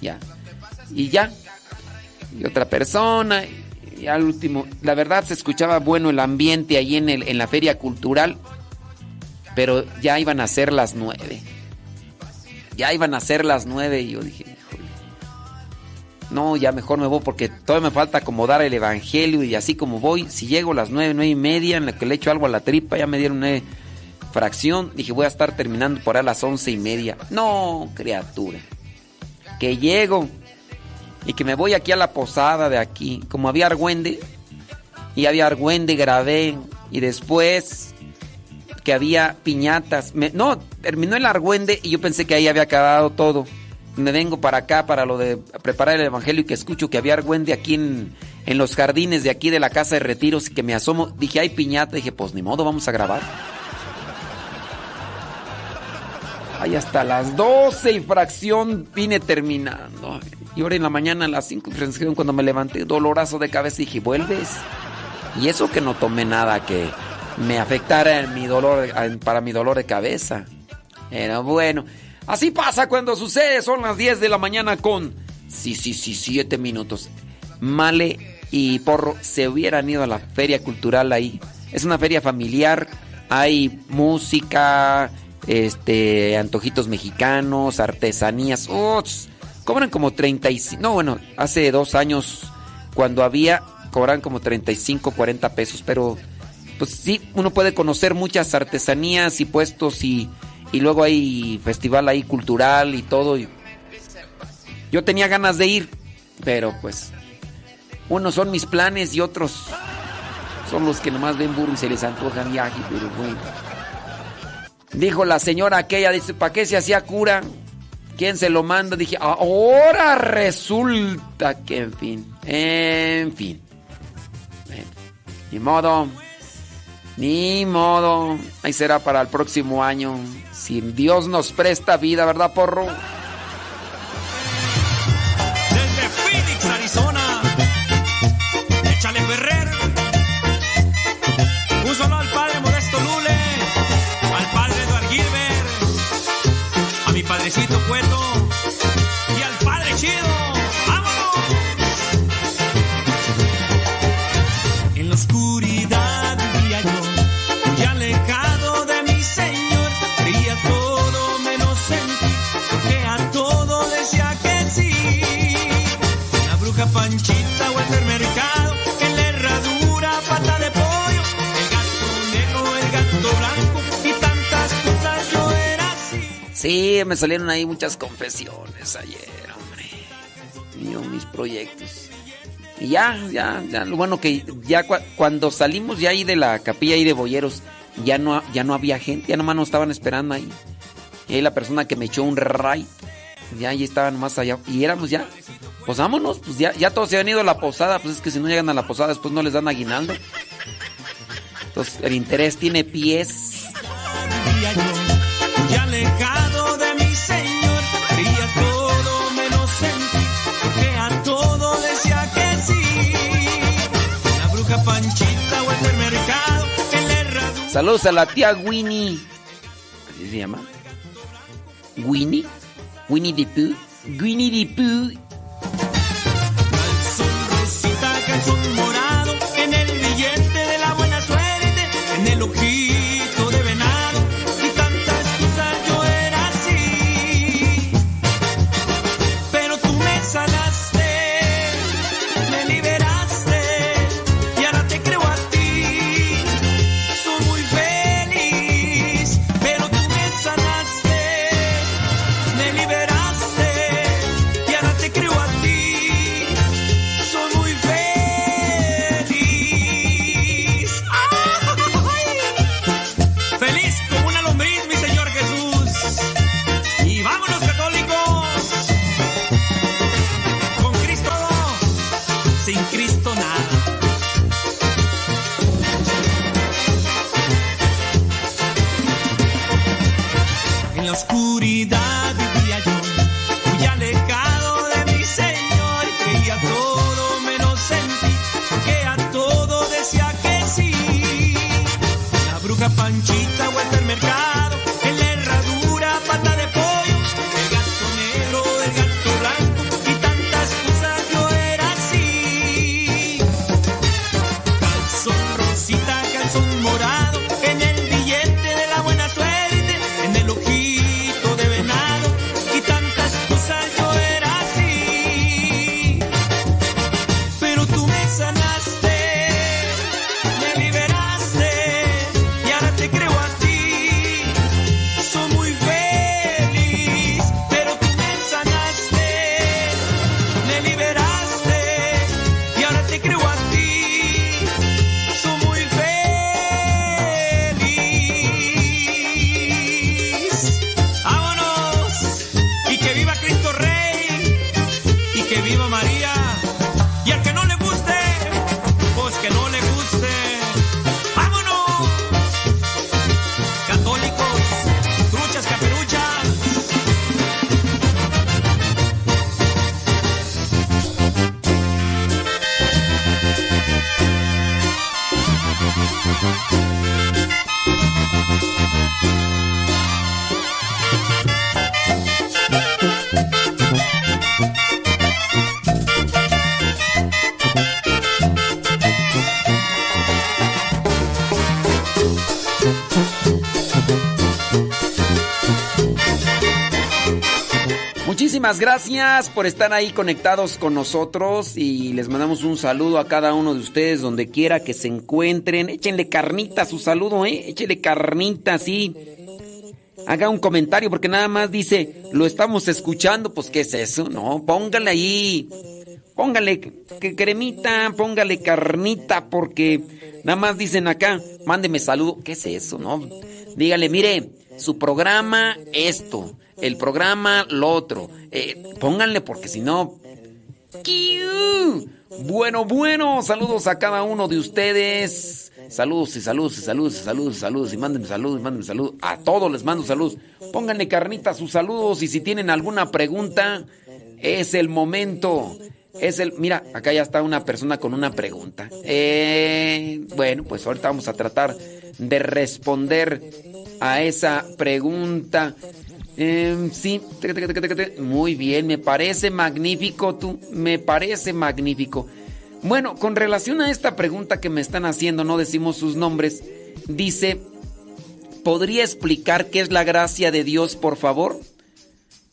ya. Y ya. Y otra persona. Y al último, la verdad se escuchaba bueno el ambiente ahí en, el, en la feria cultural. Pero ya iban a ser las nueve. Ya iban a ser las nueve. Y yo dije. No, ya mejor me voy porque todavía me falta acomodar el evangelio y así como voy, si llego a las nueve, nueve y media, en la que le echo algo a la tripa, ya me dieron una fracción, dije voy a estar terminando por a las once y media. No, criatura. Que llego y que me voy aquí a la posada de aquí. Como había argüende, y había argüende, grabé, y después que había piñatas. Me- no, terminó el argüende y yo pensé que ahí había acabado todo. Me vengo para acá para lo de preparar el evangelio y que escucho que había argüende aquí en, en los jardines de aquí de la casa de retiros y que me asomo. Dije, hay piñata. Dije, pues ni modo, vamos a grabar. Ay, hasta las 12 y fracción vine terminando. Y ahora en la mañana a las 5 y fracción cuando me levanté, dolorazo de cabeza, dije, ¿vuelves? Y eso que no tomé nada que me afectara en mi dolor, para mi dolor de cabeza. Pero bueno, así pasa cuando sucede. Son las 10 de la mañana con... Sí, sí, sí, 7 minutos. Male y Porro se hubieran ido a la feria cultural ahí. Es una feria familiar. Hay música, este, antojitos mexicanos, artesanías. ¡Uts! Cobran como 35. No, bueno, hace dos años cuando había, cobran como 35, 40 pesos. Pero, pues sí, uno puede conocer muchas artesanías y puestos y, y luego hay festival ahí cultural y todo. y- yo tenía ganas de ir, pero pues unos son mis planes y otros Son los que nomás ven burro y se les antoja viaje, pero bueno. Dijo la señora aquella, dice, ¿para qué se hacía cura? ¿Quién se lo manda? Dije, ahora resulta que, en fin, en fin. Bueno, ni modo, ni modo. Ahí será para el próximo año. Si Dios nos presta vida, ¿verdad, porro? Desde Phoenix, Arizona. Échale Ferrer. Un solo al padre Modesto Lule. Al padre Eduard Gilbert. A mi padrecito Cueto. Sí, me salieron ahí muchas confesiones ayer, hombre. Yo, mis proyectos. Y ya, ya, ya, lo bueno que ya cua- cuando salimos ya ahí de la capilla ahí de Boyeros, ya no, ya no había gente, ya nomás nos estaban esperando ahí. Y ahí la persona que me echó un ray, ya ahí estaban más allá. Y éramos ya, pues vámonos, pues ya, ya todos se han ido a la posada, pues es que si no llegan a la posada después no les dan aguinaldo. Entonces el interés tiene pies. Vivía Saludos a la tía Winnie. ¿Así se llama? Winnie. Winnie the Pooh. Winnie the Pooh. Rosita calzón morado en el billete de la buena suerte, en el ojito Muchísimas gracias por estar ahí conectados con nosotros y les mandamos un saludo a cada uno de ustedes donde quiera que se encuentren. Échenle carnita su saludo, ¿eh? Échenle carnita, sí. Haga un comentario porque nada más dice, lo estamos escuchando, pues ¿qué es eso? No, póngale ahí. Póngale que cremita, póngale carnita, porque nada más dicen acá, mándeme saludo. ¿Qué es eso, no? Dígale, mire, su programa esto, el programa lo otro. Eh, pónganle porque si no... Bueno, bueno, saludos a cada uno de ustedes. Saludos y saludos y saludos y saludos y saludos y mándenme saludos mándenme saludos. A todos les mando saludos. Pónganle carnita sus saludos y si tienen alguna pregunta, es el momento. Es el, mira, acá ya está una persona con una pregunta. Eh, bueno, pues ahorita vamos a tratar de responder a esa pregunta. Eh, sí, muy bien, me parece magnífico tú, me parece magnífico. Bueno, con relación a esta pregunta que me están haciendo, no decimos sus nombres, dice, ¿podría explicar qué es la gracia de Dios, por favor?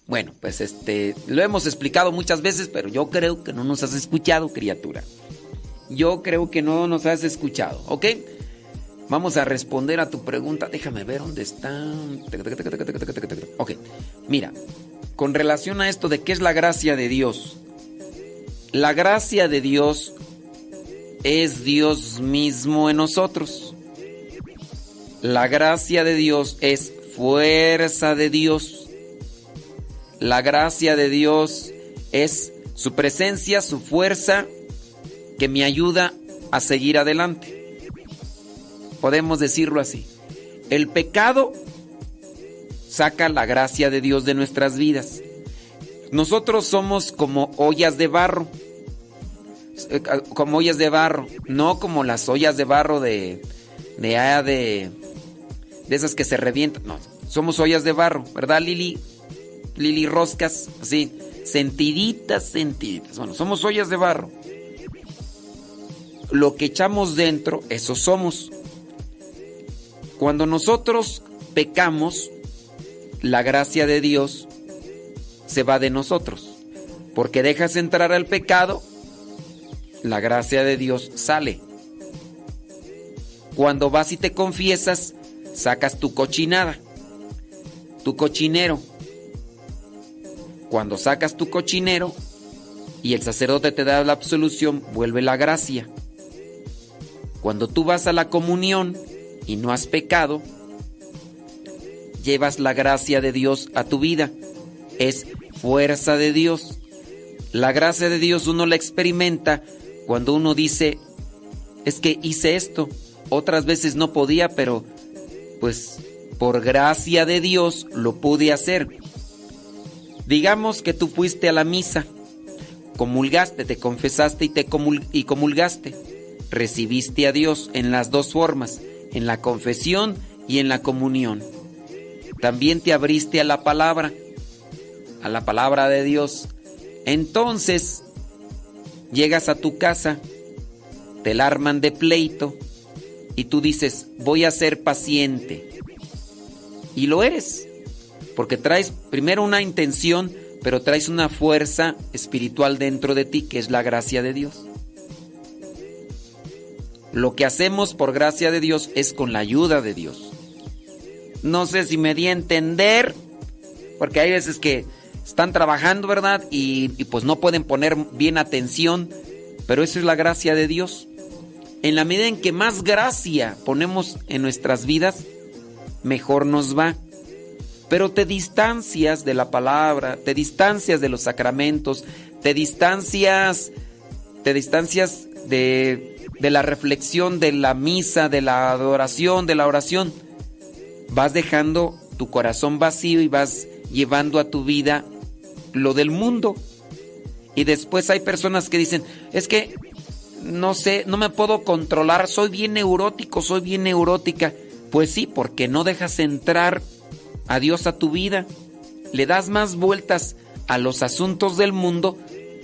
Bueno, pues este, lo hemos explicado muchas veces, pero yo creo que no nos has escuchado, criatura. Yo creo que no nos has escuchado, ¿ok? Vamos a responder a tu pregunta. Déjame ver dónde está. Ok, mira, con relación a esto de qué es la gracia de Dios. La gracia de Dios es Dios mismo en nosotros. La gracia de Dios es fuerza de Dios. La gracia de Dios es su presencia, su fuerza que me ayuda a seguir adelante. Podemos decirlo así. El pecado saca la gracia de Dios de nuestras vidas. Nosotros somos como ollas de barro. Eh, Como ollas de barro. No como las ollas de barro de. de, de, de esas que se revientan. No, somos ollas de barro, ¿verdad, Lili? Lili Roscas, así. Sentiditas, sentiditas. Bueno, somos ollas de barro. Lo que echamos dentro, eso somos. Cuando nosotros pecamos, la gracia de Dios se va de nosotros. Porque dejas entrar al pecado, la gracia de Dios sale. Cuando vas y te confiesas, sacas tu cochinada, tu cochinero. Cuando sacas tu cochinero y el sacerdote te da la absolución, vuelve la gracia. Cuando tú vas a la comunión y no has pecado, llevas la gracia de Dios a tu vida. Es fuerza de Dios. La gracia de Dios uno la experimenta cuando uno dice, es que hice esto, otras veces no podía, pero pues por gracia de Dios lo pude hacer. Digamos que tú fuiste a la misa, comulgaste, te confesaste y te y comulgaste. Recibiste a Dios en las dos formas, en la confesión y en la comunión. También te abriste a la palabra, a la palabra de Dios. Entonces, llegas a tu casa, te la arman de pleito y tú dices, voy a ser paciente. Y lo eres, porque traes primero una intención, pero traes una fuerza espiritual dentro de ti que es la gracia de Dios. Lo que hacemos por gracia de Dios es con la ayuda de Dios. No sé si me di a entender, porque hay veces que están trabajando, ¿verdad? Y, pues no pueden poner bien atención, pero eso es la gracia de Dios. En la medida en que más gracia ponemos en nuestras vidas, mejor nos va. Pero te distancias de la palabra, te distancias de los sacramentos, te distancias, te distancias de, de la reflexión, de la misa, de la adoración, de la oración. Vas dejando tu corazón vacío y vas llevando a tu vida lo del mundo. Y después hay personas que dicen, es que no sé, no me puedo controlar, soy bien neurótico, soy bien neurótica. Pues sí, porque no dejas entrar a Dios a tu vida. Le das más vueltas a los asuntos del mundo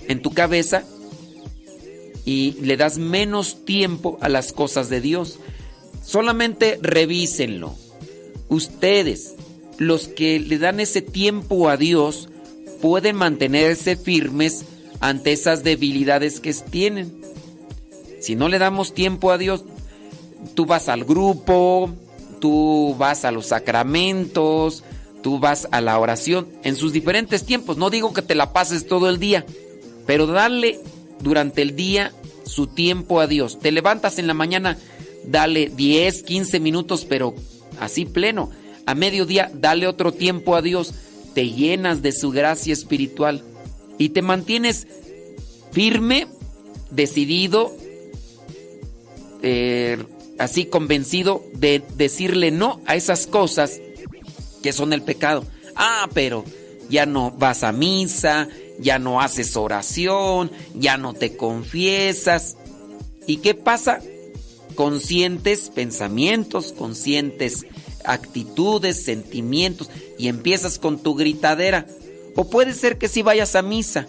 en tu cabeza y le das menos tiempo a las cosas de Dios. Solamente revísenlo. Ustedes, los que le dan ese tiempo a Dios, pueden mantenerse firmes ante esas debilidades que tienen. Si no le damos tiempo a Dios, tú vas al grupo, tú vas a los sacramentos, tú vas a la oración en sus diferentes tiempos. No digo que te la pases todo el día, pero dale durante el día su tiempo a Dios. Te levantas en la mañana, dale 10, 15 minutos, pero así pleno. A mediodía, dale otro tiempo a Dios. Te llenas de su gracia espiritual y te mantienes firme, decidido, eh, así convencido de decirle no a esas cosas que son el pecado. Ah, pero ya no vas a misa, ya no haces oración, ya no te confiesas. ¿Y qué pasa? Conscientes pensamientos, conscientes actitudes, sentimientos, y empiezas con tu gritadera. O puede ser que sí vayas a misa,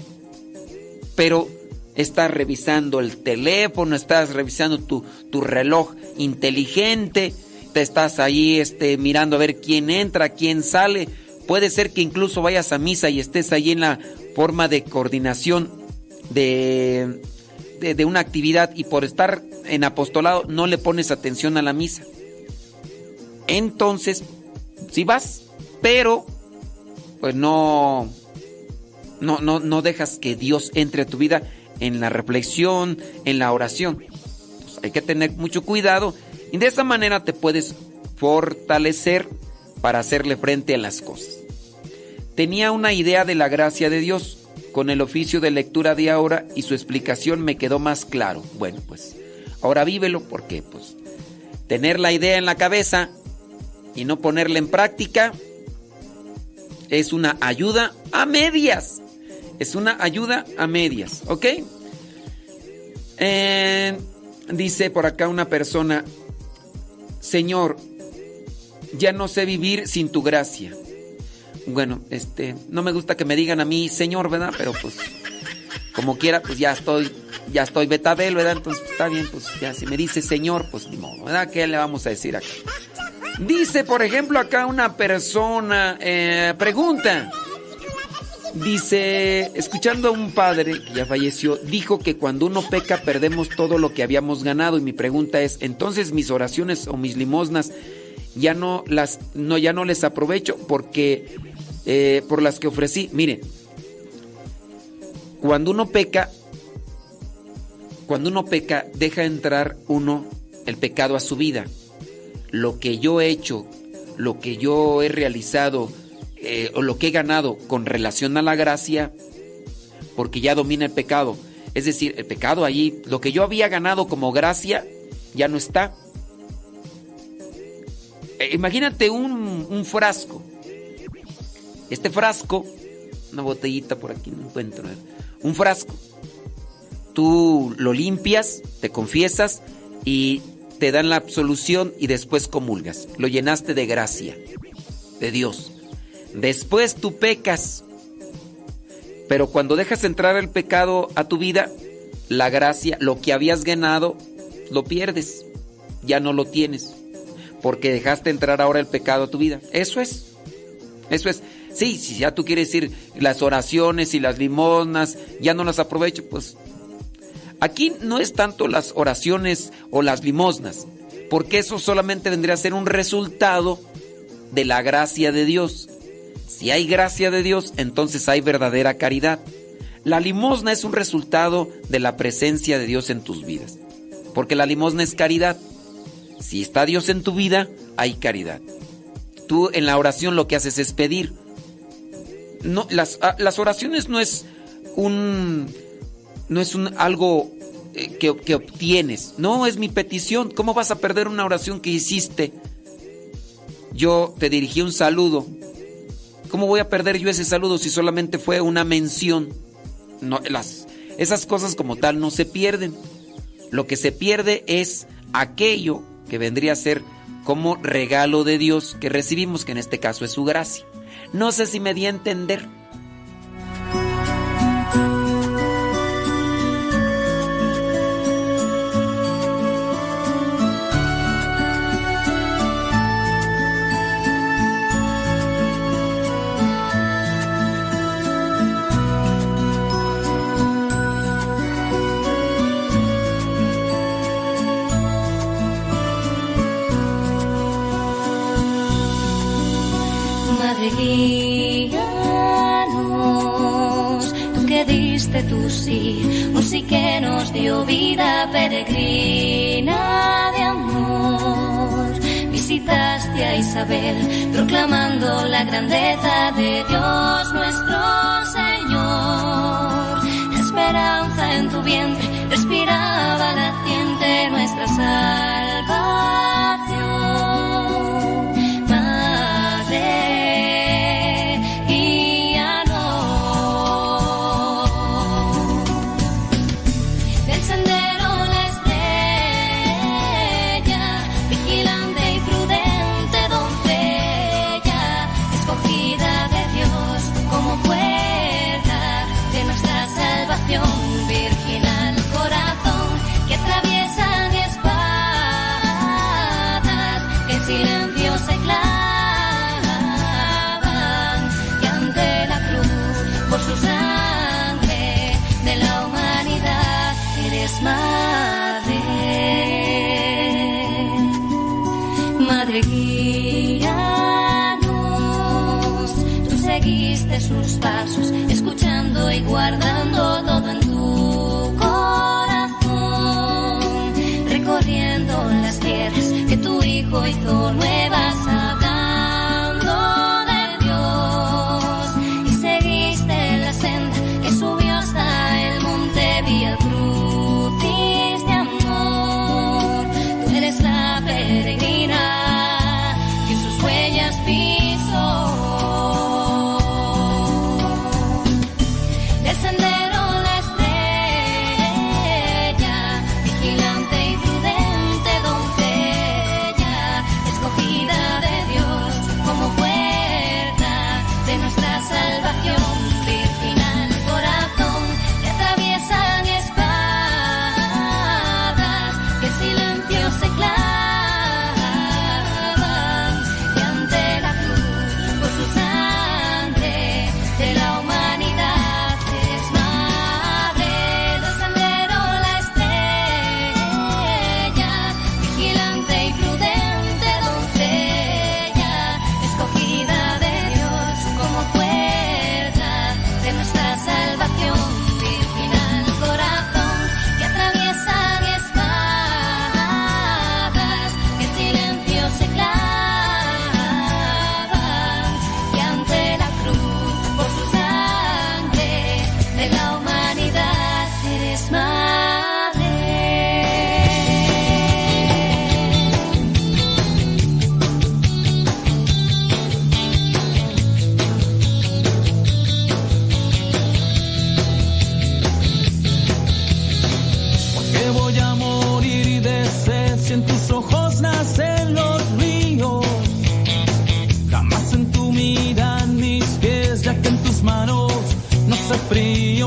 pero estás revisando el teléfono, estás revisando tu, tu reloj inteligente, te estás ahí este, mirando a ver quién entra, quién sale. Puede ser que incluso vayas a misa y estés ahí en la forma de coordinación de, de, una actividad y por estar en apostolado no le pones atención a la misa. Entonces, si vas, pero pues no, no, no, no dejas que Dios entre a tu vida en la reflexión, en la oración. Pues hay que tener mucho cuidado y de esa manera te puedes fortalecer para hacerle frente a las cosas. Tenía una idea de la gracia de Dios con el oficio de lectura de ahora y su explicación me quedó más claro. Bueno, pues ahora vívelo porque pues tener la idea en la cabeza y no ponerla en práctica es una ayuda a medias. Es una ayuda a medias, ¿ok? Eh, dice por acá una persona, Señor, ya no sé vivir sin tu gracia. Bueno, este, no me gusta que me digan a mí, Señor, ¿verdad? Pero pues, como quiera, pues ya estoy, ya estoy betabel, ¿verdad? Entonces está bien, pues ya si me dice Señor, pues ni modo, ¿verdad? ¿Qué le vamos a decir acá? Dice, por ejemplo, acá una persona, eh, pregunta. Dice, escuchando a un padre que ya falleció, dijo que cuando uno peca perdemos todo lo que habíamos ganado. Y mi pregunta es, entonces mis oraciones o mis limosnas ya no las, no, ya no les aprovecho porque eh, por las que ofrecí. Miren, cuando uno peca, cuando uno peca, deja entrar uno el pecado a su vida lo que yo he hecho, lo que yo he realizado eh, o lo que he ganado con relación a la gracia, porque ya domina el pecado. Es decir, el pecado allí, lo que yo había ganado como gracia, ya no está. Eh, imagínate un, un frasco. Este frasco, una botellita por aquí, no encuentro. Un frasco. Tú lo limpias, te confiesas y te dan la absolución y después comulgas. Lo llenaste de gracia, de Dios. Después tú pecas. Pero cuando dejas entrar el pecado a tu vida, la gracia, lo que habías ganado, lo pierdes. Ya no lo tienes. Porque dejaste entrar ahora el pecado a tu vida. Eso es. Eso es. Sí, si ya tú quieres decir las oraciones y las limosnas, ya no las aprovecho, pues Aquí no es tanto las oraciones o las limosnas, porque eso solamente vendría a ser un resultado de la gracia de Dios. Si hay gracia de Dios, entonces hay verdadera caridad. La limosna es un resultado de la presencia de Dios en tus vidas, porque la limosna es caridad. Si está Dios en tu vida, hay caridad. Tú en la oración lo que haces es pedir. No, las, las oraciones no es un no es un, algo eh, que, que, obtienes. No, es mi petición. ¿Cómo vas a perder una oración que hiciste? Yo te dirigí un saludo. ¿Cómo voy a perder yo ese saludo si solamente fue una mención? No, las, esas cosas como tal no se pierden. Lo que se pierde es aquello que vendría a ser como regalo de Dios que recibimos, que en este caso es su gracia. No sé si me di a entender. vida peregrina de amor. Visitaste a Isabel proclamando la grandeza de Dios nuestro Señor. La esperanza en tu vientre tentación, virgen al corazón que atraviesan espadas, que en silencio se clavan y ante la cruz por su sangre de la humanidad eres madre, madre guíanos, tú seguiste sus pasos escuchando y guardando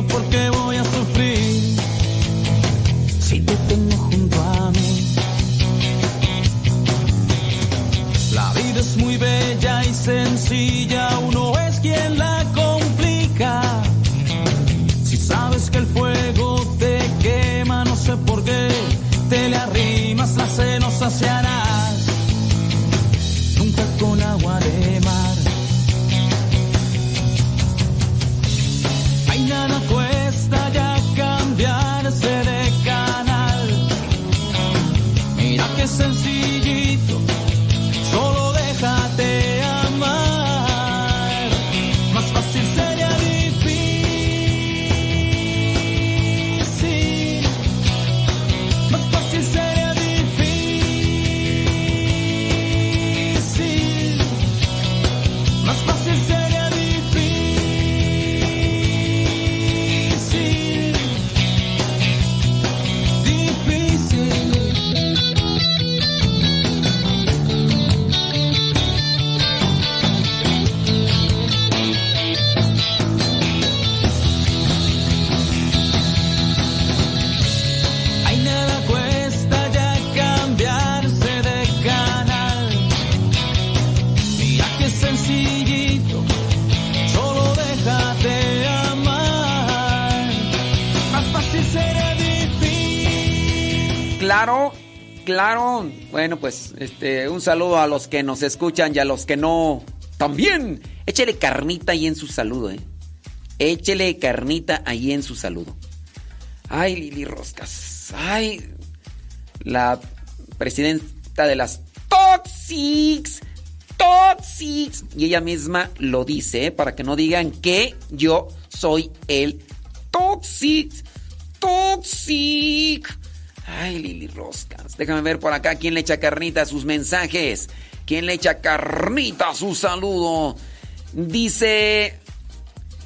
porque Este, un saludo a los que nos escuchan y a los que no también. Échele carnita ahí en su saludo, ¿eh? Échele carnita ahí en su saludo. Ay, Lili Roscas. Ay, la presidenta de las Toxics. Toxics. Y ella misma lo dice, ¿eh? para que no digan que yo soy el Toxic. Toxic. Ay, Lili Roscas. Déjame ver por acá quién le echa carnita a sus mensajes. ¿Quién le echa carnita a su saludo? Dice,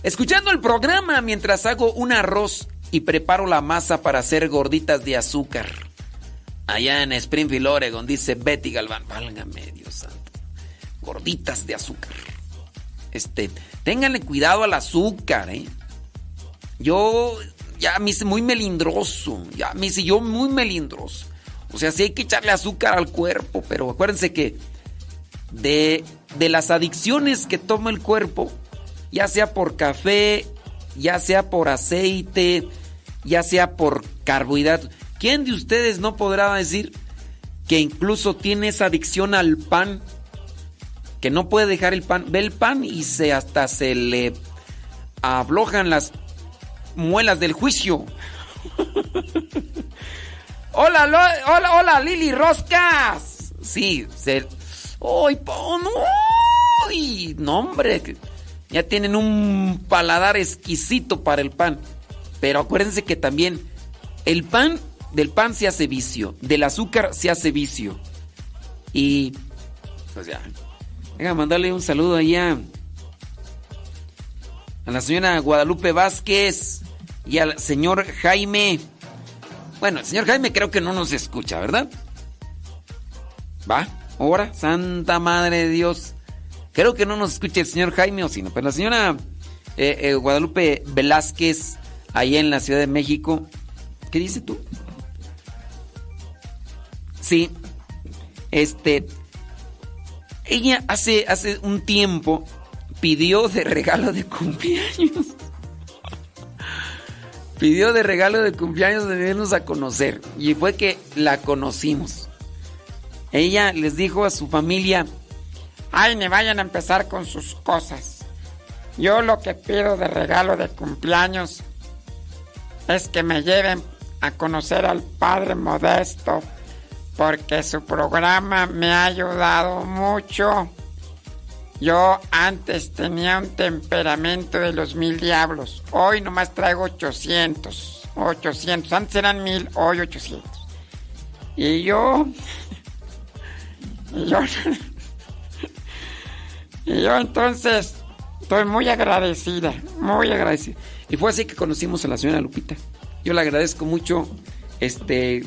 escuchando el programa mientras hago un arroz y preparo la masa para hacer gorditas de azúcar. Allá en Springfield, Oregon, dice Betty Galván. Válgame Dios santo. Gorditas de azúcar. Este, ténganle cuidado al azúcar, ¿eh? Yo ya me hice muy melindroso. Ya me hice yo muy melindroso. O sea, sí hay que echarle azúcar al cuerpo, pero acuérdense que de, de las adicciones que toma el cuerpo, ya sea por café, ya sea por aceite, ya sea por carbohidratos. ¿Quién de ustedes no podrá decir que incluso tiene esa adicción al pan? Que no puede dejar el pan. Ve el pan y se hasta se le aflojan las muelas del juicio. hola, hola, hola, Lili Roscas. Sí, se. ¡Ay, pan! ¡Ay! No, hombre. Ya tienen un paladar exquisito para el pan. Pero acuérdense que también el pan, del pan se hace vicio, del azúcar se hace vicio. Y. Pues ya. Venga, mandarle un saludo allá a la señora Guadalupe Vázquez y al señor Jaime. Bueno, el señor Jaime creo que no nos escucha, ¿verdad? Va, ahora, Santa Madre de Dios. Creo que no nos escucha el señor Jaime o sino, pero la señora eh, eh, Guadalupe Velázquez, allá en la Ciudad de México. ¿Qué dice tú? Sí, este. Ella hace, hace un tiempo pidió de regalo de cumpleaños. Pidió de regalo de cumpleaños de vernos a conocer. Y fue que la conocimos. Ella les dijo a su familia, Ay, ni vayan a empezar con sus cosas. Yo lo que pido de regalo de cumpleaños es que me lleven a conocer al Padre Modesto, porque su programa me ha ayudado mucho. Yo antes tenía un temperamento de los mil diablos. Hoy nomás traigo 800. 800. Antes eran mil, hoy 800. Y yo... Y yo... Y yo entonces estoy muy agradecida, muy agradecida. Y fue así que conocimos a la señora Lupita. Yo le agradezco mucho, este,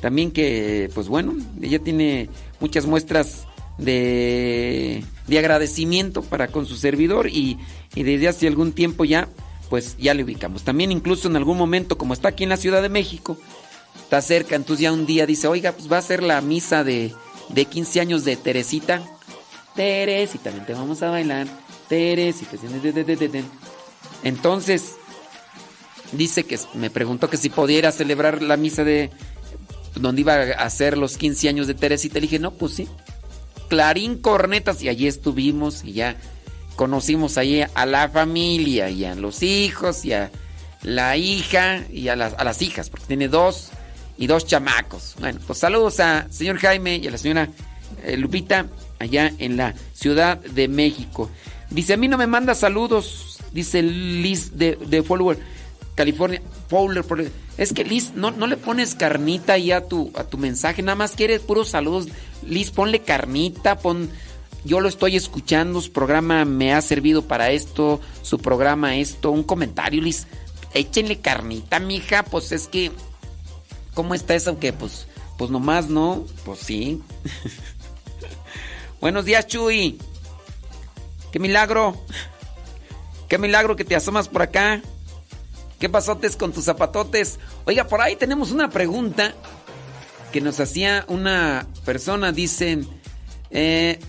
también que, pues bueno, ella tiene muchas muestras de, de agradecimiento para con su servidor y, desde hace algún tiempo ya, pues ya le ubicamos. También incluso en algún momento, como está aquí en la Ciudad de México, está cerca, entonces ya un día dice, oiga, pues va a ser la misa de, de 15 años de Teresita. Teresita, vente, vamos a bailar. Teresita. Entonces, dice que me preguntó que si pudiera celebrar la misa de donde iba a hacer los 15 años de Teresita. Le dije, no, pues sí. Clarín Cornetas. Y allí estuvimos y ya conocimos ahí a la familia y a los hijos y a la hija y a las, a las hijas, porque tiene dos y dos chamacos. Bueno, pues saludos a señor Jaime y a la señora eh, Lupita allá en la Ciudad de México. Dice, a mí no me manda saludos, dice Liz de, de Fowler, California. Fowler, es que Liz, no, no le pones carnita ahí a tu, a tu mensaje, nada más quieres puros saludos. Liz, ponle carnita, pon... Yo lo estoy escuchando, su programa me ha servido para esto, su programa esto, un comentario, Liz. Échenle carnita, mija, pues es que... ¿Cómo está eso? Que pues, pues nomás no, pues sí. Buenos días, Chuy. Qué milagro. Qué milagro que te asomas por acá. ¿Qué pasotes con tus zapatotes? Oiga, por ahí tenemos una pregunta que nos hacía una persona. Dicen, eh,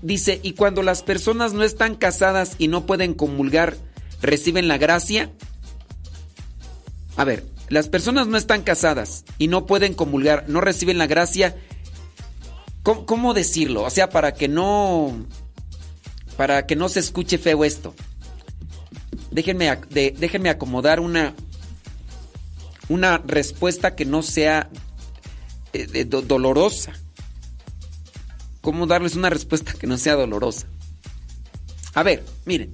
dice, ¿y cuando las personas no están casadas y no pueden comulgar, reciben la gracia? A ver, las personas no están casadas y no pueden comulgar, no reciben la gracia. ¿Cómo, cómo decirlo? O sea, para que no. Para que no se escuche feo esto. Déjenme, déjenme acomodar una, una respuesta que no sea eh, dolorosa. ¿Cómo darles una respuesta que no sea dolorosa? A ver, miren.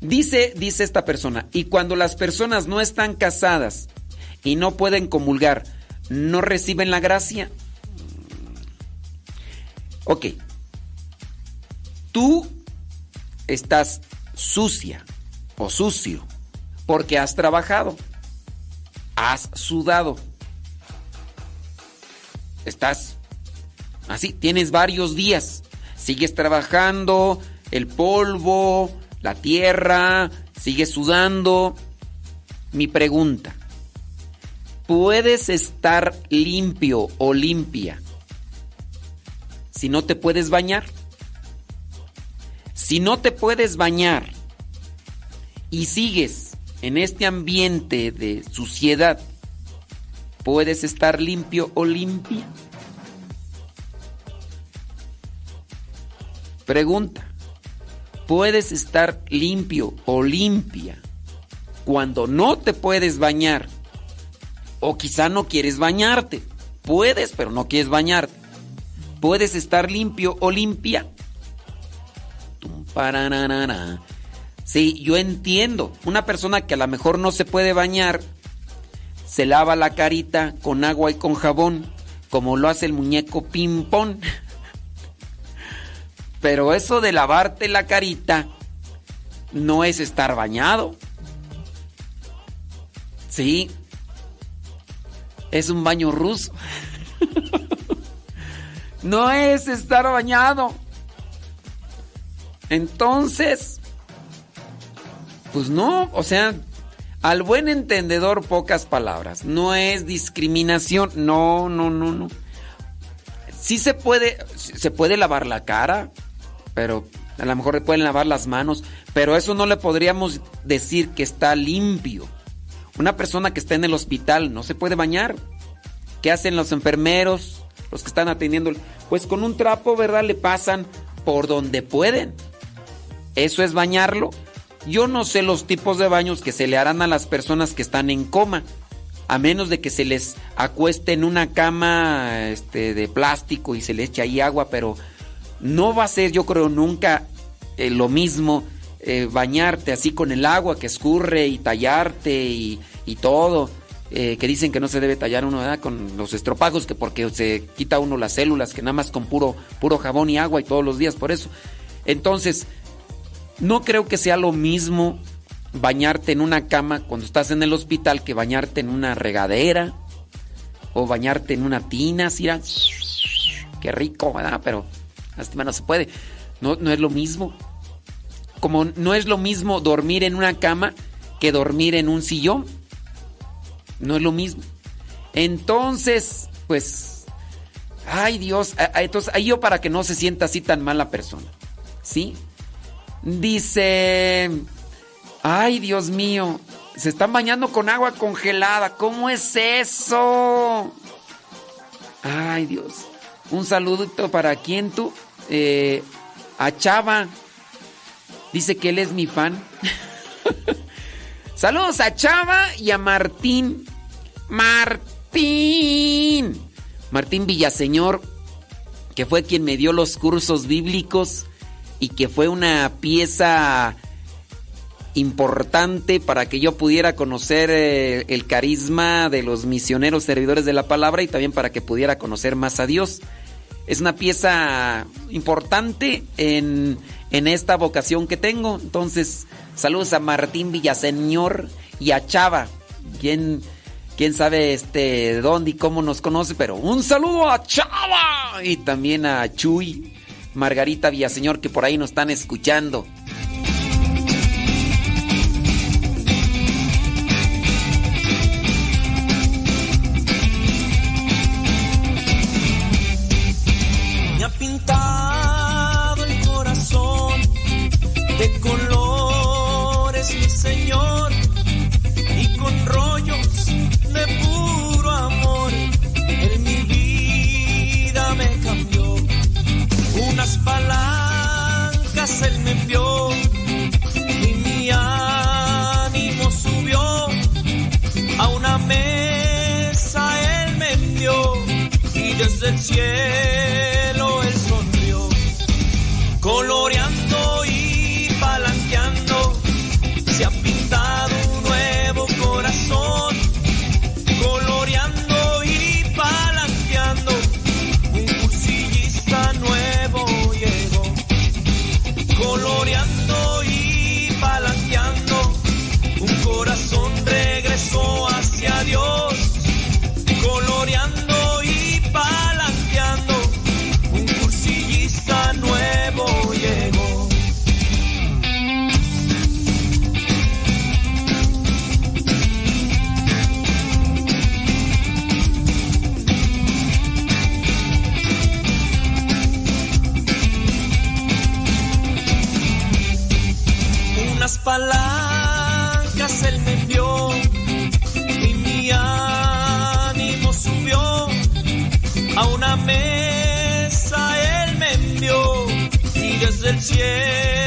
Dice, dice esta persona, y cuando las personas no están casadas y no pueden comulgar, ¿no reciben la gracia? Ok. Tú estás sucia o sucio porque has trabajado, has sudado, estás así, tienes varios días, sigues trabajando, el polvo, la tierra, sigues sudando. Mi pregunta, ¿puedes estar limpio o limpia si no te puedes bañar? Si no te puedes bañar y sigues en este ambiente de suciedad, ¿puedes estar limpio o limpia? Pregunta, ¿puedes estar limpio o limpia cuando no te puedes bañar? O quizá no quieres bañarte. Puedes, pero no quieres bañarte. ¿Puedes estar limpio o limpia? Tum. Sí, yo entiendo. Una persona que a lo mejor no se puede bañar, se lava la carita con agua y con jabón, como lo hace el muñeco ping-pong. Pero eso de lavarte la carita no es estar bañado. Sí. Es un baño ruso. no es estar bañado. Entonces, pues no, o sea, al buen entendedor pocas palabras. No es discriminación. No, no, no, no. Sí se puede, se puede lavar la cara, pero a lo mejor le pueden lavar las manos, pero eso no le podríamos decir que está limpio. Una persona que está en el hospital no se puede bañar. ¿Qué hacen los enfermeros, los que están atendiendo? Pues con un trapo, ¿verdad? Le pasan por donde pueden. ¿Eso es bañarlo? Yo no sé los tipos de baños que se le harán a las personas que están en coma, a menos de que se les acueste en una cama este, de plástico y se le eche ahí agua, pero no va a ser, yo creo, nunca eh, lo mismo eh, bañarte así con el agua que escurre y tallarte y, todo. eh, que dicen que no se debe tallar uno con los estropajos, que porque se quita uno las células, que nada más con puro, puro jabón y agua y todos los días, por eso. Entonces, no creo que sea lo mismo bañarte en una cama cuando estás en el hospital que bañarte en una regadera o bañarte en una tina, así, ¿verdad? qué rico, ¿verdad? Pero lástima no se puede. No, no es lo mismo. Como no es lo mismo dormir en una cama que dormir en un sillón. No es lo mismo. Entonces, pues, ay Dios, entonces ahí yo para que no se sienta así tan mal la persona. ¿Sí? Dice, ay Dios mío, se están bañando con agua congelada. ¿Cómo es eso? Ay Dios. Un saludito para quién tú. Eh, a Chava. Dice que él es mi fan. Saludos a Chava y a Martín. Martín. Martín Villaseñor, que fue quien me dio los cursos bíblicos y que fue una pieza importante para que yo pudiera conocer eh, el carisma de los misioneros servidores de la palabra y también para que pudiera conocer más a Dios. Es una pieza importante en, en esta vocación que tengo. Entonces, saludos a Martín Villaseñor y a Chava. ¿Quién, quién sabe este, dónde y cómo nos conoce? Pero un saludo a Chava y también a Chuy, Margarita Villaseñor, que por ahí nos están escuchando. Palancas él me envió y mi ánimo subió a una mesa él me envió y desde el cielo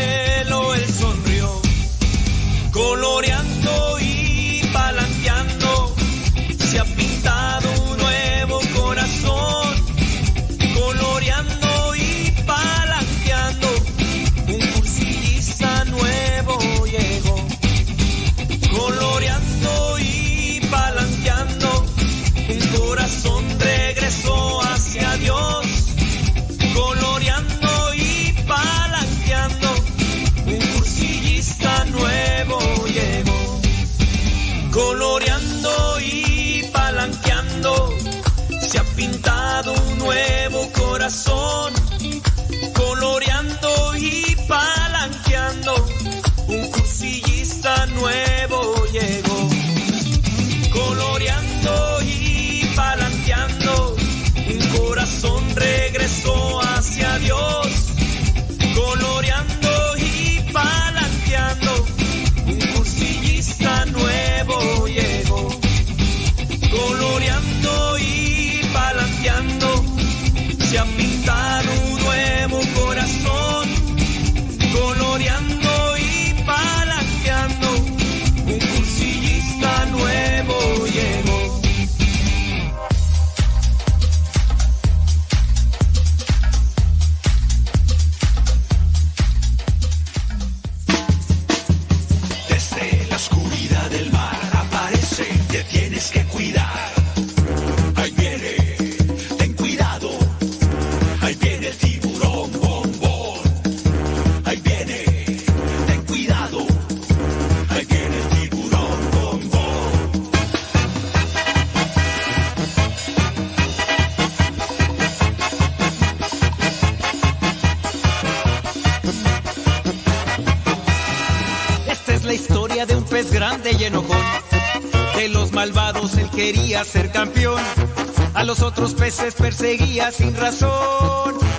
otros peces perseguía sin razón.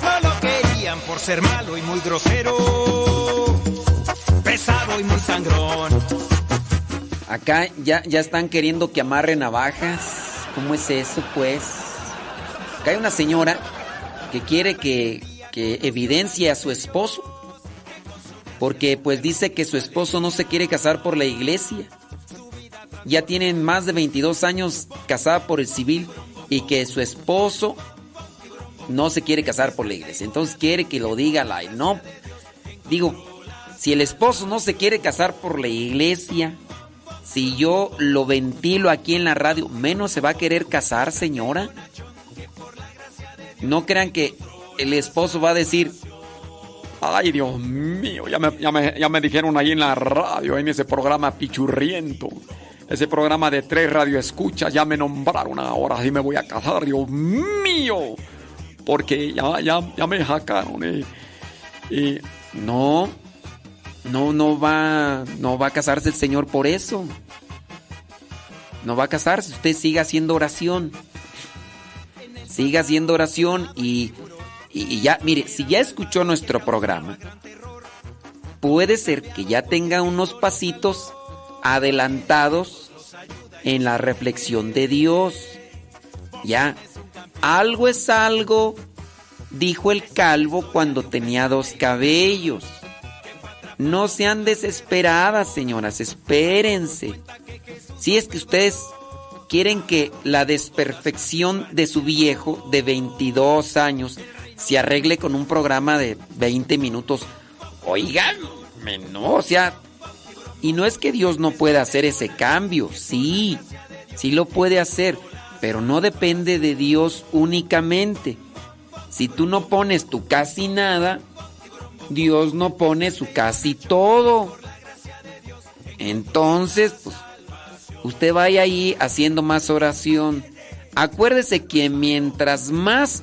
No lo querían por ser malo y muy grosero. Pesado y muy sangrón. Acá ya, ya están queriendo que amarre navajas. ¿Cómo es eso, pues? Acá hay una señora que quiere que, que evidencie a su esposo. Porque pues dice que su esposo no se quiere casar por la iglesia. Ya tienen más de 22 años casada por el civil y que su esposo no se quiere casar por la iglesia. Entonces quiere que lo diga la... No, digo, si el esposo no se quiere casar por la iglesia, si yo lo ventilo aquí en la radio, menos se va a querer casar, señora. No crean que el esposo va a decir, Ay, Dios mío, ya me, ya, me, ya me dijeron ahí en la radio, en ese programa pichurriento, ese programa de tres radioescuchas, ya me nombraron ahora, así me voy a casar, Dios mío, porque ya, ya, ya me jacaron. eh. Y no, no, no va, no va a casarse el señor por eso. No va a casarse, usted siga haciendo oración. Siga haciendo oración y, y- y ya, mire, si ya escuchó nuestro programa, puede ser que ya tenga unos pasitos adelantados en la reflexión de Dios. Ya, algo es algo, dijo el calvo cuando tenía dos cabellos. No sean desesperadas, señoras, espérense. Si es que ustedes quieren que la desperfección de su viejo de 22 años se arregle con un programa de 20 minutos. Oigan, no, o sea, y no es que Dios no pueda hacer ese cambio, sí, sí lo puede hacer, pero no depende de Dios únicamente. Si tú no pones tu casi nada, Dios no pone su casi todo. Entonces, pues, usted vaya ahí haciendo más oración. Acuérdese que mientras más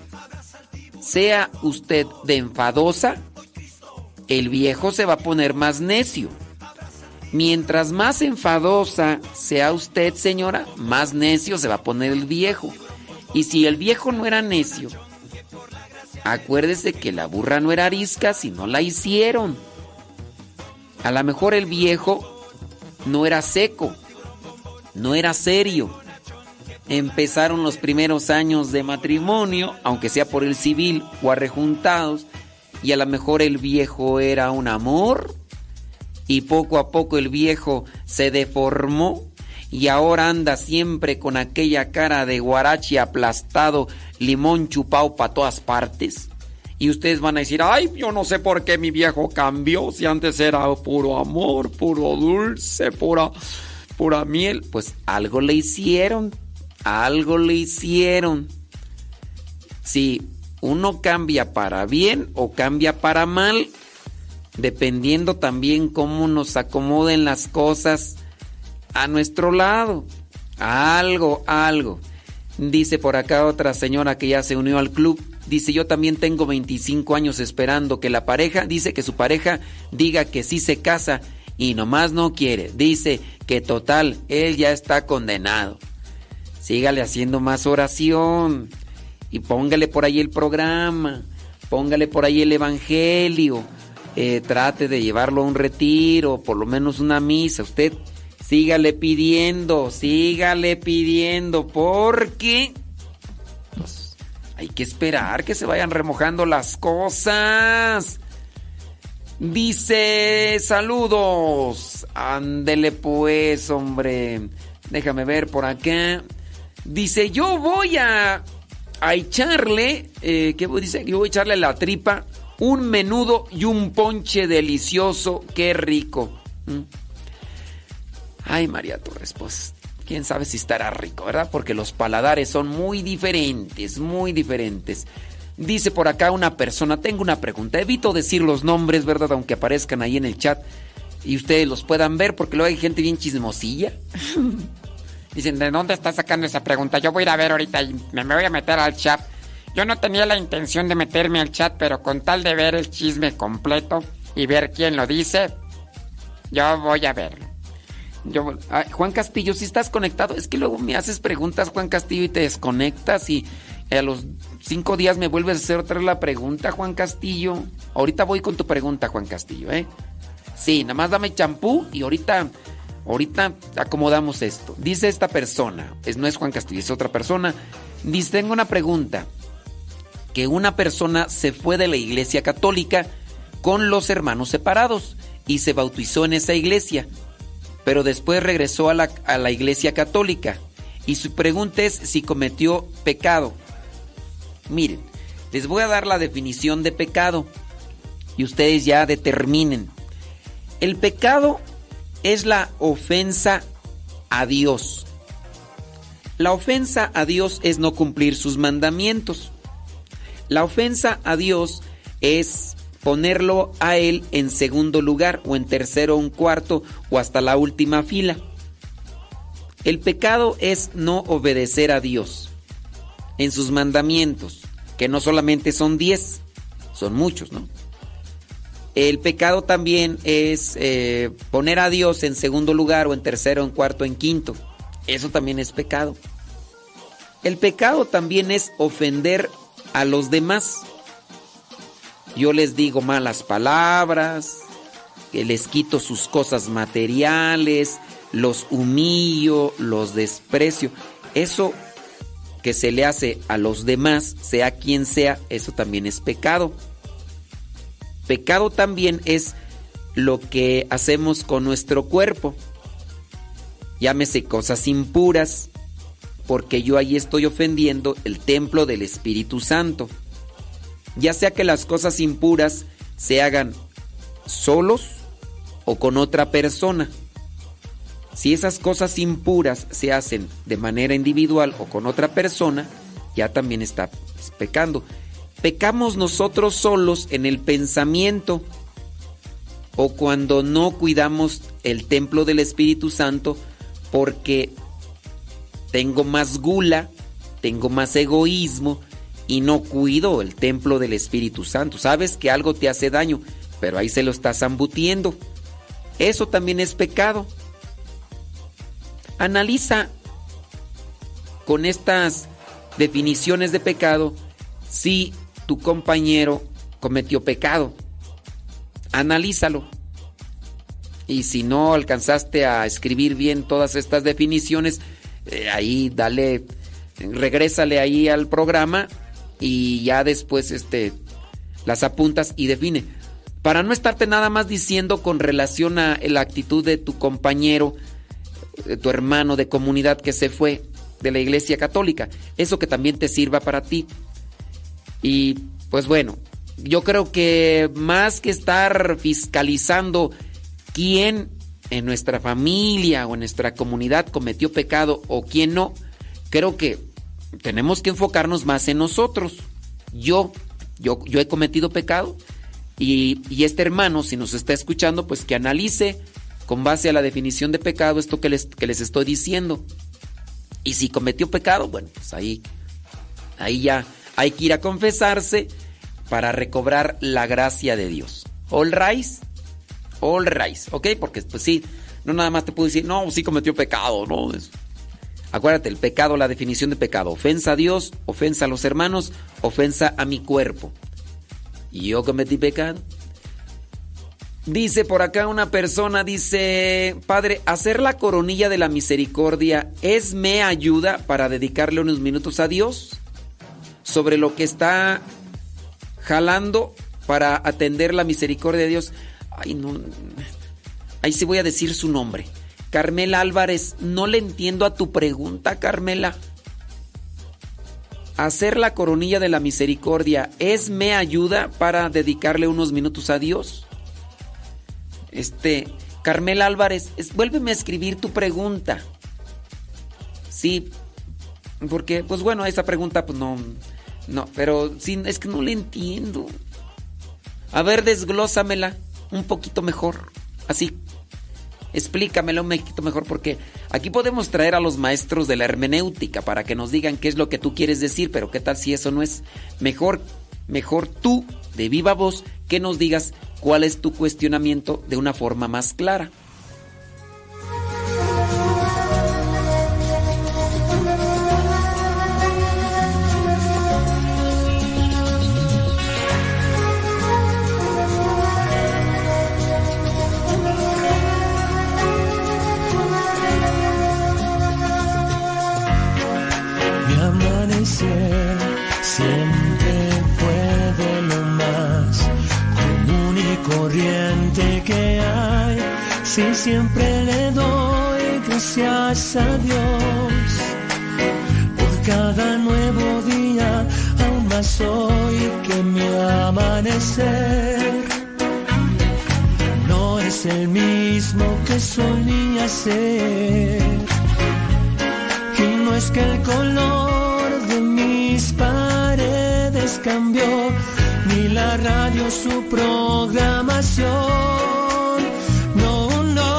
sea usted de enfadosa, el viejo se va a poner más necio. Mientras más enfadosa sea usted, señora, más necio se va a poner el viejo. Y si el viejo no era necio, acuérdese que la burra no era arisca si no la hicieron. A lo mejor el viejo no era seco, no era serio. Empezaron los primeros años de matrimonio, aunque sea por el civil o arrejuntados, y a lo mejor el viejo era un amor, y poco a poco el viejo se deformó y ahora anda siempre con aquella cara de guarachi aplastado, limón chupado para todas partes. Y ustedes van a decir, ay, yo no sé por qué mi viejo cambió, si antes era puro amor, puro dulce, pura, pura miel. Pues algo le hicieron, algo le hicieron. Si uno cambia para bien o cambia para mal, dependiendo también cómo nos acomoden las cosas a nuestro lado. Algo, algo. Dice por acá otra señora que ya se unió al club. Dice, yo también tengo 25 años esperando que la pareja, dice que su pareja diga que sí se casa y nomás no quiere. Dice que total, él ya está condenado. Sígale haciendo más oración y póngale por ahí el programa, póngale por ahí el evangelio, eh, trate de llevarlo a un retiro, por lo menos una misa. Usted sígale pidiendo, sígale pidiendo, porque pues, hay que esperar que se vayan remojando las cosas. Dice, saludos. Ándele pues, hombre. Déjame ver por acá. Dice, yo voy a, a echarle, eh, ¿qué dice? Yo voy a echarle la tripa un menudo y un ponche delicioso. Qué rico. ¿Mm? Ay, María Torres, pues, quién sabe si estará rico, ¿verdad? Porque los paladares son muy diferentes, muy diferentes. Dice por acá una persona, tengo una pregunta. Evito decir los nombres, ¿verdad? Aunque aparezcan ahí en el chat y ustedes los puedan ver, porque luego hay gente bien chismosilla. Dicen, ¿de dónde está sacando esa pregunta? Yo voy a ir a ver ahorita y me, me voy a meter al chat. Yo no tenía la intención de meterme al chat, pero con tal de ver el chisme completo y ver quién lo dice, yo voy a verlo. Yo, ay, Juan Castillo, si estás conectado, es que luego me haces preguntas, Juan Castillo, y te desconectas y a los cinco días me vuelves a hacer otra la pregunta, Juan Castillo. Ahorita voy con tu pregunta, Juan Castillo, ¿eh? Sí, nada más dame champú y ahorita, ahorita acomodamos esto. Dice esta persona, es, no es Juan Castillo, es otra persona. Dice, tengo una pregunta. Que una persona se fue de la iglesia católica con los hermanos separados y se bautizó en esa iglesia pero después regresó a la, a la iglesia católica. Y su pregunta es si cometió pecado. Miren, les voy a dar la definición de pecado y ustedes ya determinen. El pecado es la ofensa a Dios. La ofensa a Dios es no cumplir sus mandamientos. La ofensa a Dios es ponerlo a él en segundo lugar o en tercero o un cuarto o hasta la última fila. El pecado es no obedecer a Dios en sus mandamientos, que no solamente son diez, son muchos, ¿no? El pecado también es eh, poner a Dios en segundo lugar o en tercero, en cuarto, en quinto. Eso también es pecado. El pecado también es ofender a los demás. Yo les digo malas palabras, que les quito sus cosas materiales, los humillo, los desprecio. Eso que se le hace a los demás, sea quien sea, eso también es pecado. Pecado también es lo que hacemos con nuestro cuerpo. Llámese cosas impuras, porque yo ahí estoy ofendiendo el templo del Espíritu Santo. Ya sea que las cosas impuras se hagan solos o con otra persona. Si esas cosas impuras se hacen de manera individual o con otra persona, ya también está pecando. Pecamos nosotros solos en el pensamiento o cuando no cuidamos el templo del Espíritu Santo porque tengo más gula, tengo más egoísmo y no cuido el templo del Espíritu Santo. Sabes que algo te hace daño, pero ahí se lo estás ambutiendo. Eso también es pecado. Analiza con estas definiciones de pecado si tu compañero cometió pecado. Analízalo. Y si no alcanzaste a escribir bien todas estas definiciones, eh, ahí dale, regrésale ahí al programa y ya después este, las apuntas y define. Para no estarte nada más diciendo con relación a la actitud de tu compañero, de tu hermano de comunidad que se fue de la iglesia católica. Eso que también te sirva para ti. Y pues bueno, yo creo que más que estar fiscalizando quién en nuestra familia o en nuestra comunidad cometió pecado o quién no, creo que tenemos que enfocarnos más en nosotros. Yo, yo, yo he cometido pecado y, y este hermano, si nos está escuchando, pues que analice con base a la definición de pecado esto que les, que les estoy diciendo. Y si cometió pecado, bueno, pues ahí, ahí ya hay que ir a confesarse para recobrar la gracia de Dios. All rise, all rise, ¿ok? Porque pues sí, no nada más te puedo decir, no, sí cometió pecado, ¿no? Acuérdate, el pecado, la definición de pecado, ofensa a Dios, ofensa a los hermanos, ofensa a mi cuerpo. ¿Y yo cometí pecado? Dice por acá una persona, dice, Padre, hacer la coronilla de la misericordia es me ayuda para dedicarle unos minutos a Dios sobre lo que está jalando para atender la misericordia de Dios. Ay, no. Ahí sí voy a decir su nombre. Carmela Álvarez, no le entiendo a tu pregunta, Carmela. Hacer la coronilla de la misericordia es me ayuda para dedicarle unos minutos a Dios. Este, Carmela Álvarez, vuélveme a escribir tu pregunta. Sí, porque, pues bueno, esa pregunta, pues no, no, pero sí, es que no le entiendo. A ver, desglósamela un poquito mejor, así. Explícamela un poquito mejor porque aquí podemos traer a los maestros de la hermenéutica para que nos digan qué es lo que tú quieres decir, pero qué tal si eso no es mejor, mejor tú de viva voz que nos digas cuál es tu cuestionamiento de una forma más clara. Corriente que hay. Sí, siempre le doy gracias a Dios por cada nuevo día, aún más hoy que mi amanecer no es el mismo que solía ser. Y no es que el color de mis paredes cambió, ni la radio su programación. No, no.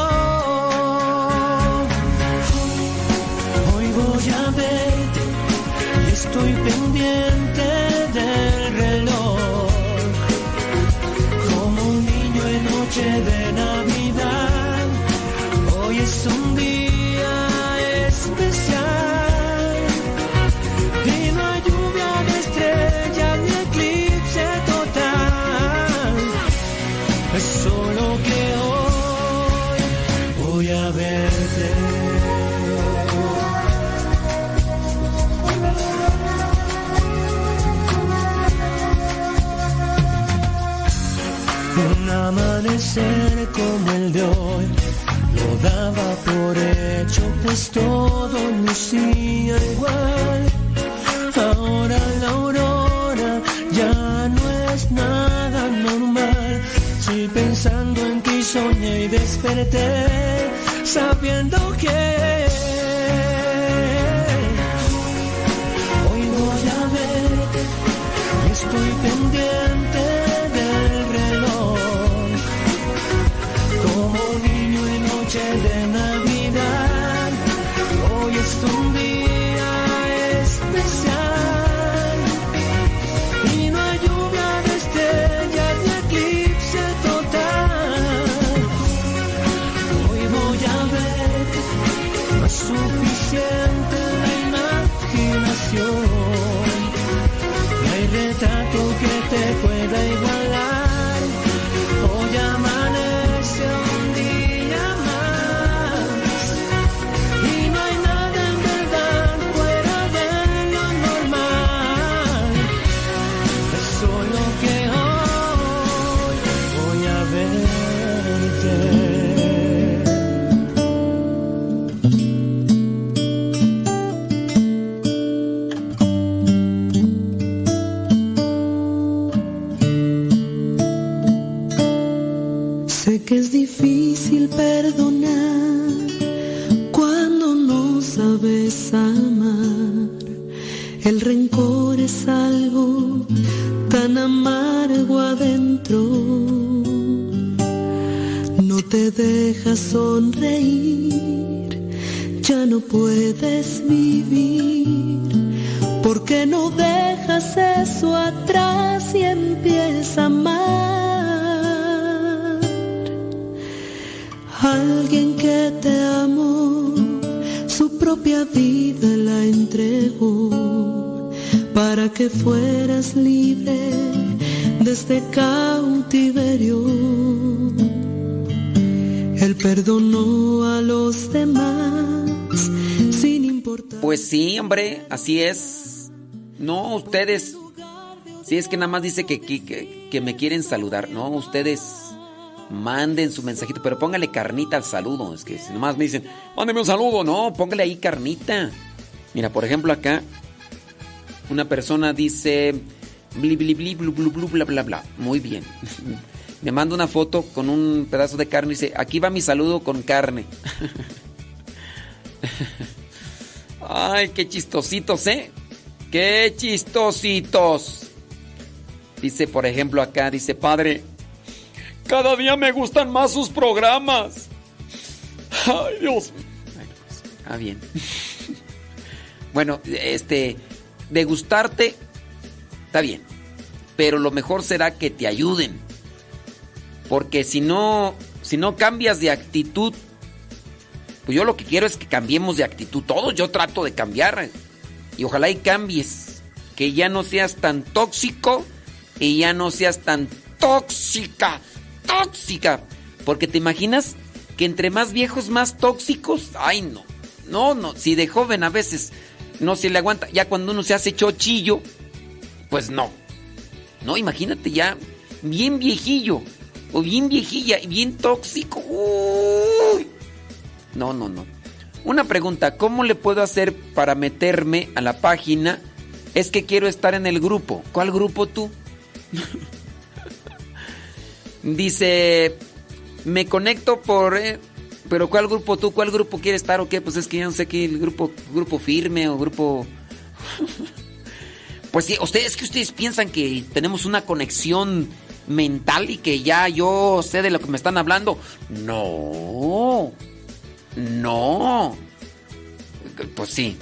Hoy voy a verte estoy pendiente amanecer como el de hoy, Lo daba por hecho, pues todo lucía igual. Ahora la aurora ya no es nada normal. Si pensando en ti soñé y desperté, sabiendo que amargo adentro. No te dejas sonreír, ya no puedes vivir. Porque no dejas eso atrás y empiezas a amar. Alguien que te amó, su propia vida la entregó que fueras libre de este cautiverio. Él perdonó a los demás sin importar. Pues sí, hombre, así es. No, ustedes. Si es que nada más dice que, que, que- que me quieren saludar. No, ustedes manden su mensajito, pero póngale carnita al saludo. Es que si nomás me dicen, mándeme un saludo, no, póngale ahí carnita. Mira, por ejemplo, acá una persona dice bli bli bli. Muy bien. Me manda una foto con un pedazo de carne y dice, aquí va mi saludo con carne. Ay, qué chistositos, ¿eh? Qué chistositos. Dice, por ejemplo, acá, dice, padre, Cada día me gustan más sus programas. Ay, Dios. Ah, bien. bueno, este, de gustarte, está bien. Pero lo mejor será que te ayuden. Porque si no, si no cambias de actitud, pues yo lo que quiero es que cambiemos de actitud. Todos yo trato de cambiar. Y ojalá y cambies. Que ya no seas tan tóxico y ya no seas tan tóxica. Tóxica. Porque te imaginas que entre más viejos, más tóxicos. Ay, no. No, no. Si de joven a veces no se le aguanta. Ya cuando uno se hace chochillo, pues no. No, imagínate ya bien viejillo. O bien viejilla y bien tóxico. Uy. No, no, no. Una pregunta, ¿cómo le puedo hacer para meterme a la página? Es que quiero estar en el grupo. ¿Cuál grupo tú? Dice, me conecto por... eh, pero ¿cuál grupo tú? ¿Cuál grupo quiere estar o qué? Pues es que yo no sé qué, el grupo, grupo firme o grupo... Pues sí, ustedes que ustedes piensan que tenemos una conexión mental y que ya yo sé de lo que me están hablando. No. No. Pues sí.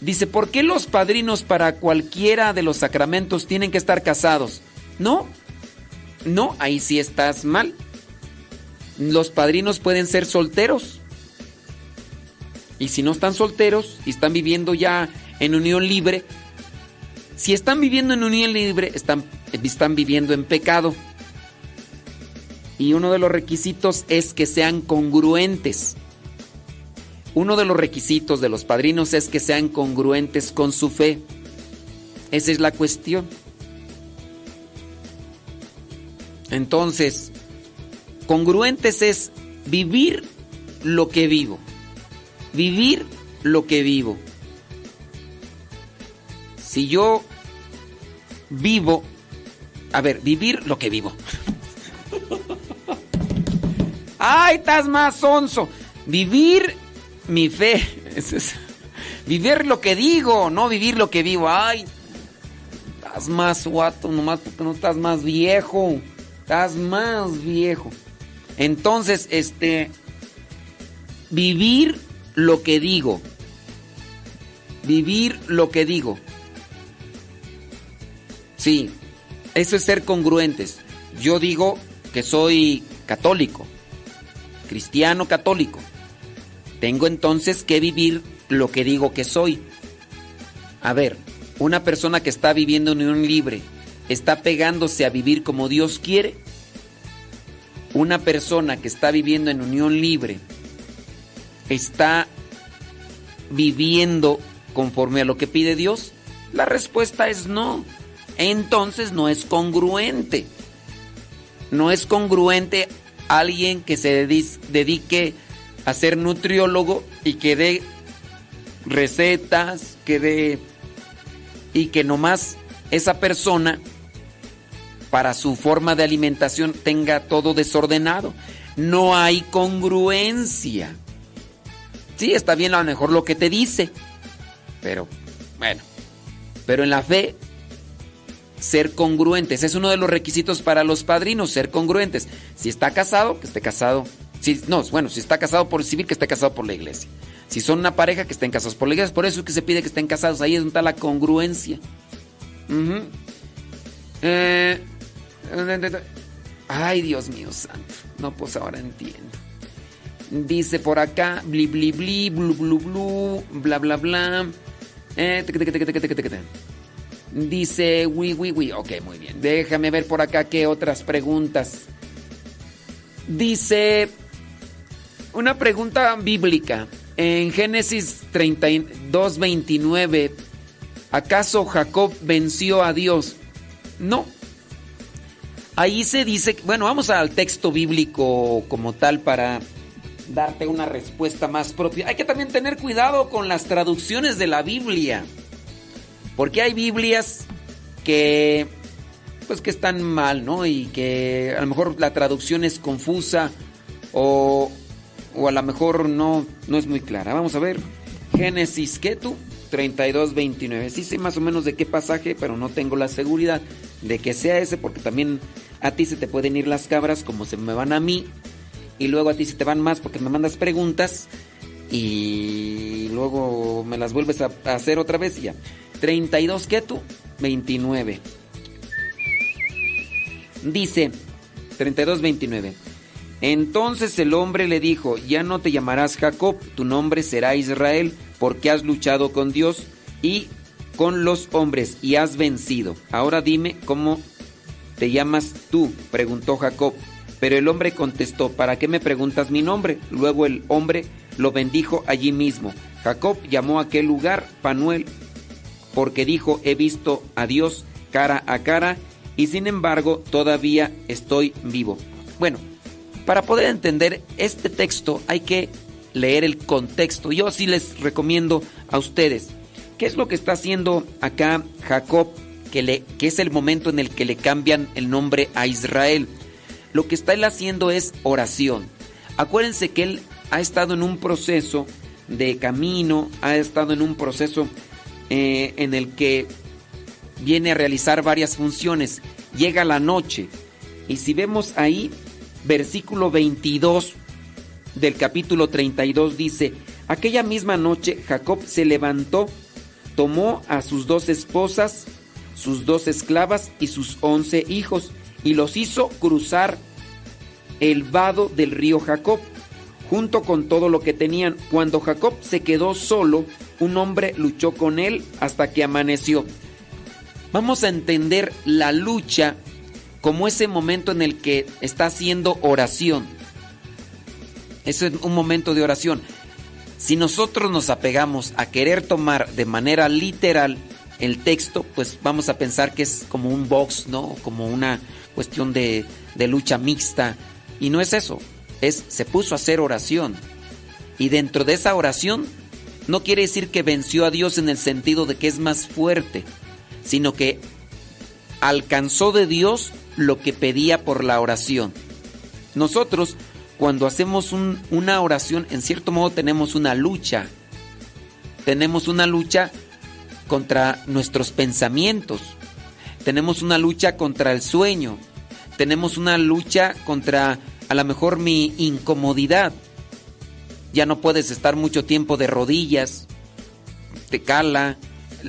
Dice, ¿por qué los padrinos para cualquiera de los sacramentos tienen que estar casados? No. No, ahí sí estás mal. Los padrinos pueden ser solteros. Y si no están solteros y están viviendo ya en unión libre, si están viviendo en unión libre, están, están viviendo en pecado. Y uno de los requisitos es que sean congruentes. Uno de los requisitos de los padrinos es que sean congruentes con su fe. Esa es la cuestión. Entonces, congruentes es vivir lo que vivo. Vivir lo que vivo. Si yo vivo, a ver, vivir lo que vivo. ¡Ay, estás más sonso! Vivir mi fe. Vivir lo que digo, no vivir lo que vivo. ¡Ay! Estás más guato, nomás porque no estás más viejo. Estás más viejo. Entonces, este. Vivir lo que digo. Vivir lo que digo. Sí, eso es ser congruentes. Yo digo que soy católico, cristiano católico. Tengo entonces que vivir lo que digo que soy. A ver, una persona que está viviendo en unión libre, ¿está pegándose a vivir como Dios quiere? Una persona que está viviendo en unión libre, ¿está viviendo conforme a lo que pide Dios? La respuesta es no. Entonces no es congruente. No es congruente alguien que se dedi- dedique a ser nutriólogo y que dé recetas, que dé y que nomás esa persona para su forma de alimentación tenga todo desordenado. No hay congruencia. Sí, está bien a lo mejor lo que te dice, pero bueno, pero en la fe ser congruentes es uno de los requisitos para los padrinos, ser congruentes. Si está casado, que esté casado. Si, no, bueno, si está casado por civil, que esté casado por la iglesia. Si son una pareja, que estén casados por la iglesia. Por eso es que se pide que estén casados. Ahí es donde está la congruencia. Eh, ay, Dios mío santo. No, pues ahora entiendo. Dice por acá, bli bli bli, blu blu blu, bla bla bla. Eh. Dice, wi wi wi. Ok, muy bien. Déjame ver por acá qué otras preguntas. Dice, una pregunta bíblica. En Génesis 32, 29, ¿acaso Jacob venció a Dios? No. Ahí se dice, bueno, vamos al texto bíblico como tal para darte una respuesta más propia. Hay que también tener cuidado con las traducciones de la Biblia. Porque hay Biblias que pues que están mal, ¿no? Y que a lo mejor la traducción es confusa o, o a lo mejor no, no es muy clara. Vamos a ver. Génesis, ¿qué tú? 32, 29. Sí sé más o menos de qué pasaje, pero no tengo la seguridad de que sea ese porque también a ti se te pueden ir las cabras como se me van a mí y luego a ti se te van más porque me mandas preguntas y luego me las vuelves a, hacer otra vez y ya. 32, ¿qué tú? 29. Dice 32, 29. Entonces el hombre le dijo, ya no te llamarás Jacob, tu nombre será Israel, porque has luchado con Dios y con los hombres y has vencido. Ahora dime cómo te llamas tú, preguntó Jacob. Pero el hombre contestó, ¿para qué me preguntas mi nombre? Luego el hombre lo bendijo allí mismo. Jacob llamó a aquel lugar Panuel, porque dijo, he visto a Dios cara a cara y sin embargo todavía estoy vivo. Bueno, para poder entender este texto hay que leer el contexto. Yo sí les recomiendo a ustedes. ¿Qué es lo que está haciendo acá Jacob? Que, es el momento en el que le cambian el nombre a Israel. Lo que está él haciendo es oración. Acuérdense que él ha estado en un proceso de camino, ha estado en un proceso eh, en el que viene a realizar varias funciones. Llega la noche y si vemos ahí, versículo 22 del capítulo 32 dice, aquella misma noche Jacob se levantó, tomó a sus dos esposas, sus dos esclavas y sus once hijos y los hizo cruzar el vado del río Jacob junto con todo lo que tenían. Cuando Jacob se quedó solo, un hombre luchó con él hasta que amaneció. Vamos a entender la lucha como ese momento en el que está haciendo oración. Eso es un momento de oración. Si nosotros nos apegamos a querer tomar de manera literal el texto, pues vamos a pensar que es como un box, ¿no? Como una cuestión de, de lucha mixta. Y no es eso. Es, se puso a hacer oración. Y dentro de esa oración no quiere decir que venció a Dios en el sentido de que es más fuerte, sino que alcanzó de Dios lo que pedía por la oración. Nosotros, cuando hacemos un- una oración, en cierto modo tenemos una lucha. Tenemos una lucha contra nuestros pensamientos. Tenemos una lucha contra el sueño. Tenemos una lucha contra a lo mejor mi incomodidad. Ya no puedes estar mucho tiempo de rodillas. Te cala.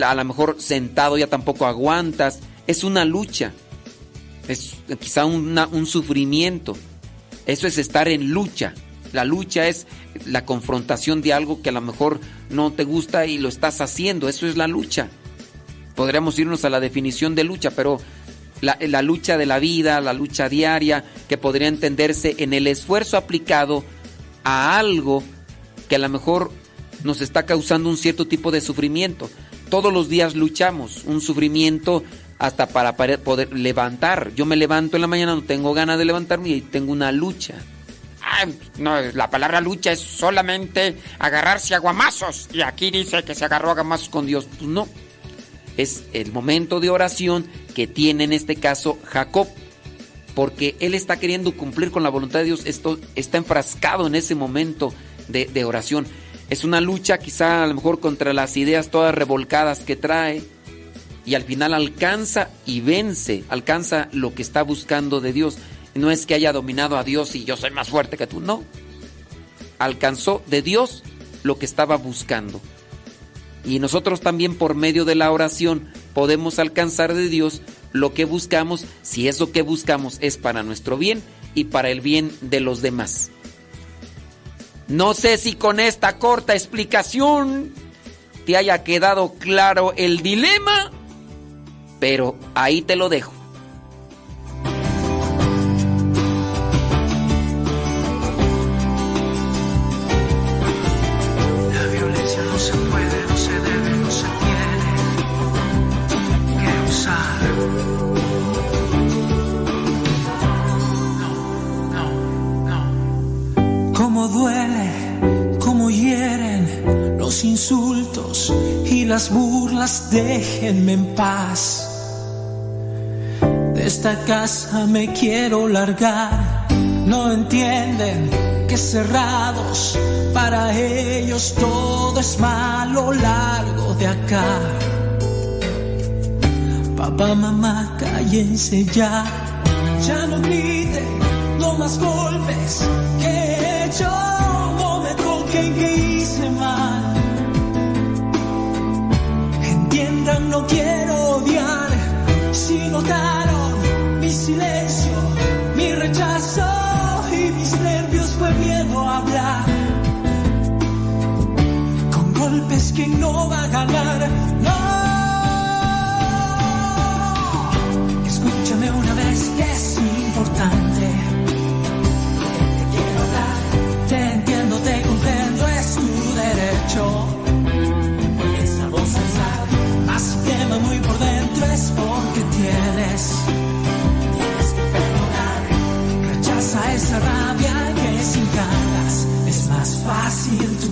A lo mejor sentado ya tampoco aguantas. Es una lucha. Es quizá una- un sufrimiento. Eso es estar en lucha. La lucha es la confrontación de algo que a lo mejor no te gusta y lo estás haciendo. Eso es la lucha. Podríamos irnos a la definición de lucha, pero la, la lucha de la vida, la lucha diaria, que podría entenderse en el esfuerzo aplicado a algo que a lo mejor nos está causando un cierto tipo de sufrimiento. Todos los días luchamos, un sufrimiento hasta para poder levantar. Yo me levanto en la mañana, no tengo ganas de levantarme y tengo una lucha. Ay, no, la palabra lucha es solamente agarrarse a guamazos. Y aquí dice que se agarró a guamazos con Dios. Pues no. Es el momento de oración que tiene en este caso Jacob. Porque él está queriendo cumplir con la voluntad de Dios. Esto, está enfrascado en ese momento de, de oración. Es una lucha quizá a lo mejor contra las ideas todas revolcadas que trae. Y al final alcanza y vence. Alcanza lo que está buscando de Dios. No es que haya dominado a Dios y yo soy más fuerte que tú. No. Alcanzó de Dios lo que estaba buscando. Y nosotros también por medio de la oración podemos alcanzar de Dios lo que buscamos si eso que buscamos es para nuestro bien y para el bien de los demás. No sé si con esta corta explicación te haya quedado claro el dilema, pero ahí te lo dejo. La violencia no se puede, no se debe, no se tiene que usar. Cómo duele, cómo hieren los insultos y las burlas, déjenme en paz. Esta casa me quiero largar, no entienden que cerrados para ellos todo es malo largo de acá. Papá, mamá, cállense ya, ya no griten, no más golpes que he hecho, no me toquen que hice mal. Entiendan, no quiero odiar, si notaron mi silencio, mi rechazo y mis nervios fue miedo a hablar. Con golpes que no va a ganar, fácil tu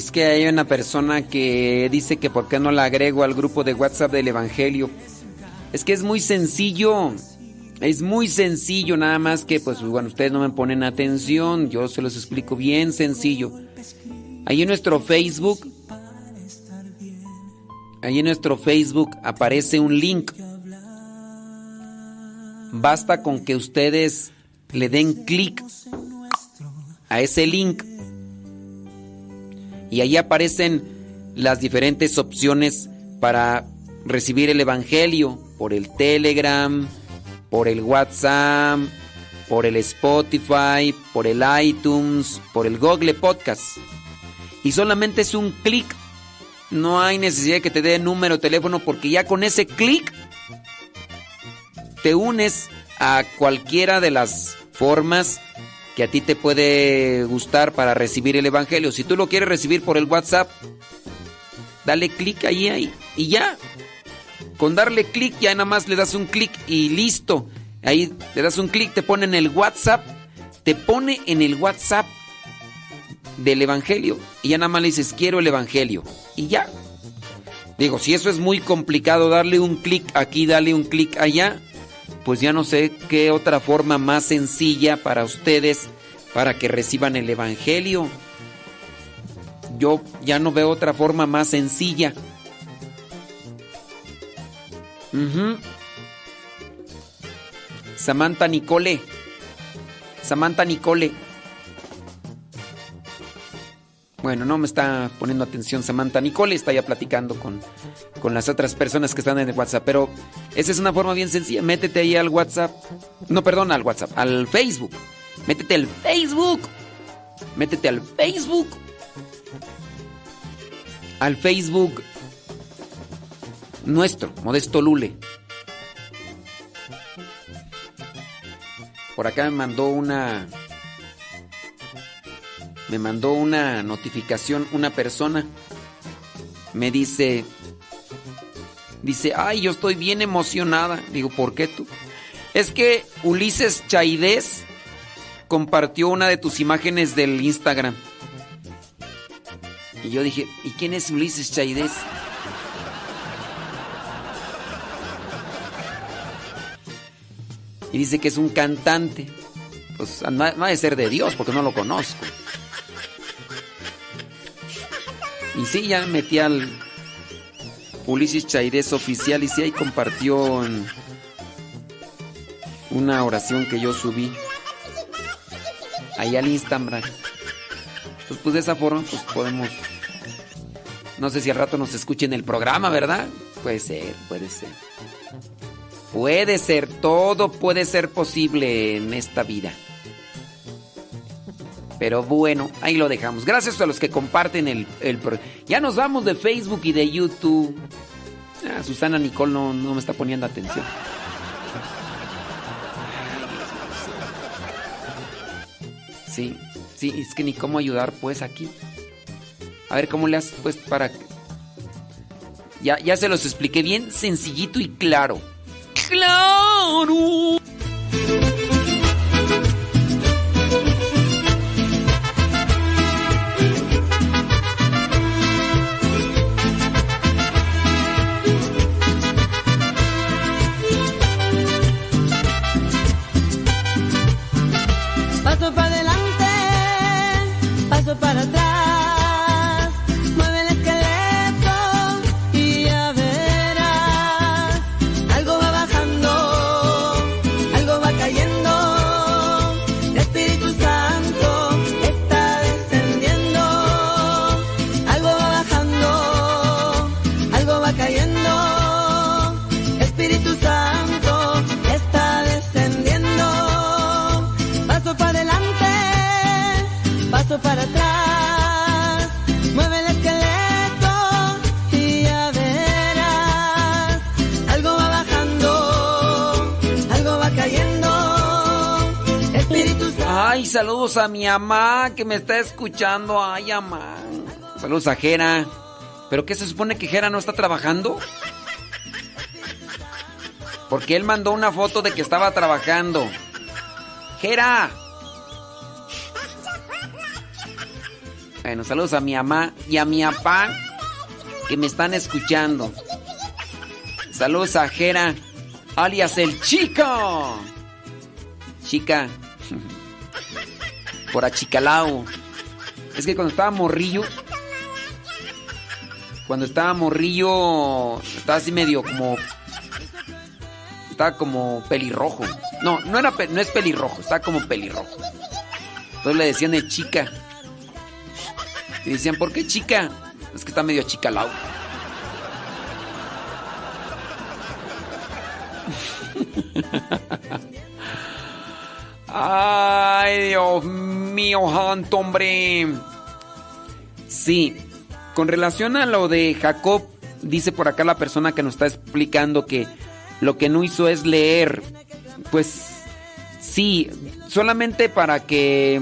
Es que hay una persona que dice que por qué no la agrego al grupo de WhatsApp del Evangelio. Es que es muy sencillo. Es muy sencillo, nada más que, pues, bueno, ustedes no me ponen atención. Yo se los explico bien sencillo. Ahí en nuestro Facebook, ahí en nuestro Facebook aparece un link. Basta con que ustedes le den clic a ese link y ahí aparecen las diferentes opciones para recibir el Evangelio por el Telegram, por el WhatsApp, por el Spotify, por el iTunes, por el Google Podcast. Y solamente es un clic. No hay necesidad de que te dé número de teléfono porque ya con ese clic te unes a cualquiera de las formas que a ti te puede gustar para recibir el Evangelio. Si tú lo quieres recibir por el WhatsApp, dale clic ahí, y ya. Con darle clic ya nada más le das un clic y listo. Ahí le das un clic, te pone en el WhatsApp, te pone en el WhatsApp del Evangelio y ya nada más le dices quiero el Evangelio y ya. Digo, si eso es muy complicado, darle un clic aquí, darle un clic allá, pues ya no sé qué otra forma más sencilla para ustedes para que reciban el Evangelio. Yo ya no veo otra forma más sencilla. Samantha Nicole. Samantha Nicole. Bueno, no me está poniendo atención Samantha Nicole, está ya platicando con, con las otras personas que están en el WhatsApp. Pero esa es una forma bien sencilla. Métete ahí al WhatsApp. No, perdón, al WhatsApp, al Facebook. Métete al Facebook. Métete al Facebook. Al Facebook nuestro, Modesto Lule. Por acá me mandó una me mandó una notificación una persona. Me dice, dice, ay, yo estoy bien emocionada. Digo, ¿por qué tú? Es que Ulises Chaidez compartió una de tus imágenes del Instagram. Y yo dije, ¿y quién es Ulises Chaidez? Y dice que es un cantante. Pues no no ha de ser de Dios porque no lo conozco. Y sí, ya metí al Ulises Chairés oficial y sí ahí compartió una oración que yo subí ahí al Instagram. Pues, pues de esa forma pues podemos no sé si al rato nos escuchen el programa, ¿verdad? Puede ser, puede ser. Puede ser, todo puede ser posible en esta vida. Pero bueno, ahí lo dejamos. Gracias a los que comparten el, el Ya nos vamos de Facebook y de YouTube. Ah, Susana Nicole no, no me está poniendo atención. Sí, sí, es que ni cómo ayudar pues aquí. A ver cómo le haces pues para... Ya, ya se los expliqué bien sencillito y claro. ¡Claro! Saludos a mi mamá que me está escuchando. Ay, mamá. Saludos a Jera. ¿Pero qué se supone que Jera no está trabajando? Porque él mandó una foto de que estaba trabajando. Jera. Bueno, saludos a mi mamá y a mi papá que me están escuchando. Saludos a Jera, alias el chico. Chica. Por achicalao. Es que cuando estaba morrillo. Cuando estaba morrillo. Estaba así medio como. Estaba como pelirrojo. No, no, era, no es pelirrojo, estaba como pelirrojo. Entonces le decían el chica. Y decían, ¿por qué chica? Es que está medio achicalao. Ay, Dios mío, santo, hombre. Sí, con relación a lo de Jacob, dice por acá la persona que nos está explicando que lo que no hizo es leer. Pues sí, solamente para que...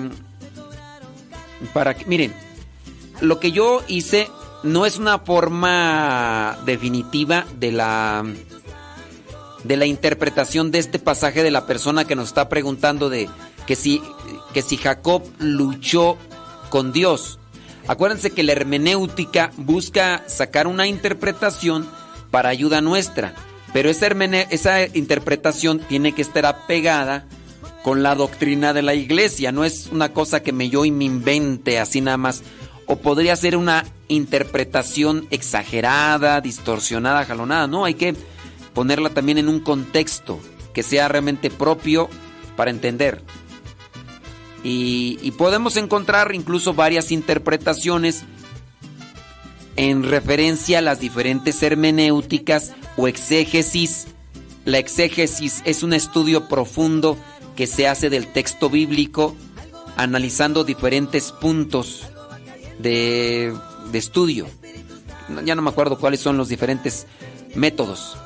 Para que, miren, lo que yo hice no es una forma definitiva de la de la interpretación de este pasaje de la persona que nos está preguntando de que si que si Jacob luchó con Dios. Acuérdense que la hermenéutica busca sacar una interpretación para ayuda nuestra, pero esa, esa interpretación tiene que estar apegada con la doctrina de la iglesia, no es una cosa que me yo y me invente así nada más, o podría ser una interpretación exagerada, distorsionada, jalonada, no, hay que ponerla también en un contexto que sea realmente propio para entender. Y, podemos encontrar incluso varias interpretaciones en referencia a las diferentes hermenéuticas o exégesis. La exégesis es un estudio profundo que se hace del texto bíblico analizando diferentes puntos de, estudio. Ya no me acuerdo cuáles son los diferentes métodos.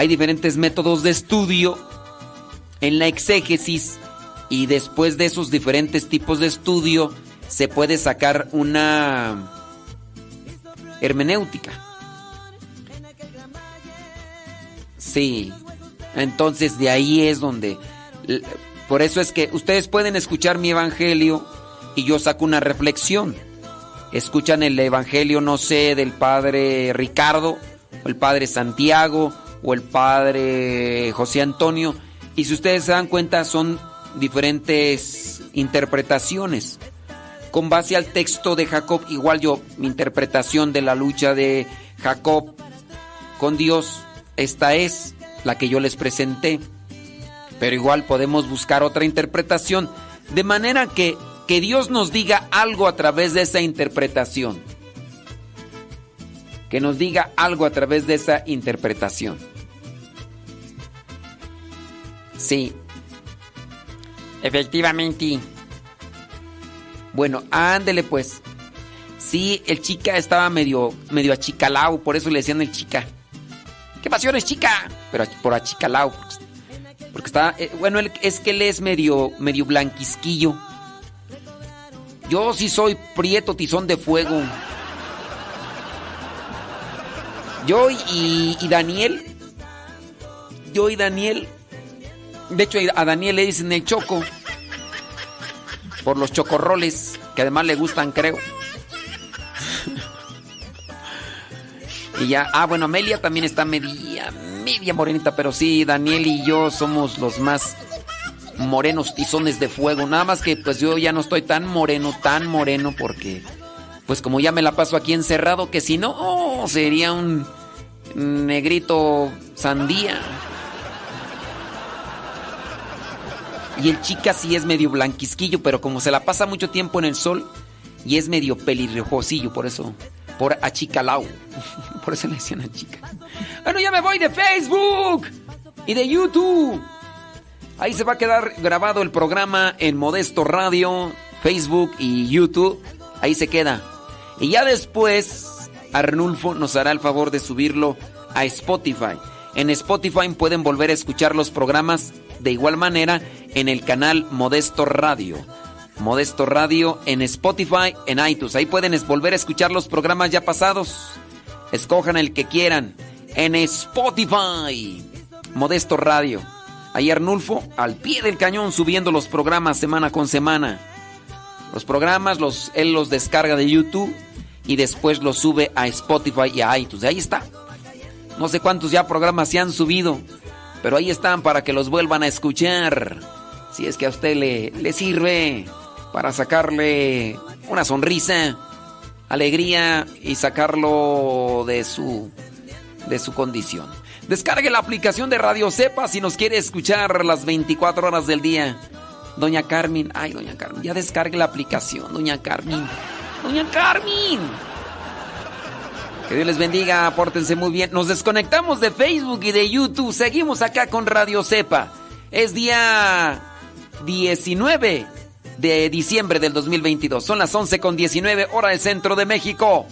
Hay diferentes métodos de estudio en la exégesis y después de esos diferentes tipos de estudio se puede sacar una hermenéutica. Sí, entonces de ahí es donde... Por eso es que ustedes pueden escuchar mi evangelio y yo saco una reflexión. Escuchan el evangelio, no sé, del padre Ricardo, o el padre Santiago, o el padre José Antonio. Y si ustedes se dan cuenta, son diferentes interpretaciones. Con base al texto de Jacob, igual yo, mi interpretación de la lucha de Jacob con Dios, esta es la que yo les presenté. Pero igual podemos buscar otra interpretación, de manera que, que Dios nos diga algo a través de esa interpretación. Que nos diga algo a través de esa interpretación. Sí. Efectivamente. Bueno, ándele pues. Sí, el chica estaba medio, medio achicalao, por eso le decían el chica. ¿Qué pasiones, chica? Pero por achicalao. Porque está, eh, bueno, él- es que él es medio, medio blanquisquillo. Yo sí soy prieto tizón de fuego. Yo y, y Daniel. Yo y Daniel. De hecho, a Daniel le dicen el choco. Por los chocorroles, que además le gustan, creo. Y ya, ah, bueno, Amelia también está media, media morenita, pero sí, Daniel y yo somos los más morenos tizones de fuego. Nada más que pues yo ya no estoy tan moreno, tan moreno, porque pues como ya me la paso aquí encerrado, que si no, oh, sería un negrito sandía. Y el chica sí es medio blanquisquillo, pero como se la pasa mucho tiempo en el sol y es medio pelirrojosillo, por eso, por achicalao. Por eso le decían a chica. Bueno, ya me voy de Facebook y de YouTube. Ahí se va a quedar grabado el programa en Modesto Radio, Facebook y YouTube. Ahí se queda. Y ya después, Arnulfo nos hará el favor de subirlo a Spotify. En Spotify pueden volver a escuchar los programas de igual manera en el canal Modesto Radio. Modesto Radio en Spotify, en iTunes. Ahí pueden volver a escuchar los programas ya pasados. Escojan el que quieran. En Spotify. Modesto Radio. Ahí Arnulfo al pie del cañón subiendo los programas semana con semana. Los programas los, él los descarga de YouTube y después los sube a Spotify y a iTunes. Ahí está. No sé cuántos ya programas se han subido, pero ahí están para que los vuelvan a escuchar. Si es que a usted le, le sirve para sacarle una sonrisa, alegría y sacarlo de su, de su condición. Descargue la aplicación de Radio Cepa si nos quiere escuchar las 24 horas del día. Doña Carmen, ay, doña Carmen, ya descargue la aplicación, doña Carmen. Doña Carmen. Que Dios les bendiga, pórtense muy bien. Nos desconectamos de Facebook y de YouTube. Seguimos acá con Radio Cepa. Es día 19 de diciembre del 2022. Son las 11 con 19 hora del centro de México.